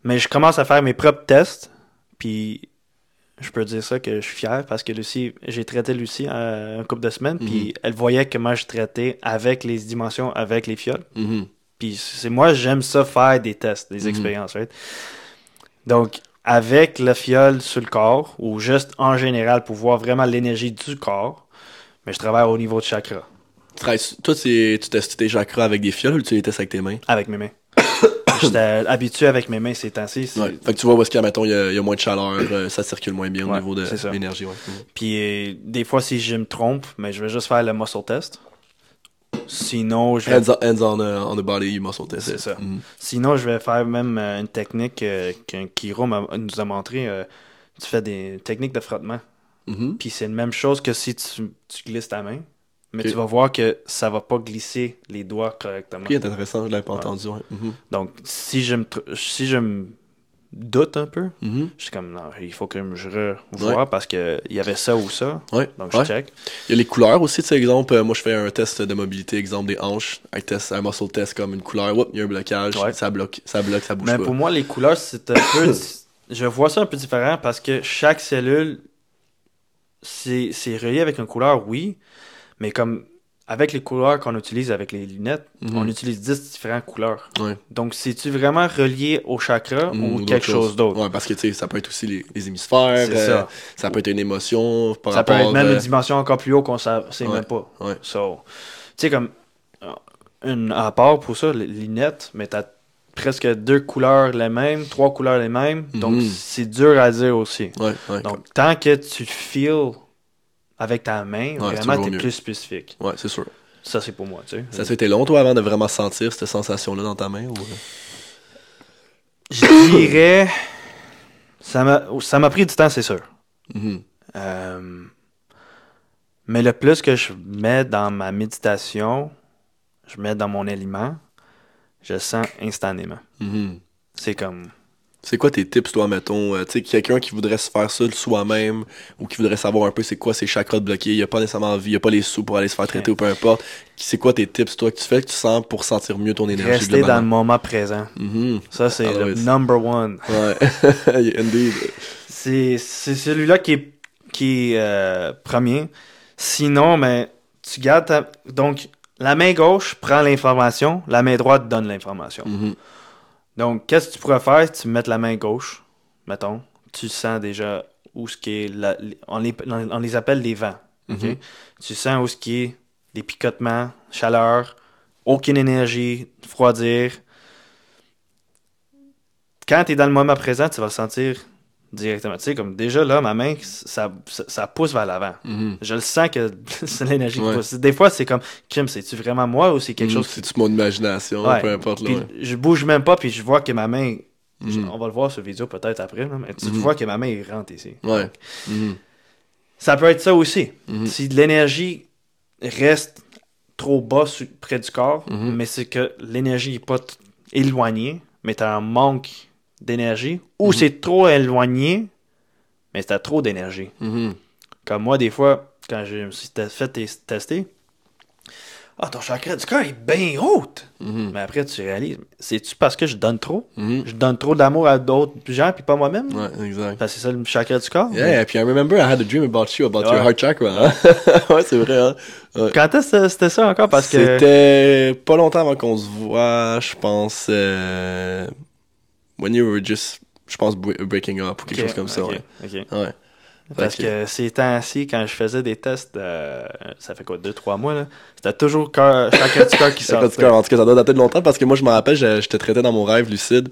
[SPEAKER 1] mais je commence à faire mes propres tests, puis je peux dire ça que je suis fier parce que Lucie, j'ai traité Lucie euh, un couple de semaines, puis elle voyait comment je traitais avec les dimensions, avec les fioles.
[SPEAKER 2] Mhm.
[SPEAKER 1] Puis c'est moi, j'aime ça faire des tests, des
[SPEAKER 2] Mhm.
[SPEAKER 1] expériences, right? Donc, avec le fiole sur le corps, ou juste en général pour voir vraiment l'énergie du corps, mais je travaille au niveau de chakra,
[SPEAKER 2] Toi, tu testes tes chakras avec des fioles ou tu les testes avec tes mains?
[SPEAKER 1] avec mes mains. (coughs) J'étais habitué avec mes mains ces temps-ci.
[SPEAKER 2] Ouais. Fait que tu vois où est-ce qu'il y a, y moins de chaleur, euh, ça circule moins bien au
[SPEAKER 1] Ouais,
[SPEAKER 2] niveau de l'énergie. Ouais. Mhm.
[SPEAKER 1] Puis euh, des fois, si je me trompe, mais je vais juste faire le muscle test. Sinon, je vais,
[SPEAKER 2] Hands, on, hands on, uh, on the body muscle test.
[SPEAKER 1] C'est ça.
[SPEAKER 2] Mhm.
[SPEAKER 1] sinon, je vais faire même euh, une technique euh, qu'un Kiro nous a montré. euh, tu fais des techniques de frottement.
[SPEAKER 2] Mhm.
[SPEAKER 1] Puis c'est la même chose que si tu, tu glisses ta main. Mais tu vas voir que ça va pas glisser les doigts correctement.
[SPEAKER 2] Ok, intéressant, je l'avais pas entendu. Ouais. Mhm.
[SPEAKER 1] Donc, si je me si je me doute un peu,
[SPEAKER 2] Mhm.
[SPEAKER 1] je suis comme non, il faut que je revoie parce que il y avait ça ou ça.
[SPEAKER 2] Ouais.
[SPEAKER 1] Donc je
[SPEAKER 2] Ouais.
[SPEAKER 1] check.
[SPEAKER 2] Il y a les couleurs aussi, tu sais, exemple, euh, moi je fais un test de mobilité, exemple des hanches, un test, un muscle test comme une couleur, Oups, il y a un blocage,
[SPEAKER 1] Ouais.
[SPEAKER 2] ça bloque, ça bloque, ça bouge
[SPEAKER 1] Mais
[SPEAKER 2] pas.
[SPEAKER 1] pour moi, les couleurs, c'est un peu. je vois ça un peu différent parce que chaque cellule, c'est c'est relié avec une couleur, oui, mais comme avec les couleurs qu'on utilise avec les lunettes,
[SPEAKER 2] Mhm.
[SPEAKER 1] on utilise 10 différentes couleurs.
[SPEAKER 2] Ouais.
[SPEAKER 1] Donc, c'est-tu vraiment relié au chakra
[SPEAKER 2] Mhm,
[SPEAKER 1] ou quelque chose d'autre?
[SPEAKER 2] Ouais, parce que tu ça peut être aussi les, les hémisphères, euh,
[SPEAKER 1] ça.
[SPEAKER 2] ça peut être une émotion par
[SPEAKER 1] Ça peut être même
[SPEAKER 2] euh,
[SPEAKER 1] une dimension encore plus haut qu'on ne sait
[SPEAKER 2] Ouais,
[SPEAKER 1] même pas.
[SPEAKER 2] ouais.
[SPEAKER 1] So, tu sais, comme, euh, une, à part pour ça, les lunettes, mais t'as presque deux couleurs les mêmes, trois couleurs les mêmes. Donc,
[SPEAKER 2] Mhm.
[SPEAKER 1] c'est dur à dire aussi. Donc, tant que tu feels avec ta main,
[SPEAKER 2] c'est
[SPEAKER 1] vraiment, t'es plus spécifique.
[SPEAKER 2] ouais, c'est sûr.
[SPEAKER 1] Ça, c'est pour moi, tu sais.
[SPEAKER 2] Ça a été long, toi, avant de vraiment sentir cette sensation-là dans ta main ou... euh?
[SPEAKER 1] Je dirais... Ça m'a pris du temps, c'est sûr.
[SPEAKER 2] Mhm.
[SPEAKER 1] Euh, mais le plus que je mets dans ma méditation, je mets dans mon aliment, je sens instantanément.
[SPEAKER 2] Mhm.
[SPEAKER 1] C'est comme...
[SPEAKER 2] C'est quoi tes tips, toi, mettons? euh, tu sais, quelqu'un qui voudrait se faire ça soi-même ou qui voudrait savoir un peu c'est quoi ses chakras de bloqués, il a pas nécessairement envie, il a pas les sous pour aller se faire traiter ou peu importe. C'est quoi tes tips, toi, que tu fais, que tu sens pour sentir mieux ton énergie
[SPEAKER 1] Rester dans le moment présent.
[SPEAKER 2] Mhm.
[SPEAKER 1] Ça, c'est le
[SPEAKER 2] Always.
[SPEAKER 1] number one.
[SPEAKER 2] Ouais, (laughs) indeed.
[SPEAKER 1] C'est celui-là qui est, qui est euh, premier. Sinon, mais tu gardes ta... Donc, la main gauche prend l'information, la main droite donne l'information.
[SPEAKER 2] Mhm.
[SPEAKER 1] Donc, qu'est-ce que tu pourrais faire si tu mets la main gauche, mettons, tu sens déjà où ce qui est... la- on, les, on les appelle les vents.
[SPEAKER 2] Mhm.
[SPEAKER 1] Tu sens où ce qui est des picotements, chaleur, aucune énergie, froidir. Quand tu es dans le moment présent, tu vas le sentir directement. Tu sais, comme déjà là, ma main, ça, ça, ça pousse vers l'avant.
[SPEAKER 2] Mhm.
[SPEAKER 1] Je le sens que (laughs) c'est l'énergie
[SPEAKER 2] Ouais.
[SPEAKER 1] qui pousse. Des fois, c'est comme, Kim, c'est-tu vraiment moi ou c'est quelque
[SPEAKER 2] Mhm.
[SPEAKER 1] chose
[SPEAKER 2] C'est toute mon imagination,
[SPEAKER 1] Ouais.
[SPEAKER 2] peu importe. Là,
[SPEAKER 1] puis
[SPEAKER 2] ouais.
[SPEAKER 1] je bouge même pas, puis je vois que ma main. je-
[SPEAKER 2] Mhm.
[SPEAKER 1] on va le voir sur vidéo peut-être après, là, mais tu vois que ma main rentre ici.
[SPEAKER 2] Ouais.
[SPEAKER 1] Ça peut être ça aussi. Si l'énergie reste trop bas près du corps, mais c'est que l'énergie n'est pas éloignée, mais tu as un manque d'énergie, ou
[SPEAKER 2] Mhm.
[SPEAKER 1] c'est trop éloigné, mais as trop d'énergie.
[SPEAKER 2] Mhm.
[SPEAKER 1] Comme moi, des fois, quand je me suis fait tes- tester, Ah, ton chakra du cœur est bien haute.
[SPEAKER 2] Mhm.
[SPEAKER 1] Mais après, tu réalises, c'est-tu parce que je donne trop? Je donne trop d'amour à d'autres gens puis pas moi-même?
[SPEAKER 2] Ouais, exact.
[SPEAKER 1] Parce que c'est ça le chakra du corps?
[SPEAKER 2] Yeah, puis I remember I had a dream about you, about
[SPEAKER 1] Ouais.
[SPEAKER 2] your heart chakra. hein? (laughs) ouais, c'est vrai. Hein? Ouais.
[SPEAKER 1] Quand est-ce que c'était ça encore? Parce que.
[SPEAKER 2] C'était pas longtemps avant qu'on se voit, je pense. euh, When you were just, je pense, bre- breaking up ou quelque chose comme ça. Ouais. ouais.
[SPEAKER 1] Parce que ces temps-ci, quand je faisais des tests, euh, ça fait quoi, deux, trois mois, là, c'était toujours cœur, du cœur qui (laughs) sortait.
[SPEAKER 2] du cœur, en tout cas, ça doit dater de longtemps parce que moi, je me rappelle, je, je te traitais dans mon rêve lucide,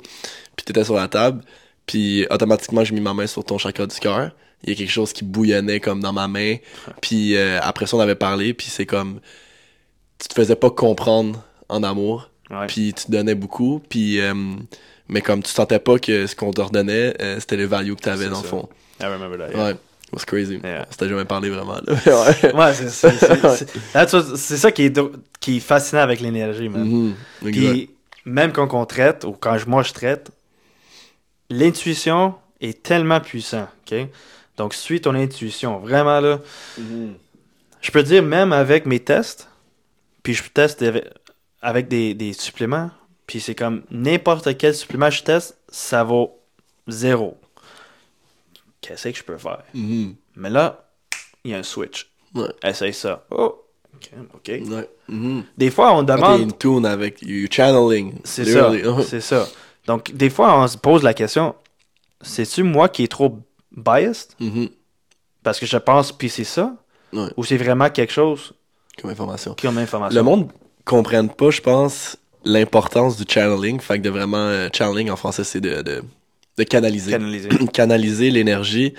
[SPEAKER 2] puis t'étais sur la table, puis automatiquement, j'ai mis ma main sur ton chakra du cœur. Il y a quelque chose qui bouillonnait comme dans ma main, puis euh, après ça, on avait parlé, puis c'est comme. Tu te faisais pas comprendre en amour, puis tu donnais beaucoup, puis. euh, mais comme tu sentais pas que ce qu'on te redonnait, euh, c'était le value que t'avais
[SPEAKER 1] C'est
[SPEAKER 2] dans le fond.
[SPEAKER 1] I remember that, yeah.
[SPEAKER 2] Ouais. It was crazy.
[SPEAKER 1] Yeah.
[SPEAKER 2] On s'était jamais parlé vraiment, là. (laughs) ouais. (laughs)
[SPEAKER 1] Ouais, c'est ça qui est, qui est fascinant avec l'énergie, man.
[SPEAKER 2] Mhm.
[SPEAKER 1] Puis, même quand on traite, ou quand je- moi je traite, l'intuition est tellement puissante, ok? Donc, suis ton intuition. Vraiment, là,
[SPEAKER 2] Mhm.
[SPEAKER 1] je peux dire, même avec mes tests, puis je teste avec, avec des, des suppléments, puis c'est comme n'importe quel supplément que je teste, ça vaut zéro. Qu'est-ce que je peux faire?
[SPEAKER 2] Mhm.
[SPEAKER 1] Mais là, il y a un switch.
[SPEAKER 2] Ouais.
[SPEAKER 1] Essaye ça. Oh, ok. ok.
[SPEAKER 2] Ouais. Mhm.
[SPEAKER 1] Des fois, on
[SPEAKER 2] Quand
[SPEAKER 1] demande.
[SPEAKER 2] in tune avec you channeling.
[SPEAKER 1] C'est ça.
[SPEAKER 2] literally.
[SPEAKER 1] C'est ça. Donc, des fois, on se pose la question c'est-tu moi qui est trop biased?
[SPEAKER 2] Mhm.
[SPEAKER 1] parce que je pense puis c'est ça?
[SPEAKER 2] Ouais.
[SPEAKER 1] Ou c'est vraiment quelque chose
[SPEAKER 2] Comme information.
[SPEAKER 1] comme information
[SPEAKER 2] Le monde comprenne pas, je pense, l'importance du channeling. Fait que de vraiment. euh, channeling en français, c'est de, de, de canaliser. canaliser (clears throat) l'énergie.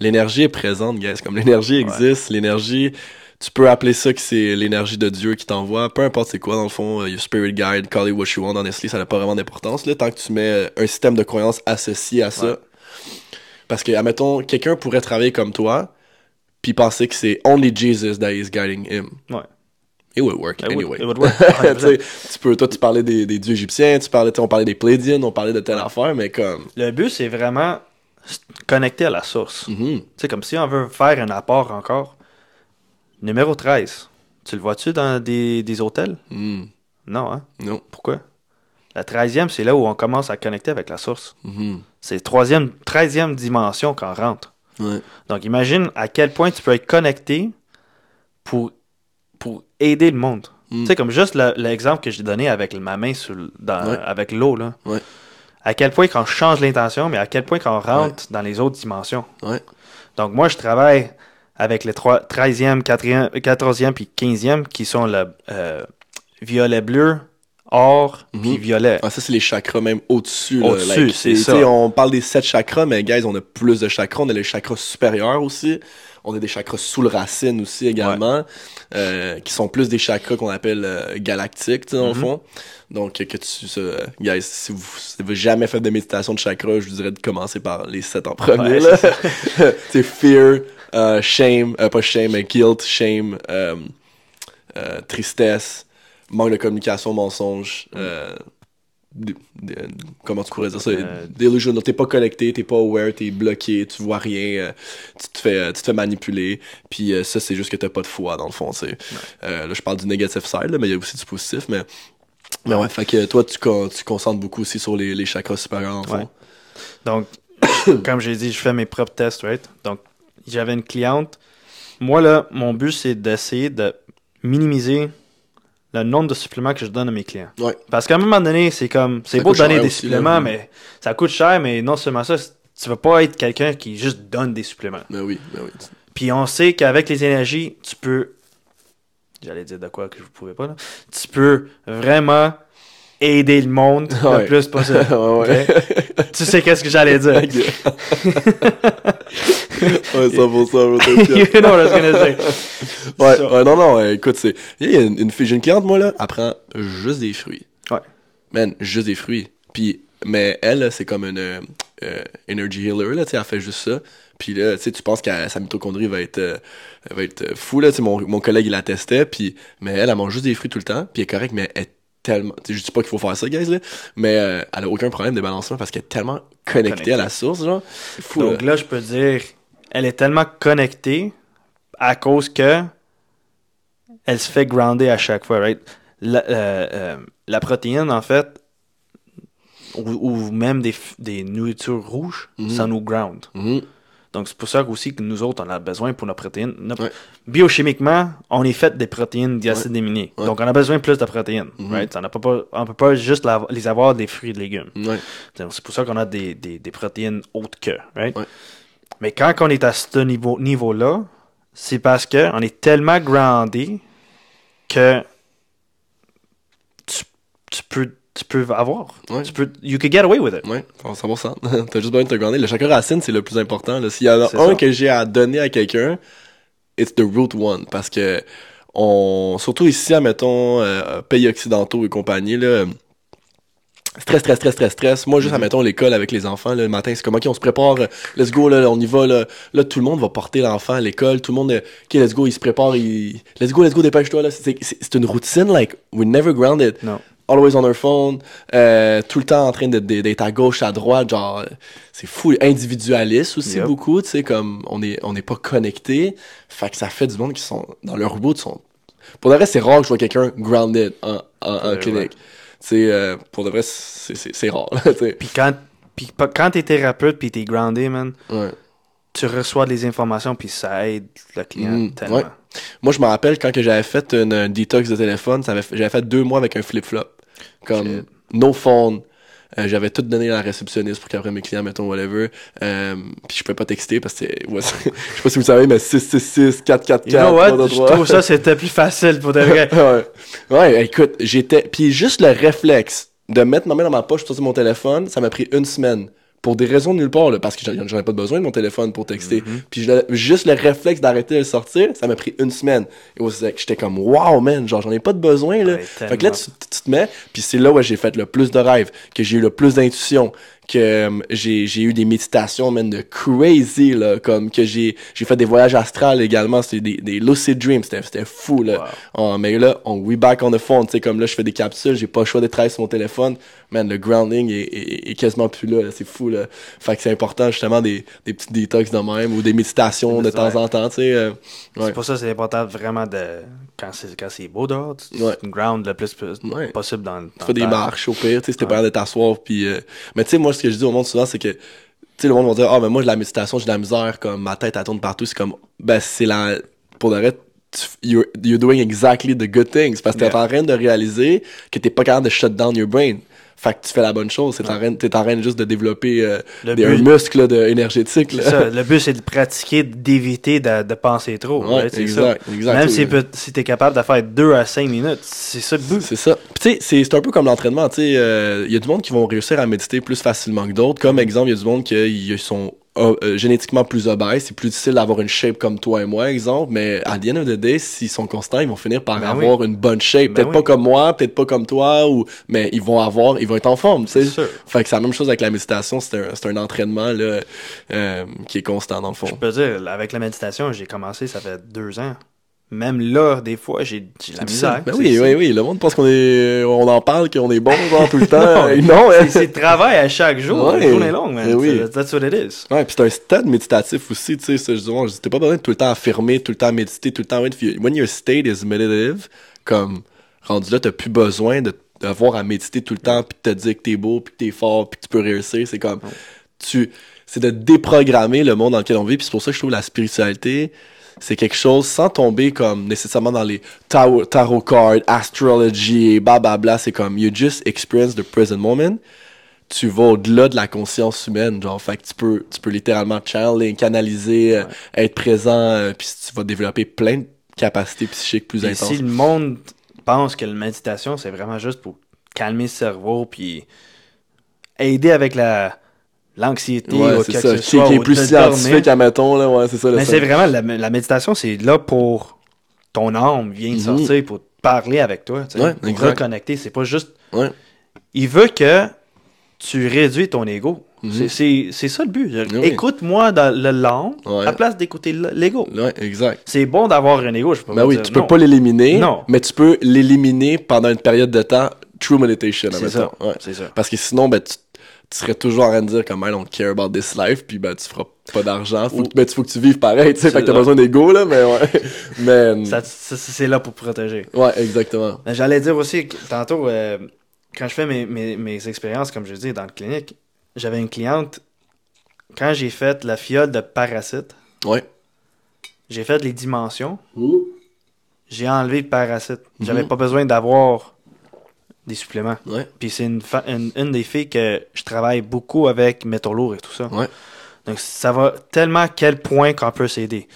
[SPEAKER 2] L'énergie est présente, guys. Comme l'énergie existe, l'énergie, tu peux appeler ça que c'est l'énergie de Dieu qui t'envoie. Peu importe c'est quoi, dans le fond, euh, your spirit guide, call it what you want, honestly, ça n'a pas vraiment d'importance. Là, tant que tu mets euh, un système de croyance associé à ça.
[SPEAKER 1] Ouais.
[SPEAKER 2] Parce que, admettons, quelqu'un pourrait travailler comme toi, puis penser que c'est only Jesus that is guiding him.
[SPEAKER 1] Ouais.
[SPEAKER 2] It would work
[SPEAKER 1] It would-
[SPEAKER 2] anyway.
[SPEAKER 1] it would work, (laughs)
[SPEAKER 2] Tu
[SPEAKER 1] 100%.
[SPEAKER 2] sais, tu peux, toi, tu parlais des, des dieux égyptiens, tu parlais, on parlait des Plédiens, on parlait de telle affaire, mais comme.
[SPEAKER 1] Le but, c'est vraiment connecter à la source.
[SPEAKER 2] mhm,
[SPEAKER 1] Tu sais, comme si on veut faire un apport encore. Numéro 13. Tu le vois-tu dans des, des hôtels?
[SPEAKER 2] mhm,
[SPEAKER 1] Non, hein?
[SPEAKER 2] Non.
[SPEAKER 1] Pourquoi? La 13e, c'est là où on commence à connecter avec la source.
[SPEAKER 2] mhm,
[SPEAKER 1] C'est la 13e dimension qu'on rentre.
[SPEAKER 2] Ouais.
[SPEAKER 1] Donc, imagine à quel point tu peux être connecté pour, pour aider le monde.
[SPEAKER 2] Mm.
[SPEAKER 1] Tu sais, comme juste le- l'exemple que j'ai donné avec ma main sur, dans,
[SPEAKER 2] Ouais.
[SPEAKER 1] avec l'eau, là.
[SPEAKER 2] Ouais.
[SPEAKER 1] À quel point qu'on change l'intention, mais à quel point qu'on rentre dans les autres dimensions. Donc, moi, je travaille avec les trois- 13e, 4e, 14e puis 15e qui sont le euh, violet bleu, or, puis
[SPEAKER 2] Mhm.
[SPEAKER 1] violet.
[SPEAKER 2] Ah, ça, c'est les chakras même au-dessus.
[SPEAKER 1] Au-dessus,
[SPEAKER 2] like,
[SPEAKER 1] c'est ça.
[SPEAKER 2] On parle des sept chakras, mais guys, on a plus de chakras. On a les chakras supérieurs aussi. On a des chakras sous le racine aussi également, euh, qui sont plus des chakras qu'on appelle euh, galactiques, tu sais, dans le
[SPEAKER 1] Mhm.
[SPEAKER 2] fond. Donc, euh, que tu, euh, guys, si vous n'avez jamais fait de méditation de chakras, je vous dirais de commencer par les sept en premier.
[SPEAKER 1] Ouais, c'est (laughs)
[SPEAKER 2] fear, shame, pas shame, mais guilt, shame, tristesse, manque de communication, mensonge, euh, comment tu pourrais dire ça?
[SPEAKER 1] Euh,
[SPEAKER 2] Delusional, t'es pas connecté, t'es pas aware, t'es bloqué, tu vois rien, euh, tu te fais, tu te fais manipuler, puis euh, ça c'est juste que t'as pas de foi dans le fond, euh, là je parle du negative side, là, mais il y a aussi du positif, mais mais ouais, fait que toi tu, con- tu concentres beaucoup aussi sur les, les chakras supérieurs fond.
[SPEAKER 1] Ouais. Donc, (coughs) comme j'ai dit, je fais mes propres tests, right? Donc, j'avais une cliente. Moi, là, mon but, c'est d'essayer de minimiser le nombre de suppléments que je donne à mes clients.
[SPEAKER 2] Ouais.
[SPEAKER 1] Parce qu'à un moment donné, c'est comme, c'est beau de donner des
[SPEAKER 2] aussi,
[SPEAKER 1] suppléments,
[SPEAKER 2] là.
[SPEAKER 1] mais ça coûte cher, mais non seulement ça, tu veux pas être quelqu'un qui juste donne des suppléments.
[SPEAKER 2] Ben oui, ben oui.
[SPEAKER 1] Puis on sait qu'avec les énergies, tu peux. J'allais dire de quoi que je ne pouvais pas, là. Tu peux vraiment aider le monde
[SPEAKER 2] Ouais.
[SPEAKER 1] le plus possible. (laughs)
[SPEAKER 2] ouais, ouais.
[SPEAKER 1] Tu sais qu'est-ce que j'allais dire. (laughs)
[SPEAKER 2] ouais, 100%, bro, t'inquiète.
[SPEAKER 1] you know what I was gonna say. (laughs)
[SPEAKER 2] Ouais, non, non, écoute, c'est. Il y a une, une une cliente, moi, là, elle prend juste des fruits.
[SPEAKER 1] Ouais.
[SPEAKER 2] Man, juste des fruits. Puis, mais elle, c'est comme une euh, energy healer, là, tu sais, elle fait juste ça. Puis là, tu sais, tu penses que sa mitochondrie va être, euh, va être euh, fou, là, tu sais, mon, mon collègue, il la testait, puis, mais elle, elle mange juste des fruits tout le temps, puis elle est correcte, mais elle est tellement, je dis pas qu'il faut faire ça, guys, là, mais euh, elle a aucun problème de balancement parce qu'elle est tellement connectée,
[SPEAKER 1] Connectée.
[SPEAKER 2] à la source, genre. Fou,
[SPEAKER 1] Donc
[SPEAKER 2] là.
[SPEAKER 1] là, je peux dire, elle est tellement connectée à cause que elle se fait grounder à chaque fois, right? La, euh, euh, la protéine, en fait, ou, ou même des, des nourritures rouges,
[SPEAKER 2] Mhm.
[SPEAKER 1] ça nous ground.
[SPEAKER 2] Mhm.
[SPEAKER 1] Donc, c'est pour ça aussi que nous autres, on a besoin pour nos protéines.
[SPEAKER 2] Ouais.
[SPEAKER 1] Biochimiquement, on est fait des protéines d'acide aminé.
[SPEAKER 2] Ouais.
[SPEAKER 1] Donc, on a besoin de plus de protéines.
[SPEAKER 2] Mhm.
[SPEAKER 1] right? On ne peut pas juste la- les avoir des fruits et légumes.
[SPEAKER 2] Ouais.
[SPEAKER 1] Donc, C'est pour ça qu'on a des, des, des protéines autres que. Right? Mais quand on est à ce niveau- niveau-là, c'est parce qu'on est tellement groundé que tu, tu peux, tu peux avoir.
[SPEAKER 2] Ouais.
[SPEAKER 1] Tu peux, you can get away with it.
[SPEAKER 2] Ouais, 100%. (laughs) T'as juste besoin de te grandir. Le chakra racine, c'est le plus important. S'il y en a un
[SPEAKER 1] ça.
[SPEAKER 2] que j'ai à donner à quelqu'un, it's the root one. Parce que, on, surtout ici, admettons, euh, pays occidentaux et compagnie, là, stress, stress, stress, stress, stress. Moi, juste,
[SPEAKER 1] Mhm.
[SPEAKER 2] admettons, l'école avec les enfants, là, le matin, c'est comme, OK, on se prépare, euh, let's go, là, on y va, là. Là, tout le monde va porter l'enfant à l'école, tout le monde, euh, OK, let's go, il se prépare, il... let's go, let's go, dépêche-toi, là. C'est une routine, like, we're never grounded
[SPEAKER 1] Non.
[SPEAKER 2] Always on our phone, euh, tout le temps en train de- de- d'être à gauche, à droite, genre, euh, c'est fou, individualiste aussi
[SPEAKER 1] Yep.
[SPEAKER 2] beaucoup, tu sais, comme, on est, on n'est pas connecté, fait que ça fait du monde qui sont, dans leur bout, sont, pour de vrai, c'est rare que je vois quelqu'un grounded en, en, en
[SPEAKER 1] Ouais,
[SPEAKER 2] clinique, tu sais, euh, pour de vrai, c'est rare,
[SPEAKER 1] Puis quand, quand t'es thérapeute puis t'es groundé, man,
[SPEAKER 2] ouais.
[SPEAKER 1] tu reçois des informations puis ça aide le client
[SPEAKER 2] Mhm,
[SPEAKER 1] tellement.
[SPEAKER 2] Moi, je me rappelle quand j'avais fait une, un detox de téléphone, j'avais fait deux mois avec un flip-flop. Comme
[SPEAKER 1] Shit.
[SPEAKER 2] no phone. Euh, j'avais tout donné à la réceptionniste pour qu'après mes clients, mettons, whatever. Euh, puis je pouvais pas texter parce que, (laughs) ouais, c'est- je sais pas si vous savez, mais 666, 444,
[SPEAKER 1] You know what?
[SPEAKER 2] 323.
[SPEAKER 1] Je trouve ça c'était plus facile pour de vrai. (laughs)
[SPEAKER 2] ouais. ouais, écoute, j'étais. Puis juste le réflexe de mettre ma main dans ma poche, sortir mon téléphone, ça m'a pris une semaine. Pour des raisons de nulle part, là, parce que j'en ai pas besoin de mon téléphone pour texter.
[SPEAKER 1] Mm-hmm.
[SPEAKER 2] Puis je- juste le réflexe d'arrêter de le sortir, ça m'a pris une semaine. Et j'étais comme, wow, man, genre, j'en ai pas de besoin, là.
[SPEAKER 1] Ouais,
[SPEAKER 2] fait que là, tu te mets, puis c'est là où j'ai fait le plus de rêves, que j'ai eu le plus d'intuition, que euh, j'ai j'ai eu des méditations, man, de crazy, là, comme que j'ai j'ai fait des voyages astrales également, c'était des, des lucid dreams, c'était c'était fou, là. Oh, mais là, on we back on the phone, tu sais, comme là, je fais des capsules, j'ai pas le choix de travailler sur mon téléphone, man, le grounding est, est, est quasiment plus là, là, c'est fou, là. Fait que c'est important, justement, des, des petits détox de même, ou des méditations de temps en temps, tu sais. euh, ouais.
[SPEAKER 1] C'est pour ça que c'est important vraiment de. Quand c'est, quand c'est beau dehors, tu
[SPEAKER 2] Ouais.
[SPEAKER 1] tu ground le plus, plus
[SPEAKER 2] Ouais.
[SPEAKER 1] possible dans, dans
[SPEAKER 2] Tu fais des
[SPEAKER 1] le temps.
[SPEAKER 2] marches au pire, tu sais, si t'es
[SPEAKER 1] Ouais.
[SPEAKER 2] pas de t'asseoir, puis... euh, Mais tu sais, moi, ce que je dis au monde souvent, c'est que, tu sais, le monde va dire, ah, mais moi, de la méditation, j'ai de la misère, comme, ma tête, elle tourne partout, c'est comme, ben, c'est la... Pour de vrai, you're, you're doing exactly the good things, parce que t'es
[SPEAKER 1] Yeah.
[SPEAKER 2] en train de réaliser que t'es pas capable de shut down your brain. Fait que tu fais la bonne chose, t'es en train, t'es en train juste de développer euh,
[SPEAKER 1] Le
[SPEAKER 2] des, un muscle là, de, énergétique, là.
[SPEAKER 1] C'est ça. Le but, c'est de pratiquer, d'éviter de, de penser trop.
[SPEAKER 2] Ouais?
[SPEAKER 1] C'est
[SPEAKER 2] exact,
[SPEAKER 1] ça.
[SPEAKER 2] exact.
[SPEAKER 1] Même si, si tu es capable de faire 2 à 5 minutes, c'est ça le but.
[SPEAKER 2] C'est ça. Puis tu sais, c'est- c'est un peu comme l'entraînement. Tu sais, il y a du monde qui vont réussir à méditer plus facilement que d'autres. Comme exemple, il y a du monde qui ils sont euh, euh, génétiquement plus obèses. C'est plus difficile d'avoir une shape comme toi et moi, exemple. Mais à the end of the day, s'ils sont constants, ils vont finir par
[SPEAKER 1] Ben
[SPEAKER 2] avoir une bonne shape.
[SPEAKER 1] Ben
[SPEAKER 2] peut-être
[SPEAKER 1] oui.
[SPEAKER 2] pas comme moi, peut-être pas comme toi, ou mais ils vont avoir, ils vont être en forme. Tu sais. Fait que c'est la même chose avec la méditation. C'est un, c'est un entraînement là, euh, qui est constant dans le fond.
[SPEAKER 1] Je peux dire, avec la méditation, j'ai commencé, ça fait 2 ans. Même là, des fois, j'ai la misère.
[SPEAKER 2] Ben oui, oui, oui. Le monde pense qu'on est, on en parle, qu'on est bon genre, tout le temps.
[SPEAKER 1] Non, (laughs)
[SPEAKER 2] non,
[SPEAKER 1] c'est- C'est travail à chaque jour.
[SPEAKER 2] Ouais.
[SPEAKER 1] La journée est longue, man.
[SPEAKER 2] Ben oui.
[SPEAKER 1] C'est- That's what it is.
[SPEAKER 2] Ouais, puis c'est un stade méditatif aussi, tu sais, je pas besoin de tout le temps affirmer, tout le temps méditer, tout le temps, when your state is meditative, comme, rendu là, t'as plus besoin de d'avoir à méditer tout le temps, puis de te dire que t'es beau, puis que t'es fort, puis que tu peux réussir, c'est comme, tu, c'est de déprogrammer le monde dans lequel on vit, puis c'est pour ça que je trouve la spiritualité, c'est quelque chose sans tomber comme nécessairement dans les tarot, tarot cards, astrology, blablabla, c'est comme, you just experience the present moment, tu vas au-delà de la conscience humaine, genre, fait que tu peux, tu peux littéralement channeling, canaliser, euh, être présent, euh, puis tu vas développer plein de capacités psychiques plus
[SPEAKER 1] Et
[SPEAKER 2] intenses.
[SPEAKER 1] si le monde pense que la méditation, c'est vraiment juste pour calmer le cerveau, puis aider avec la l'anxiété
[SPEAKER 2] Ouais,
[SPEAKER 1] ou
[SPEAKER 2] c'est
[SPEAKER 1] quoi
[SPEAKER 2] ça,
[SPEAKER 1] ce
[SPEAKER 2] qui, est plus scientifique,
[SPEAKER 1] dormir.
[SPEAKER 2] admettons, là, ouais, c'est ça, le
[SPEAKER 1] Mais c'est vraiment, la, la méditation, c'est là pour ton âme vient de
[SPEAKER 2] Mhm.
[SPEAKER 1] sortir, pour parler avec toi, tu sais,
[SPEAKER 2] Ouais,
[SPEAKER 1] pour
[SPEAKER 2] exact.
[SPEAKER 1] reconnecter. C'est pas juste...
[SPEAKER 2] Ouais.
[SPEAKER 1] Il veut que tu réduis ton ego.
[SPEAKER 2] Mhm.
[SPEAKER 1] C'est- ça le but.
[SPEAKER 2] Oui.
[SPEAKER 1] Écoute-moi dans le l'âme
[SPEAKER 2] Ouais.
[SPEAKER 1] à la place d'écouter l'ego.
[SPEAKER 2] Exact.
[SPEAKER 1] C'est bon d'avoir un ego, je peux
[SPEAKER 2] Ben oui,
[SPEAKER 1] dire
[SPEAKER 2] tu peux
[SPEAKER 1] non.
[SPEAKER 2] pas l'éliminer,
[SPEAKER 1] Non.
[SPEAKER 2] mais tu peux l'éliminer pendant une période de temps, true meditation,
[SPEAKER 1] C'est ça.
[SPEAKER 2] Ouais.
[SPEAKER 1] C'est ça.
[SPEAKER 2] Parce que sinon, ben, tu, tu serais toujours en train de dire comme, man, on care about this life, puis ben, tu feras pas d'argent. Faut, que- ben, faut que tu vives pareil, tu sais, fait que t'as besoin d'ego, là, mais ouais. (laughs) mais,
[SPEAKER 1] Ça- ça- c'est là pour protéger.
[SPEAKER 2] ouais, exactement.
[SPEAKER 1] J'allais dire aussi, que tantôt, euh, quand je fais mes, mes, mes expériences, comme je dis, dans le clinique, j'avais une cliente, quand j'ai fait la fiole de parasite,
[SPEAKER 2] Ouais.
[SPEAKER 1] j'ai fait les dimensions, j'ai enlevé le parasite. J'avais
[SPEAKER 2] Mhm.
[SPEAKER 1] pas besoin d'avoir des suppléments.
[SPEAKER 2] Ouais.
[SPEAKER 1] Puis c'est une, une des filles que je travaille beaucoup avec métaux lourds et tout ça.
[SPEAKER 2] Ouais.
[SPEAKER 1] Donc ça va tellement à quel point qu'on peut s'aider.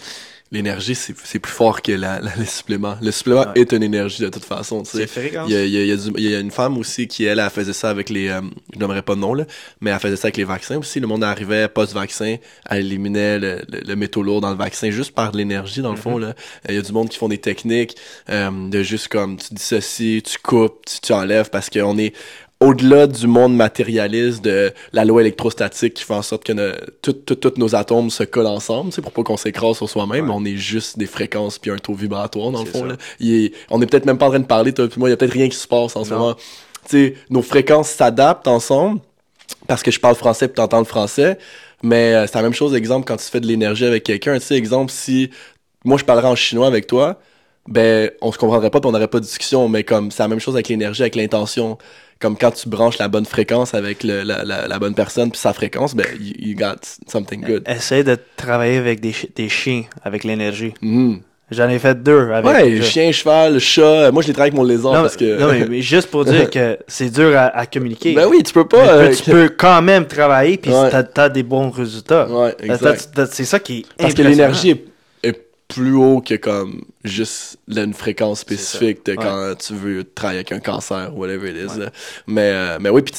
[SPEAKER 2] L'énergie, c'est c'est plus fort que la, la- les suppléments. Le supplément
[SPEAKER 1] Ouais.
[SPEAKER 2] est une énergie de toute façon, tu sais.
[SPEAKER 1] C'est fréquent.
[SPEAKER 2] Il y, a, il y a- il y a du- il y a une femme aussi qui, elle, elle faisait ça avec les... euh, je nommerai pas de nom, là, mais elle faisait ça avec les vaccins aussi. Le monde arrivait post-vaccin, elle éliminait le, le, le métaux lourd dans le vaccin juste par de l'énergie, dans le fond. là. Euh, Il y a du monde qui font des techniques euh, de juste comme tu dissocies, tu coupes, tu, tu enlèves, parce qu'on est au-delà du monde matérialiste de la loi électrostatique qui fait en sorte que ne- tout- tout- tous nos atomes se collent ensemble, sais, pour pas qu'on s'écrase sur soi-même, on est juste des fréquences puis un taux vibratoire dans le
[SPEAKER 1] C'est
[SPEAKER 2] fond.
[SPEAKER 1] ça.
[SPEAKER 2] Là. Il est- on est peut-être même pas en train de parler, toi moi, il y a peut-être rien qui se passe en ce moment. Nos fréquences s'adaptent ensemble parce que je parle français puis t'entends le français, mais euh, c'est la même chose, exemple, quand tu fais de l'énergie avec quelqu'un, tu sais, exemple, si moi je parlerais en chinois avec toi, ben on se comprendrait pas puis on n'aurait pas de discussion, mais comme c'est la même chose avec l'énergie, avec l'intention. Comme quand tu branches la bonne fréquence avec le- la, la, la bonne personne puis sa fréquence, ben you, you got something good.
[SPEAKER 1] Essaye de travailler avec des, chi- des chiens, avec l'énergie.
[SPEAKER 2] Mhm.
[SPEAKER 1] J'en ai fait deux avec.
[SPEAKER 2] Ouais,
[SPEAKER 1] déjà.
[SPEAKER 2] chien, cheval, chat. Moi, je les travaille avec mon lézard
[SPEAKER 1] Non,
[SPEAKER 2] parce que.
[SPEAKER 1] non, mais, mais juste pour dire (laughs) que c'est dur à, à communiquer.
[SPEAKER 2] ben oui, tu peux
[SPEAKER 1] Mais
[SPEAKER 2] pas. euh,
[SPEAKER 1] tu peux quand même travailler puis
[SPEAKER 2] Ouais.
[SPEAKER 1] t'as as des bons résultats.
[SPEAKER 2] Ouais, exact.
[SPEAKER 1] C'est ça qui est
[SPEAKER 2] Parce que l'énergie est plus haut que comme juste là, une fréquence spécifique de
[SPEAKER 1] Ouais.
[SPEAKER 2] quand tu veux travailler avec un cancer ou whatever it is. là. Mais, euh, mais oui, puis tu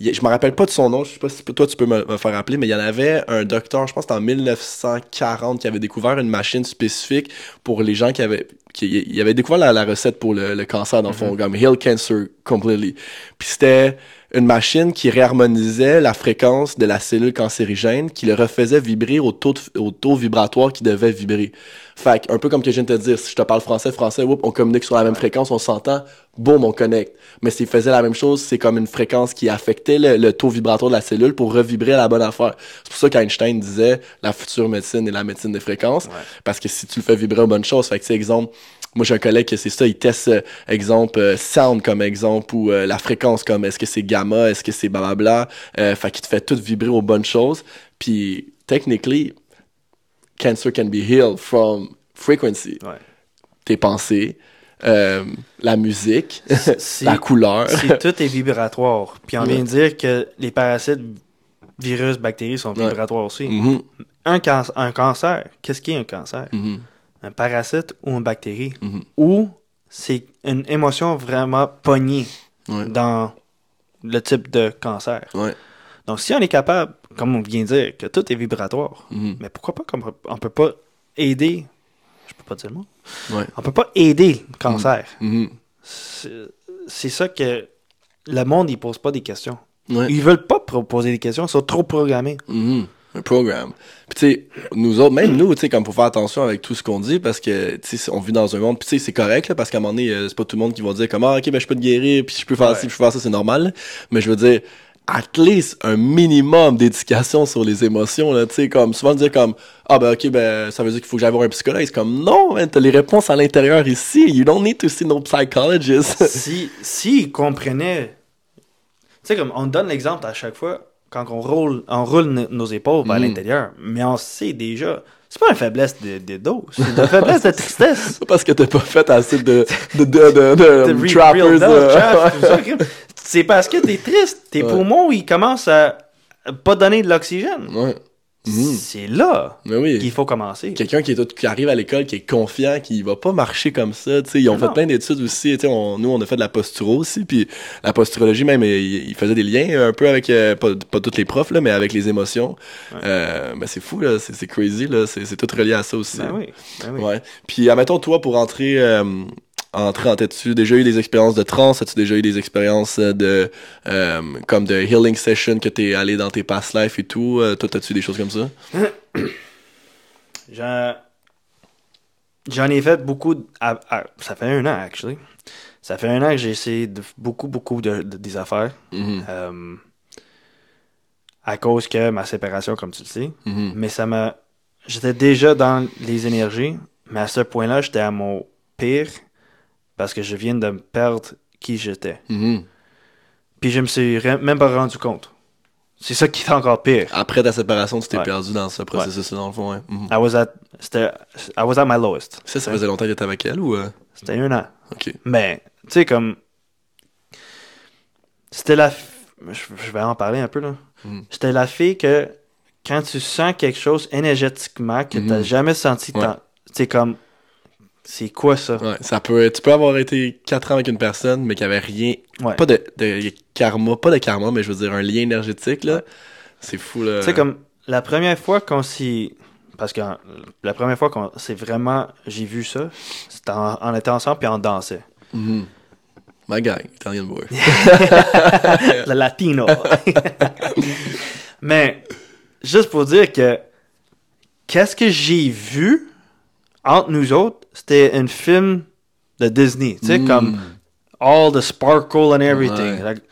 [SPEAKER 2] sais, je me rappelle pas de son nom, je sais pas si toi tu peux me, me faire rappeler, mais il y en avait un docteur, je pense en 1940, qui avait découvert une machine spécifique pour les gens qui avaient. Qui, il avait découvert la, la recette pour le, le cancer, dans le fond, comme Heal Cancer Completely. Puis c'était une machine qui réharmonisait la fréquence de la cellule cancérigène, qui le refaisait vibrer au taux, de- au taux vibratoire qui devait vibrer. Fait que, un peu comme que je viens de te dire, si je te parle français, français, whoop, on communique sur la même fréquence, on s'entend, boum, on connecte. Mais s'il faisait la même chose, c'est comme une fréquence qui affectait le, le taux vibratoire de la cellule pour revibrer à la bonne affaire. C'est pour ça qu'Einstein disait la future médecine est la médecine des fréquences. Parce que si tu le fais vibrer aux bonnes choses, fait que, exemple, moi, j'ai un collègue que c'est ça, il teste, euh, exemple, euh, sound comme exemple, ou euh, la fréquence comme est-ce que c'est gamma, est-ce que c'est blablabla. Fait qu'il te fait tout vibrer aux bonnes choses. Puis, technically, cancer can be healed from frequency.
[SPEAKER 1] Ouais.
[SPEAKER 2] Tes pensées, la musique, (laughs)
[SPEAKER 1] Si-
[SPEAKER 2] la couleur.
[SPEAKER 1] si (laughs) tout est vibratoire, puis on vient de dire que les parasites, virus, bactéries sont
[SPEAKER 2] Ouais.
[SPEAKER 1] vibratoires aussi.
[SPEAKER 2] Mhm,
[SPEAKER 1] Un, can- un cancer, qu'est-ce qui est un cancer?
[SPEAKER 2] mhm,
[SPEAKER 1] Un parasite ou une bactérie?
[SPEAKER 2] mhm.
[SPEAKER 1] Ou c'est une émotion vraiment pognée
[SPEAKER 2] Ouais.
[SPEAKER 1] dans le type de cancer.
[SPEAKER 2] Ouais.
[SPEAKER 1] Donc, si on est capable, comme on vient de dire, que tout est vibratoire,
[SPEAKER 2] Mhm.
[SPEAKER 1] mais pourquoi pas comme on peut pas aider, je peux pas dire le mot,
[SPEAKER 2] Ouais.
[SPEAKER 1] on peut pas aider le cancer.
[SPEAKER 2] Mhm.
[SPEAKER 1] C'est c'est ça que le monde, il pose pas des questions. Ils veulent pas pro- poser des questions, ils sont trop programmés.
[SPEAKER 2] Un programme. Puis tu sais, nous autres, même nous, tu sais, comme faut faire attention avec tout ce qu'on dit parce que tu sais, on vit dans un monde. Puis tu sais, c'est correct là, parce qu'à un moment donné, euh, c'est pas tout le monde qui va dire comme ah ok ben je peux te guérir, puis je peux faire ci, puis je peux faire ça, c'est normal. Mais je veux dire, at least un minimum d'éducation sur les émotions là, tu sais, comme souvent dire comme ah ben ok ben ça veut dire qu'il faut que j'aille voir un psychologue. C'est comme non, man, t'as les réponses à l'intérieur ici. You don't need to see no psychologist.
[SPEAKER 1] si s'ils comprenaient, tu sais, comme on donne l'exemple à chaque fois, quand on roule, on roule no- nos épaules vers
[SPEAKER 2] Mhm.
[SPEAKER 1] l'intérieur, mais on sait déjà, c'est pas une faiblesse de, de dos, c'est une (laughs) faiblesse de tristesse.
[SPEAKER 2] C'est parce que t'as pas fait assez de de de de, de, (laughs) trappers. euh.
[SPEAKER 1] C'est parce que t'es triste, tes
[SPEAKER 2] Ouais.
[SPEAKER 1] poumons, ils commencent à pas donner de l'oxygène.
[SPEAKER 2] ouais. Mhm.
[SPEAKER 1] C'est là
[SPEAKER 2] oui.
[SPEAKER 1] qu'il faut commencer.
[SPEAKER 2] quelqu'un qui, est tout- qui arrive à l'école, qui est confiant, qui va pas marcher comme ça. tu sais, Ils ont
[SPEAKER 1] Non,
[SPEAKER 2] fait plein d'études aussi. On, nous, on a fait de la posturo aussi. Puis la posturologie, même, il, il faisait des liens un peu avec, euh, pas, pas tous les profs, là, mais avec les émotions. Euh, mais c'est fou, c'est crazy. C'est c'est tout relié à ça aussi.
[SPEAKER 1] Ben oui, ben oui.
[SPEAKER 2] Ouais. Puis, admettons, toi, pour entrer, euh, entrer en tête, as-tu déjà eu des expériences de trance? As-tu déjà eu des expériences euh, de, euh, comme de healing session que t'es allé dans tes past life et tout? Euh, toi, as-tu des choses comme ça? (coughs)
[SPEAKER 1] J'en... J'en ai fait beaucoup. ça fait un an, actually. Ça fait un an que j'ai essayé de beaucoup, beaucoup de, de- des affaires.
[SPEAKER 2] Mhm.
[SPEAKER 1] Euh, à cause que ma séparation, comme tu le sais.
[SPEAKER 2] Mhm.
[SPEAKER 1] Mais ça m'a. J'étais déjà dans les énergies, mais à ce point-là, j'étais à mon pire parce que je viens de me perdre qui j'étais.
[SPEAKER 2] Mhm.
[SPEAKER 1] Puis je me suis même pas rendu compte. C'est ça qui est encore pire.
[SPEAKER 2] Après ta séparation, tu t'es
[SPEAKER 1] Ouais.
[SPEAKER 2] perdu dans ce processus-là, dans le fond. Mhm.
[SPEAKER 1] I was at, I was at my lowest.
[SPEAKER 2] Ça, ça faisait longtemps que t'étais avec elle ou. euh?
[SPEAKER 1] C'était un an.
[SPEAKER 2] Ok.
[SPEAKER 1] Mais, tu sais, comme. C'était la. Je, vais en parler un peu, là.
[SPEAKER 2] Mm.
[SPEAKER 1] C'était la fille que, quand tu sens quelque chose énergétiquement que t'as
[SPEAKER 2] Mhm.
[SPEAKER 1] jamais senti,
[SPEAKER 2] Ouais.
[SPEAKER 1] tant- tu sais, comme. C'est quoi ça?
[SPEAKER 2] Ouais, ça peut Tu peux avoir été 4 ans avec une personne, mais qui avait rien.
[SPEAKER 1] Ouais.
[SPEAKER 2] Pas de, de karma, pas de karma, mais je veux dire un lien énergétique, là. C'est fou, là.
[SPEAKER 1] Tu sais, comme la première fois qu'on s'y. Parce que la première fois qu'on. C'est vraiment. J'ai vu ça. C'était en, on était ensemble puis on dansait.
[SPEAKER 2] Mhm. My guy, Italian boy. (laughs)
[SPEAKER 1] Le latino. (laughs) Mais, juste pour dire que. Qu'est-ce que j'ai vu entre nous autres, c'était un film de Disney. Tu sais,
[SPEAKER 2] Mm.
[SPEAKER 1] comme all the sparkle and everything.
[SPEAKER 2] Ouais.
[SPEAKER 1] Like,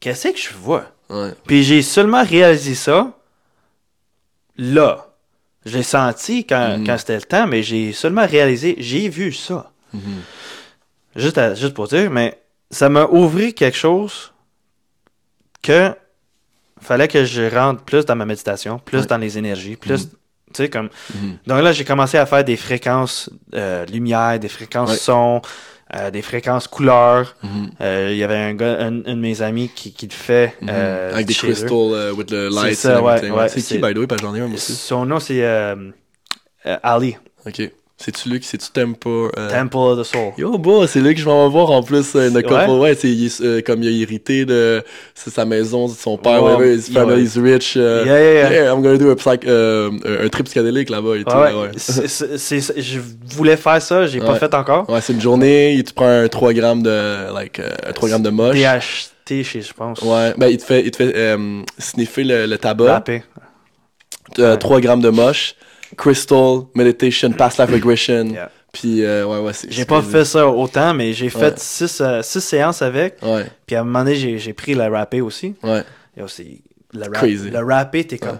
[SPEAKER 1] Qu'est-ce que je vois?
[SPEAKER 2] Ouais.
[SPEAKER 1] Puis j'ai seulement réalisé ça là. Je l'ai senti quand,
[SPEAKER 2] Mhm.
[SPEAKER 1] quand c'était le temps, mais j'ai seulement réalisé, j'ai vu ça.
[SPEAKER 2] Mhm.
[SPEAKER 1] Juste, à- juste pour dire, mais ça m'a ouvert quelque chose que fallait que je rentre plus dans ma méditation, plus
[SPEAKER 2] Ouais.
[SPEAKER 1] dans les énergies, plus, tu sais, comme...
[SPEAKER 2] Mhm.
[SPEAKER 1] Donc là, j'ai commencé à faire des fréquences euh, lumière, des fréquences
[SPEAKER 2] Ouais.
[SPEAKER 1] son, euh, des fréquences couleurs.
[SPEAKER 2] Mhm.
[SPEAKER 1] Euh, Il y avait un gars, un, un de mes amis qui, qui le fait.
[SPEAKER 2] Mhm. Avec des crystals euh, with the
[SPEAKER 1] C'est
[SPEAKER 2] lights
[SPEAKER 1] ça,
[SPEAKER 2] and
[SPEAKER 1] ouais, ouais,
[SPEAKER 2] c'est qui,
[SPEAKER 1] c'est-
[SPEAKER 2] by the way? Parce j'en ai un aussi.
[SPEAKER 1] Son nom, c'est Ali,
[SPEAKER 2] Ok. C'est-tu lui qui c'est-tu Temple? euh,
[SPEAKER 1] Temple of the Soul.
[SPEAKER 2] Yo, bon, c'est lui que je m'en vais voir en plus. Euh, couple, ouais, c'est, il euh, comme il a hérité de c'est sa maison, de son père,
[SPEAKER 1] Ouais,
[SPEAKER 2] whatever, his family's rich. euh,
[SPEAKER 1] Yeah, yeah, yeah.
[SPEAKER 2] I'm gonna do a psych, euh, un trip psychédélique là-bas et tout.
[SPEAKER 1] Ouais,
[SPEAKER 2] ouais.
[SPEAKER 1] c'est- je voulais faire ça, j'ai pas
[SPEAKER 2] Ouais.
[SPEAKER 1] fait encore.
[SPEAKER 2] Ouais, c'est une journée, tu prends un 3 grammes de, like, euh, un 3 grammes de moche.
[SPEAKER 1] DHT, je pense.
[SPEAKER 2] Ouais, ben, il te fait, il te fait sniffer le, le tabac,
[SPEAKER 1] Rappé.
[SPEAKER 2] euh, 3 grammes de moche, crystal, meditation, past life regression,
[SPEAKER 1] Yeah.
[SPEAKER 2] puis euh, ouais, ouais, c'est...
[SPEAKER 1] J'ai pas fait ça autant, mais j'ai
[SPEAKER 2] Ouais.
[SPEAKER 1] fait six, euh, six séances avec.
[SPEAKER 2] Ouais,
[SPEAKER 1] Puis à un moment donné, j'ai j'ai pris le rappé aussi.
[SPEAKER 2] ouais,
[SPEAKER 1] Et aussi, le, rap,
[SPEAKER 2] Crazy.
[SPEAKER 1] le rappé, t'es comme.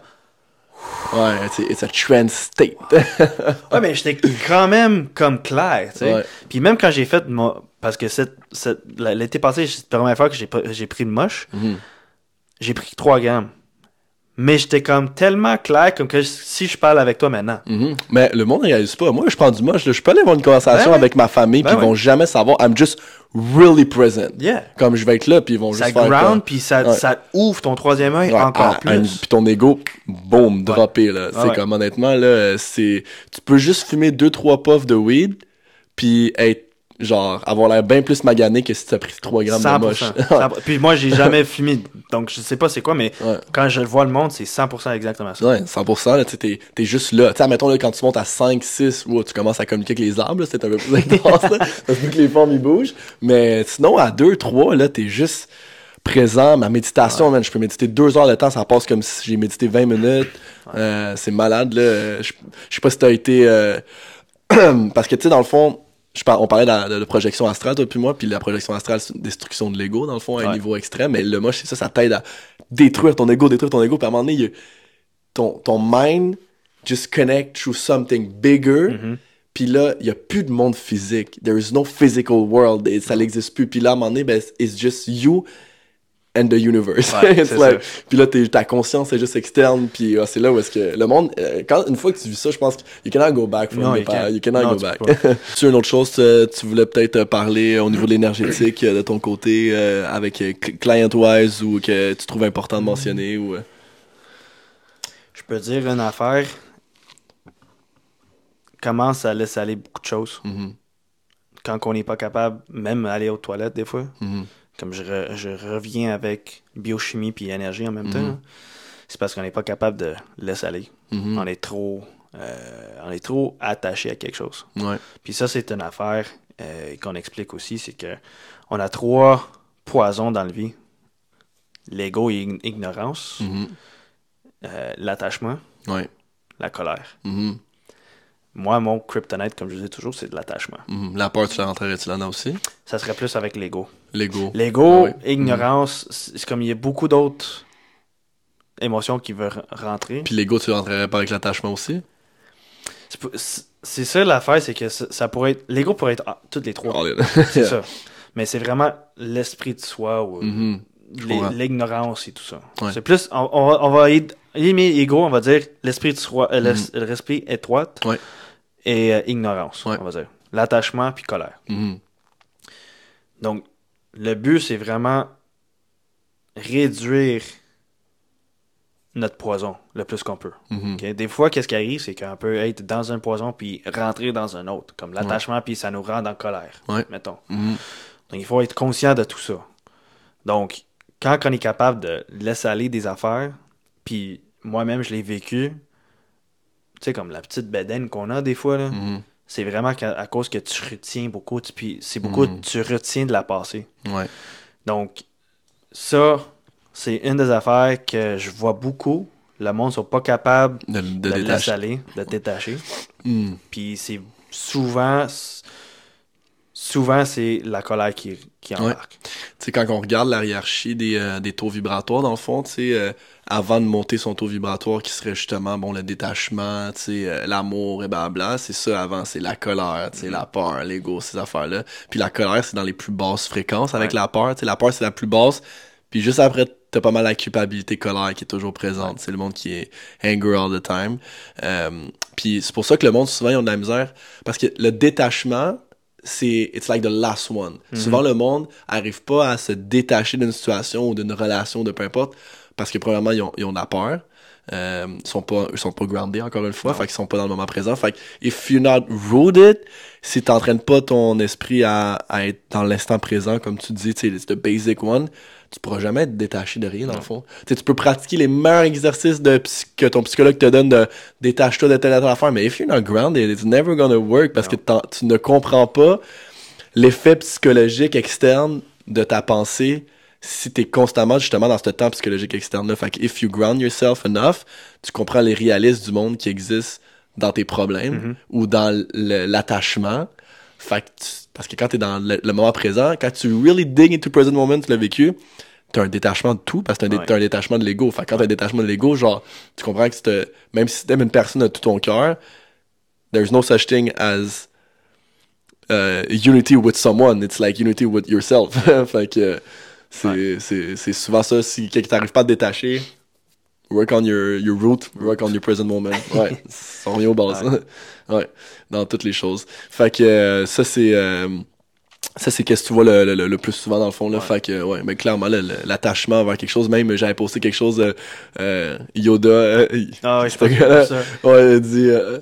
[SPEAKER 2] ouais, c'est it's a trance state. (laughs)
[SPEAKER 1] Ouais, mais j'étais quand même comme clair, tu sais.
[SPEAKER 2] Ouais.
[SPEAKER 1] Puis même quand j'ai fait mon. Parce que cette, cette- la- l'été passé, c'est la première fois que j'ai pas- j'ai pris le moche, j'ai pris 3 grammes. Mais j'étais comme tellement clair, comme que si je parle avec toi maintenant.
[SPEAKER 2] Mhm. Mais le monde ne réalise pas. Moi, je prends du moche. Je peux aller avoir une conversation
[SPEAKER 1] Ben ouais.
[SPEAKER 2] avec ma famille,
[SPEAKER 1] Ben
[SPEAKER 2] puis ils
[SPEAKER 1] ouais.
[SPEAKER 2] vont jamais savoir. I'm just really present.
[SPEAKER 1] Yeah.
[SPEAKER 2] Comme je vais être là, puis ils vont
[SPEAKER 1] Ça
[SPEAKER 2] juste faire
[SPEAKER 1] ground, puis ça,
[SPEAKER 2] Ouais.
[SPEAKER 1] ça ouvre ton troisième œil
[SPEAKER 2] Ouais,
[SPEAKER 1] encore
[SPEAKER 2] à- une-
[SPEAKER 1] plus.
[SPEAKER 2] Puis ton ego, boum, droppé, là. C'est
[SPEAKER 1] ouais.
[SPEAKER 2] comme, honnêtement, là, c'est... Tu peux juste fumer deux, trois puffs de weed, puis être, genre, avoir l'air bien plus magané que si tu as pris 3 grammes
[SPEAKER 1] 100%.
[SPEAKER 2] de moche.
[SPEAKER 1] 100%. (laughs) Puis moi, j'ai jamais fumé, donc je sais pas c'est quoi, mais
[SPEAKER 2] Ouais.
[SPEAKER 1] quand je vois le monde, c'est 100% exactement ça.
[SPEAKER 2] Ouais, 100%, là, t'es, t'es juste là. Tu sais, mettons, là, quand tu montes à 5, 6, wow, tu commences à communiquer avec les arbres, c'est un peu plus intense, là. (laughs) Parce que les formes, ils bougent. Mais sinon, à 2, 3, là, t'es juste présent. Ma méditation, man, je peux méditer 2 heures de temps, ça passe comme si j'ai médité 20 minutes. Euh, c'est malade, là. Je, je sais pas si t'as été... euh, (clears throat) Parce que, tu sais, dans le fond, je par- on parlait de, la- de la projection astrale, toi puis moi, puis la projection astrale, c'est une destruction de l'ego, dans le fond, à un niveau extrême. Mais le moche, c'est ça, ça t'aide à détruire ton ego, détruire ton ego. Puis à un moment donné, il ton, ton mind just connect through something bigger.
[SPEAKER 1] Mhm.
[SPEAKER 2] Puis là, il n'y a plus de monde physique. There is no physical world. Et ça n'existe plus. Puis là, à un moment donné, ben, it's just you and the universe.
[SPEAKER 1] Ouais, (laughs)
[SPEAKER 2] like- puis là, ta conscience est juste externe. Puis ah, c'est là où est-ce que le monde... euh, quand, une fois que tu vis ça, je pense que you cannot go back from
[SPEAKER 1] Non,
[SPEAKER 2] the
[SPEAKER 1] you
[SPEAKER 2] past.
[SPEAKER 1] can't.
[SPEAKER 2] You cannot
[SPEAKER 1] Non,
[SPEAKER 2] go
[SPEAKER 1] tu
[SPEAKER 2] back. (laughs) tu as une autre chose, euh, tu voulais peut-être euh, parler au niveau de l'énergétique euh, de ton côté euh, avec cl- client-wise ou que tu trouves important de mentionner ou...
[SPEAKER 1] Je peux dire une affaire. Comment ça laisse aller beaucoup de choses.
[SPEAKER 2] mhm,
[SPEAKER 1] Quand on n'est pas capable, même aller aux toilettes des fois.
[SPEAKER 2] mhm,
[SPEAKER 1] Comme je, re- je reviens avec biochimie puis énergie en même temps.
[SPEAKER 2] Mhm.
[SPEAKER 1] C'est parce qu'on n'est pas capable de laisser aller.
[SPEAKER 2] mhm.
[SPEAKER 1] On est trop. euh, on est trop attaché à quelque chose.
[SPEAKER 2] Ouais.
[SPEAKER 1] Puis ça, c'est une affaire euh, qu'on explique aussi, c'est que on a trois poisons dans la vie. L'ego et ign- ignorance,
[SPEAKER 2] mhm,
[SPEAKER 1] euh, l'attachement,
[SPEAKER 2] Ouais.
[SPEAKER 1] la colère. Moi, mon kryptonite, comme je dis toujours, c'est de l'attachement.
[SPEAKER 2] La peur, tu la rentrerais-tu là-dedans aussi?
[SPEAKER 1] Ça serait plus avec l'ego.
[SPEAKER 2] L'ego.
[SPEAKER 1] L'ego,
[SPEAKER 2] Ah oui.
[SPEAKER 1] ignorance, c'est c'est comme il y a beaucoup d'autres émotion qui re- rentrer.
[SPEAKER 2] Puis l'ego, tu rentrerais pas avec l'attachement aussi?
[SPEAKER 1] C'est ça l'affaire, c'est que ça, ça pourrait être. L'ego pourrait être ah, toutes les trois. (laughs) C'est ça. Mais c'est vraiment l'esprit de soi ou les-
[SPEAKER 2] comprends.
[SPEAKER 1] l'ignorance et tout ça.
[SPEAKER 2] Ouais.
[SPEAKER 1] C'est plus. On, on va, on va y- aimer ego, on va dire l'esprit de soi, euh,
[SPEAKER 2] Mhm.
[SPEAKER 1] l'esprit étroite
[SPEAKER 2] Ouais.
[SPEAKER 1] et euh, ignorance,
[SPEAKER 2] Ouais.
[SPEAKER 1] on va dire. L'attachement puis colère.
[SPEAKER 2] Mhm.
[SPEAKER 1] Donc, le but, c'est vraiment réduire notre poison le plus qu'on peut.
[SPEAKER 2] Mhm.
[SPEAKER 1] Des fois, qu'est-ce qui arrive, c'est qu'on peut être dans un poison puis rentrer dans un autre, comme l'attachement, puis ça nous rend en colère,
[SPEAKER 2] Ouais.
[SPEAKER 1] mettons.
[SPEAKER 2] Mhm.
[SPEAKER 1] Donc, il faut être conscient de tout ça. Donc, quand on est capable de laisser aller des affaires, puis moi-même, je l'ai vécu, tu sais, comme la petite bédaine qu'on a des fois, là,
[SPEAKER 2] Mhm.
[SPEAKER 1] C'est vraiment à cause que tu retiens beaucoup, tu- puis c'est beaucoup,
[SPEAKER 2] Mhm.
[SPEAKER 1] tu retiens de la passée.
[SPEAKER 2] Ouais.
[SPEAKER 1] Donc, ça, c'est une des affaires que je vois beaucoup. Le monde ne sont pas capables
[SPEAKER 2] De, de
[SPEAKER 1] de, laisser
[SPEAKER 2] détacher.
[SPEAKER 1] aller, de détacher.
[SPEAKER 2] Mhm.
[SPEAKER 1] Puis c'est souvent, souvent c'est la colère qui, qui embarque.
[SPEAKER 2] Tu sais, quand on regarde la hiérarchie des, euh, des taux vibratoires, dans le fond, tu sais, euh, avant de monter son taux vibratoire, qui serait justement, bon, le détachement, tu sais, euh, l'amour et blabla, c'est ça avant, c'est la colère, tu sais, la peur, l'ego, ces affaires-là. Puis la colère, c'est dans les plus basses fréquences avec
[SPEAKER 1] Ouais.
[SPEAKER 2] la peur, tu sais, la peur, c'est la plus basse. Puis juste après, t'as pas mal la culpabilité colère qui est toujours présente. C'est le monde qui est anger all the time. Euh, puis c'est pour ça que le monde, souvent, ils ont de la misère. Parce que le détachement, c'est it's like the last one. Souvent, le monde arrive pas à se détacher d'une situation ou d'une relation, de peu importe, parce que premièrement, ils ont, ils ont de la peur. Euh, ils sont pas ils sont pas grounded encore une fois fait qu'ils sont pas dans le moment présent fait que if you're not rooted si t'entraînes pas ton esprit à, à être dans l'instant présent comme tu dis tu sais it's the basic one tu pourras jamais être détaché de rien dans le fond. Tu tu peux pratiquer les meilleurs exercices de que ton psychologue te donne de détache-toi de telle et telle affaire mais if you're not grounded it's never gonna work parce que tu ne comprends pas l'effet psychologique externe de ta pensée si t'es constamment justement dans ce temps psychologique externe là fait que if you ground yourself enough tu comprends les réalistes du monde qui existent dans tes problèmes ou dans l'attachement. Fait que tu- parce que quand t'es dans le, le moment présent quand tu really dig into present moment tu l'as vécu t'as un détachement de tout parce que t'as un,
[SPEAKER 1] Ouais.
[SPEAKER 2] un détachement de l'ego. Fait que quand t'as un détachement de l'ego genre tu comprends que c'est, même si t'aimes une personne de tout ton cœur there's no such thing as uh, unity with someone, it's like unity with yourself. (laughs) fait que c'est c'est- c'est souvent ça, si quelqu'un t'arrive pas à te détacher, work on your, your root, work on your present moment. Ouais, on revient aux bases. (laughs) Ouais. dans toutes les choses. Fait que euh, ça, c'est... euh, ça, c'est qu'est-ce que tu vois le, le- plus souvent dans le fond. Là. Fait que, ouais, mais clairement, l'attachement vers quelque chose, même, j'avais posté quelque chose, euh, euh, Yoda, euh,
[SPEAKER 1] Ah ouais, je pense que ça.
[SPEAKER 2] Ouais, il dit euh,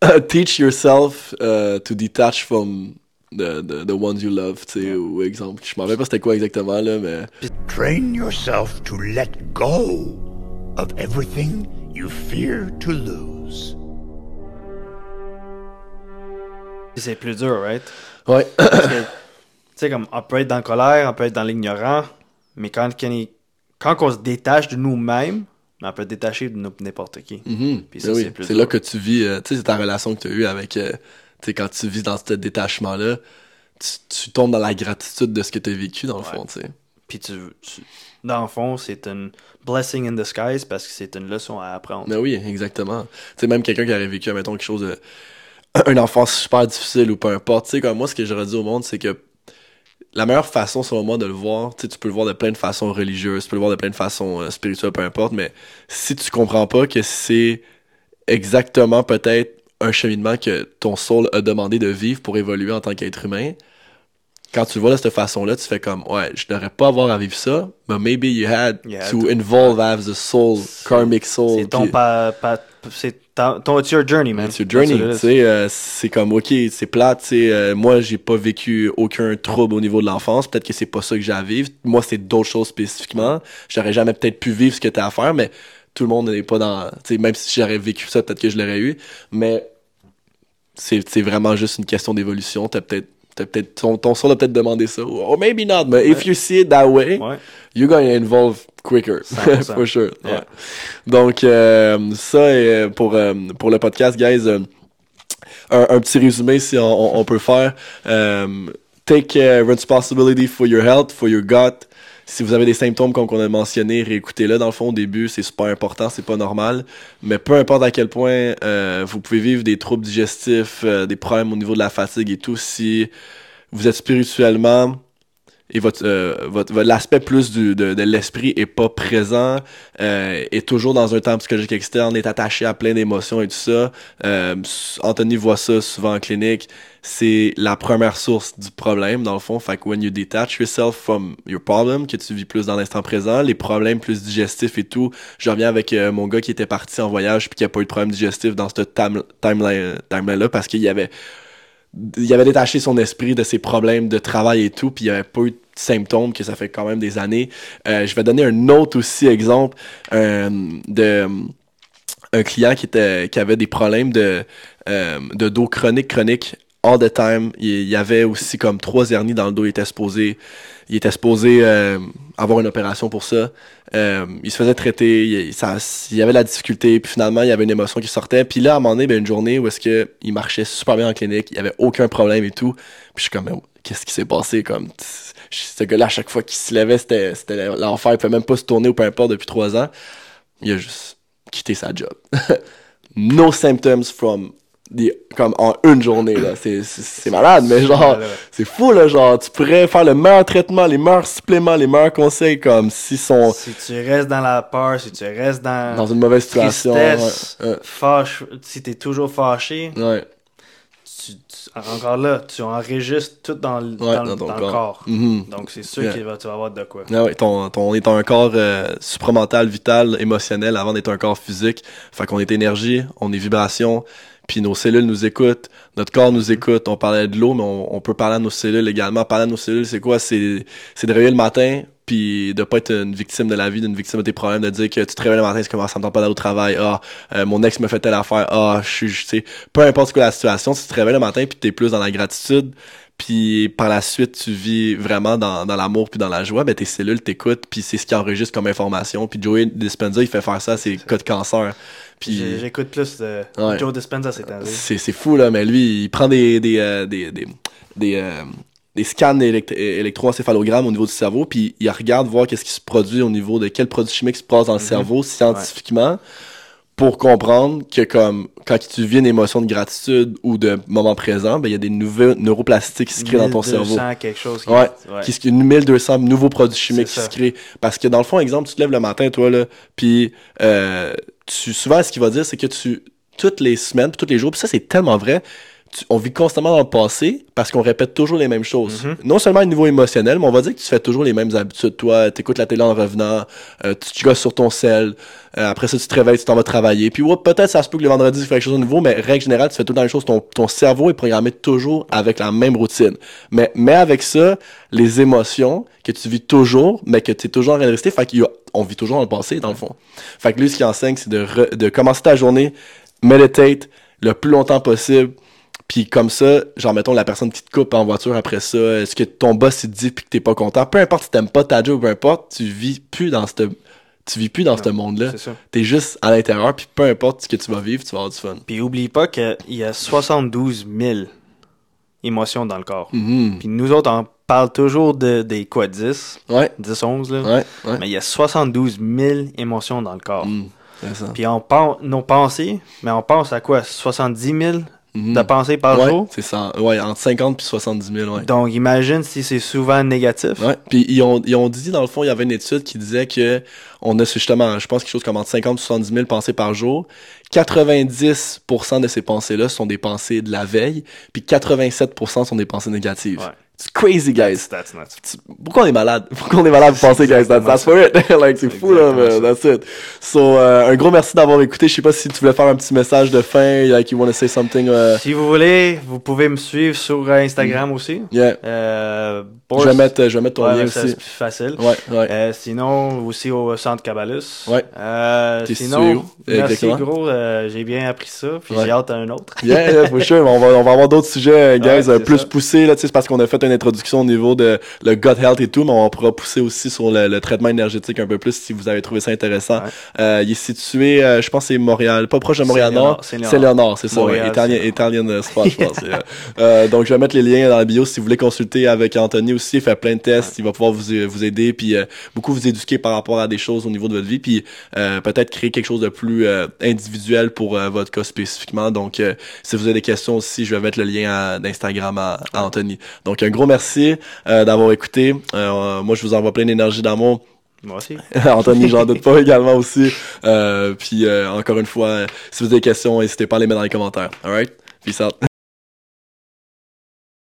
[SPEAKER 2] (coughs) Teach yourself uh, to detach from the, the, the ones you love, tu sais, ou exemple. Je m'en rappelle pas c'était quoi exactement, là, mais.
[SPEAKER 4] Train yourself to let go of everything you fear to lose.
[SPEAKER 1] C'est plus dur, right?
[SPEAKER 2] Ouais. (coughs)
[SPEAKER 1] Tu sais, comme, on peut être dans la colère, on peut être dans l'ignorant, mais quand, quand, il- quand on se détache de nous-mêmes, on peut se détacher de n'importe qui.
[SPEAKER 2] Mhm.
[SPEAKER 1] Puis ça,
[SPEAKER 2] Ben oui,
[SPEAKER 1] c'est plus
[SPEAKER 2] c'est
[SPEAKER 1] dur.
[SPEAKER 2] là que tu vis, euh, tu sais, c'est ta relation que tu as eue avec. euh, tu sais, quand tu vis dans ce détachement-là, tu, tu tombes dans la gratitude de ce que tu as vécu, dans le
[SPEAKER 1] Ouais.
[SPEAKER 2] fond, tu sais.
[SPEAKER 1] Puis tu, dans le fond, c'est une blessing in disguise parce que c'est une leçon à apprendre.
[SPEAKER 2] Mais oui, exactement. Tu sais, même quelqu'un qui aurait vécu, mettons, quelque chose de. Un enfance super difficile ou peu importe. Tu sais, comme moi, ce que j'aurais dit au monde, c'est que la meilleure façon, selon moi, de le voir, tu peux le voir de plein de façons religieuses, tu peux le voir de plein de façons euh, spirituelles, peu importe, mais si tu comprends pas que c'est exactement peut-être un cheminement que ton soul a demandé de vivre pour évoluer en tant qu'être humain, quand tu le vois de cette façon-là, tu fais comme, ouais, je devrais pas avoir à vivre ça, but maybe you had
[SPEAKER 1] had
[SPEAKER 2] to involve as a soul, karmic soul.
[SPEAKER 1] C'est ton
[SPEAKER 2] puis-
[SPEAKER 1] pa, pa- c'est ton, ton- it's your journey, man.
[SPEAKER 2] It's your journey, tu sais, euh, c'est comme, ok, c'est plate, tu sais, euh, moi, j'ai pas vécu aucun trouble au niveau de l'enfance, peut-être que c'est pas ça que j'ai à vivre, moi, c'est d'autres choses spécifiquement, j'aurais jamais peut-être pu vivre ce que t'as à faire, mais tout le monde n'est pas dans, tu sais, même si j'aurais vécu ça, peut-être que je l'aurais eu, mais c'est vraiment juste une question d'évolution, t'as peut-être, peut-être, ton, ton soul a peut-être demandé ça, or maybe not, but if you see it that way,
[SPEAKER 1] Ouais.
[SPEAKER 2] you're gonna involve quicker,
[SPEAKER 1] 100%. (laughs)
[SPEAKER 2] for sure.
[SPEAKER 1] Yeah.
[SPEAKER 2] Ouais. Donc, euh, ça, euh, pour, euh, pour le podcast, guys, euh, un, un petit résumé si on, on- peut faire. Take uh, responsibility for your health, for your gut. Si vous avez des symptômes comme qu'on a mentionné, réécoutez-le. Dans le fond, au début, c'est super important, c'est pas normal. Mais peu importe à quel point euh, vous pouvez vivre des troubles digestifs, euh, des problèmes au niveau de la fatigue et tout, si vous êtes spirituellement et votre, euh, votre, votre- l'aspect plus du, de, de l'esprit est pas présent, euh, est toujours dans un temps psychologique externe, est attaché à plein d'émotions et tout ça. Euh, Anthony voit ça souvent en clinique. C'est la première source du problème, dans le fond. Fait que when you detach yourself from your problem, que tu vis plus dans l'instant présent, les problèmes plus digestifs et tout. Je reviens avec euh, mon gars qui était parti en voyage puis qui a pas eu de problème digestif dans timeline timeline-là parce qu'il y avait il avait détaché son esprit de ses problèmes de travail et tout, puis il n'y avait pas eu de symptômes, que ça fait quand même des années. Euh, je vais donner un autre aussi exemple euh, un client qui avait des problèmes de euh, de dos chronique chronique all the time. Il, y avait aussi comme trois hernies dans le dos. Il était supposé il était supposé euh, avoir une opération pour ça. Euh, il se faisait traiter, il, ça, y avait la difficulté, puis finalement, il y avait une émotion qui sortait. Puis là, à un moment donné, ben, une journée où est-ce marchait super bien en clinique, il y avait aucun problème et tout. Puis je suis comme, Mais qu'est-ce qui s'est passé? Comme, ce gars-là, à chaque fois qu'il se levait, c'était l'enfer. Il pouvait même pas se tourner ou peu importe depuis trois ans. Il a juste quitté sa job. (laughs) no symptoms from comme en une journée, là. C'est- malade, mais genre, c'est fou, là. Genre, tu pourrais faire le meilleur traitement, les meilleurs suppléments, les meilleurs conseils, comme s'ils sont
[SPEAKER 1] Si tu restes dans la peur, si tu restes dans,
[SPEAKER 2] dans une mauvaise situation.
[SPEAKER 1] tristesse,
[SPEAKER 2] ouais,
[SPEAKER 1] fâche, si t'es toujours fâché,
[SPEAKER 2] ouais, ouais.
[SPEAKER 1] tu, tu- encore là, tu enregistres tout dans, dans,
[SPEAKER 2] ton
[SPEAKER 1] dans le
[SPEAKER 2] corps.
[SPEAKER 1] corps.
[SPEAKER 2] Mhm.
[SPEAKER 1] Donc c'est sûr
[SPEAKER 2] Yeah.
[SPEAKER 1] va, tu vas avoir de quoi.
[SPEAKER 2] Ah ouais, ton, ton, on est un corps euh, supramental, vital, émotionnel avant d'être un corps physique. Fait qu'on est énergie, on est vibration, puis nos cellules nous écoutent, notre corps nous écoute. On parlait de l'eau, mais on, peut parler à nos cellules également. Parler à nos cellules, c'est quoi? C'est de réveiller le matin, puis de pas être une victime de la vie, d'une victime de tes problèmes, de dire que tu te réveilles le matin, c'est comment ça me pas d'aller au travail, ah, euh, mon ex me fait telle affaire, ah, je suis, tu sais, peu importe que la situation, si tu te réveilles le matin, puis t'es plus dans la gratitude, puis par la suite tu vis vraiment dans, dans l'amour puis dans la joie, ben tes cellules t'écoutent puis c'est ce qui enregistre comme information. Puis Joey Dispenza il fait faire ça, c'est cas de cancer. Puis
[SPEAKER 1] J'écoute plus de
[SPEAKER 2] Ouais.
[SPEAKER 1] Joe Dispenza ces temps-ci.
[SPEAKER 2] c'est c'est fou là, mais lui il prend des des euh, des des, des, euh, des scans élect- électroencéphalogrammes au niveau du cerveau puis il regarde voir qu'est-ce qui se produit au niveau de quels produits chimiques se passent dans le cerveau scientifiquement pour comprendre que comme quand tu vis une émotion de gratitude ou de moment présent, ben il y a des nouveaux neuroplastiques qui se créent dans ton
[SPEAKER 1] 1200
[SPEAKER 2] cerveau.
[SPEAKER 1] quelque chose. qui-
[SPEAKER 2] Ouais,
[SPEAKER 1] ouais.
[SPEAKER 2] qui se 1200 nouveaux produits chimiques qui se créent. Parce que dans le fond, exemple, tu te lèves le matin, toi, là, puis euh, tu, souvent, ce qu'il va dire, c'est que tu, toutes les semaines, puis tous les jours, puis ça, c'est tellement vrai, tu- on vit constamment dans le passé parce qu'on répète toujours les mêmes choses.
[SPEAKER 1] Mhm.
[SPEAKER 2] Non seulement au niveau émotionnel, mais on va dire que tu fais toujours les mêmes habitudes. Toi, t'écoutes la télé en revenant, euh, tu, tu gosses sur ton sel, euh, après ça, tu te réveilles, tu t'en vas travailler. Puis ouais, peut-être ça se peut que le vendredi, tu fais quelque chose de nouveau, mais règle générale, tu fais tout le temps la même chose. Ton, ton cerveau est programmé toujours avec la même routine. Mais, mais avec ça, les émotions que tu vis toujours, mais que tu es toujours en train de rester, fait qu'on vit toujours dans le passé, dans le fond. Fait que lui, ce qu'il enseigne, c'est de, de commencer ta journée, meditate le plus longtemps possible, puis comme ça, genre, mettons, la personne qui te coupe en voiture après ça, est-ce que ton boss, il te dit puis que t'es pas content, peu importe si t'aimes pas ta job, peu importe, tu vis plus dans cette, tu vis plus dans ce monde-là. T'es juste à l'intérieur, puis peu importe ce que tu vas vivre, tu vas avoir du fun.
[SPEAKER 1] Puis oublie pas qu'il y a 72 000 émotions dans le corps.
[SPEAKER 2] Mhm.
[SPEAKER 1] Puis nous autres, on parle toujours de, des quoi, 10,
[SPEAKER 2] Ouais,
[SPEAKER 1] 10, 11, là?
[SPEAKER 2] ouais, ouais.
[SPEAKER 1] Mais il y a 72 000 émotions dans le corps.
[SPEAKER 2] C'est ça.
[SPEAKER 1] Puis on pense, nos pensées, mais on pense à quoi? 70 000
[SPEAKER 2] Mhm.
[SPEAKER 1] de pensées par
[SPEAKER 2] ouais,
[SPEAKER 1] jour?
[SPEAKER 2] c'est ça. Ouais, entre 50 puis 70 000, ouais.
[SPEAKER 1] Donc imagine si c'est souvent négatif.
[SPEAKER 2] Ouais. Puis ils ont, ils ont dit, dans le fond, il y avait une étude qui disait que on a justement, je pense, quelque chose comme entre 50 et 70 000 pensées par jour. 90% de ces pensées-là sont des pensées de la veille, puis 87% sont des pensées négatives.
[SPEAKER 1] Ouais.
[SPEAKER 2] C'est crazy, guys.
[SPEAKER 1] That's nuts.
[SPEAKER 2] Pourquoi on est malade? (laughs) Pourquoi on est malade pour penser, guys? That's, that's for it. (laughs) like, c'est fou, là, mais that's it. So, euh, un gros merci d'avoir écouté. Je sais pas si tu voulais faire un petit message de fin, like, you want to say something, uh,
[SPEAKER 1] Si vous voulez, vous pouvez me suivre sur euh, Instagram aussi.
[SPEAKER 2] yeah.
[SPEAKER 1] Euh,
[SPEAKER 2] Je vais mettre, je vais mettre ton
[SPEAKER 1] Ouais,
[SPEAKER 2] lien aussi.
[SPEAKER 1] c'est plus facile.
[SPEAKER 2] Ouais, ouais.
[SPEAKER 1] Euh, sinon, aussi au centre Cabalus.
[SPEAKER 2] Ouais.
[SPEAKER 1] Euh, sinon,
[SPEAKER 2] où?
[SPEAKER 1] merci
[SPEAKER 2] Exactement.
[SPEAKER 1] gros. euh, j'ai bien appris ça. Puis
[SPEAKER 2] Ouais.
[SPEAKER 1] j'ai hâte à un autre.
[SPEAKER 2] Yeah, yeah, for sure. On va, on va avoir d'autres sujets, (laughs) guys,
[SPEAKER 1] Ouais,
[SPEAKER 2] euh, plus
[SPEAKER 1] ça.
[SPEAKER 2] poussés, là, tu sais, parce qu'on a fait une introduction au niveau de le gut health et tout, mais on pourra pousser aussi sur le, traitement énergétique un peu plus si vous avez trouvé ça intéressant. Euh, il est situé, euh, je pense, c'est Montréal, pas proche de Montréal-Nord. C'est Léonard, c'est ça, je pense. (laughs) euh, donc, je vais mettre les liens dans la bio si vous voulez consulter avec Anthony aussi. Il fait plein de tests, il va pouvoir vous, vous aider, puis beaucoup vous éduquer par rapport à des choses au niveau de votre vie, puis peut-être créer quelque chose de plus individuel pour votre cas spécifiquement. Donc, si vous avez des questions aussi, je vais mettre le lien d'Instagram à, Anthony. Donc, un gros merci d'avoir écouté. moi, je vous envoie plein d'énergie d'amour.
[SPEAKER 1] Moi aussi. (laughs)
[SPEAKER 2] Anthony, j'en doute pas également aussi. Euh, puis euh, encore une fois, si vous avez des questions, n'hésitez pas à les mettre dans les commentaires. Alright? Peace out.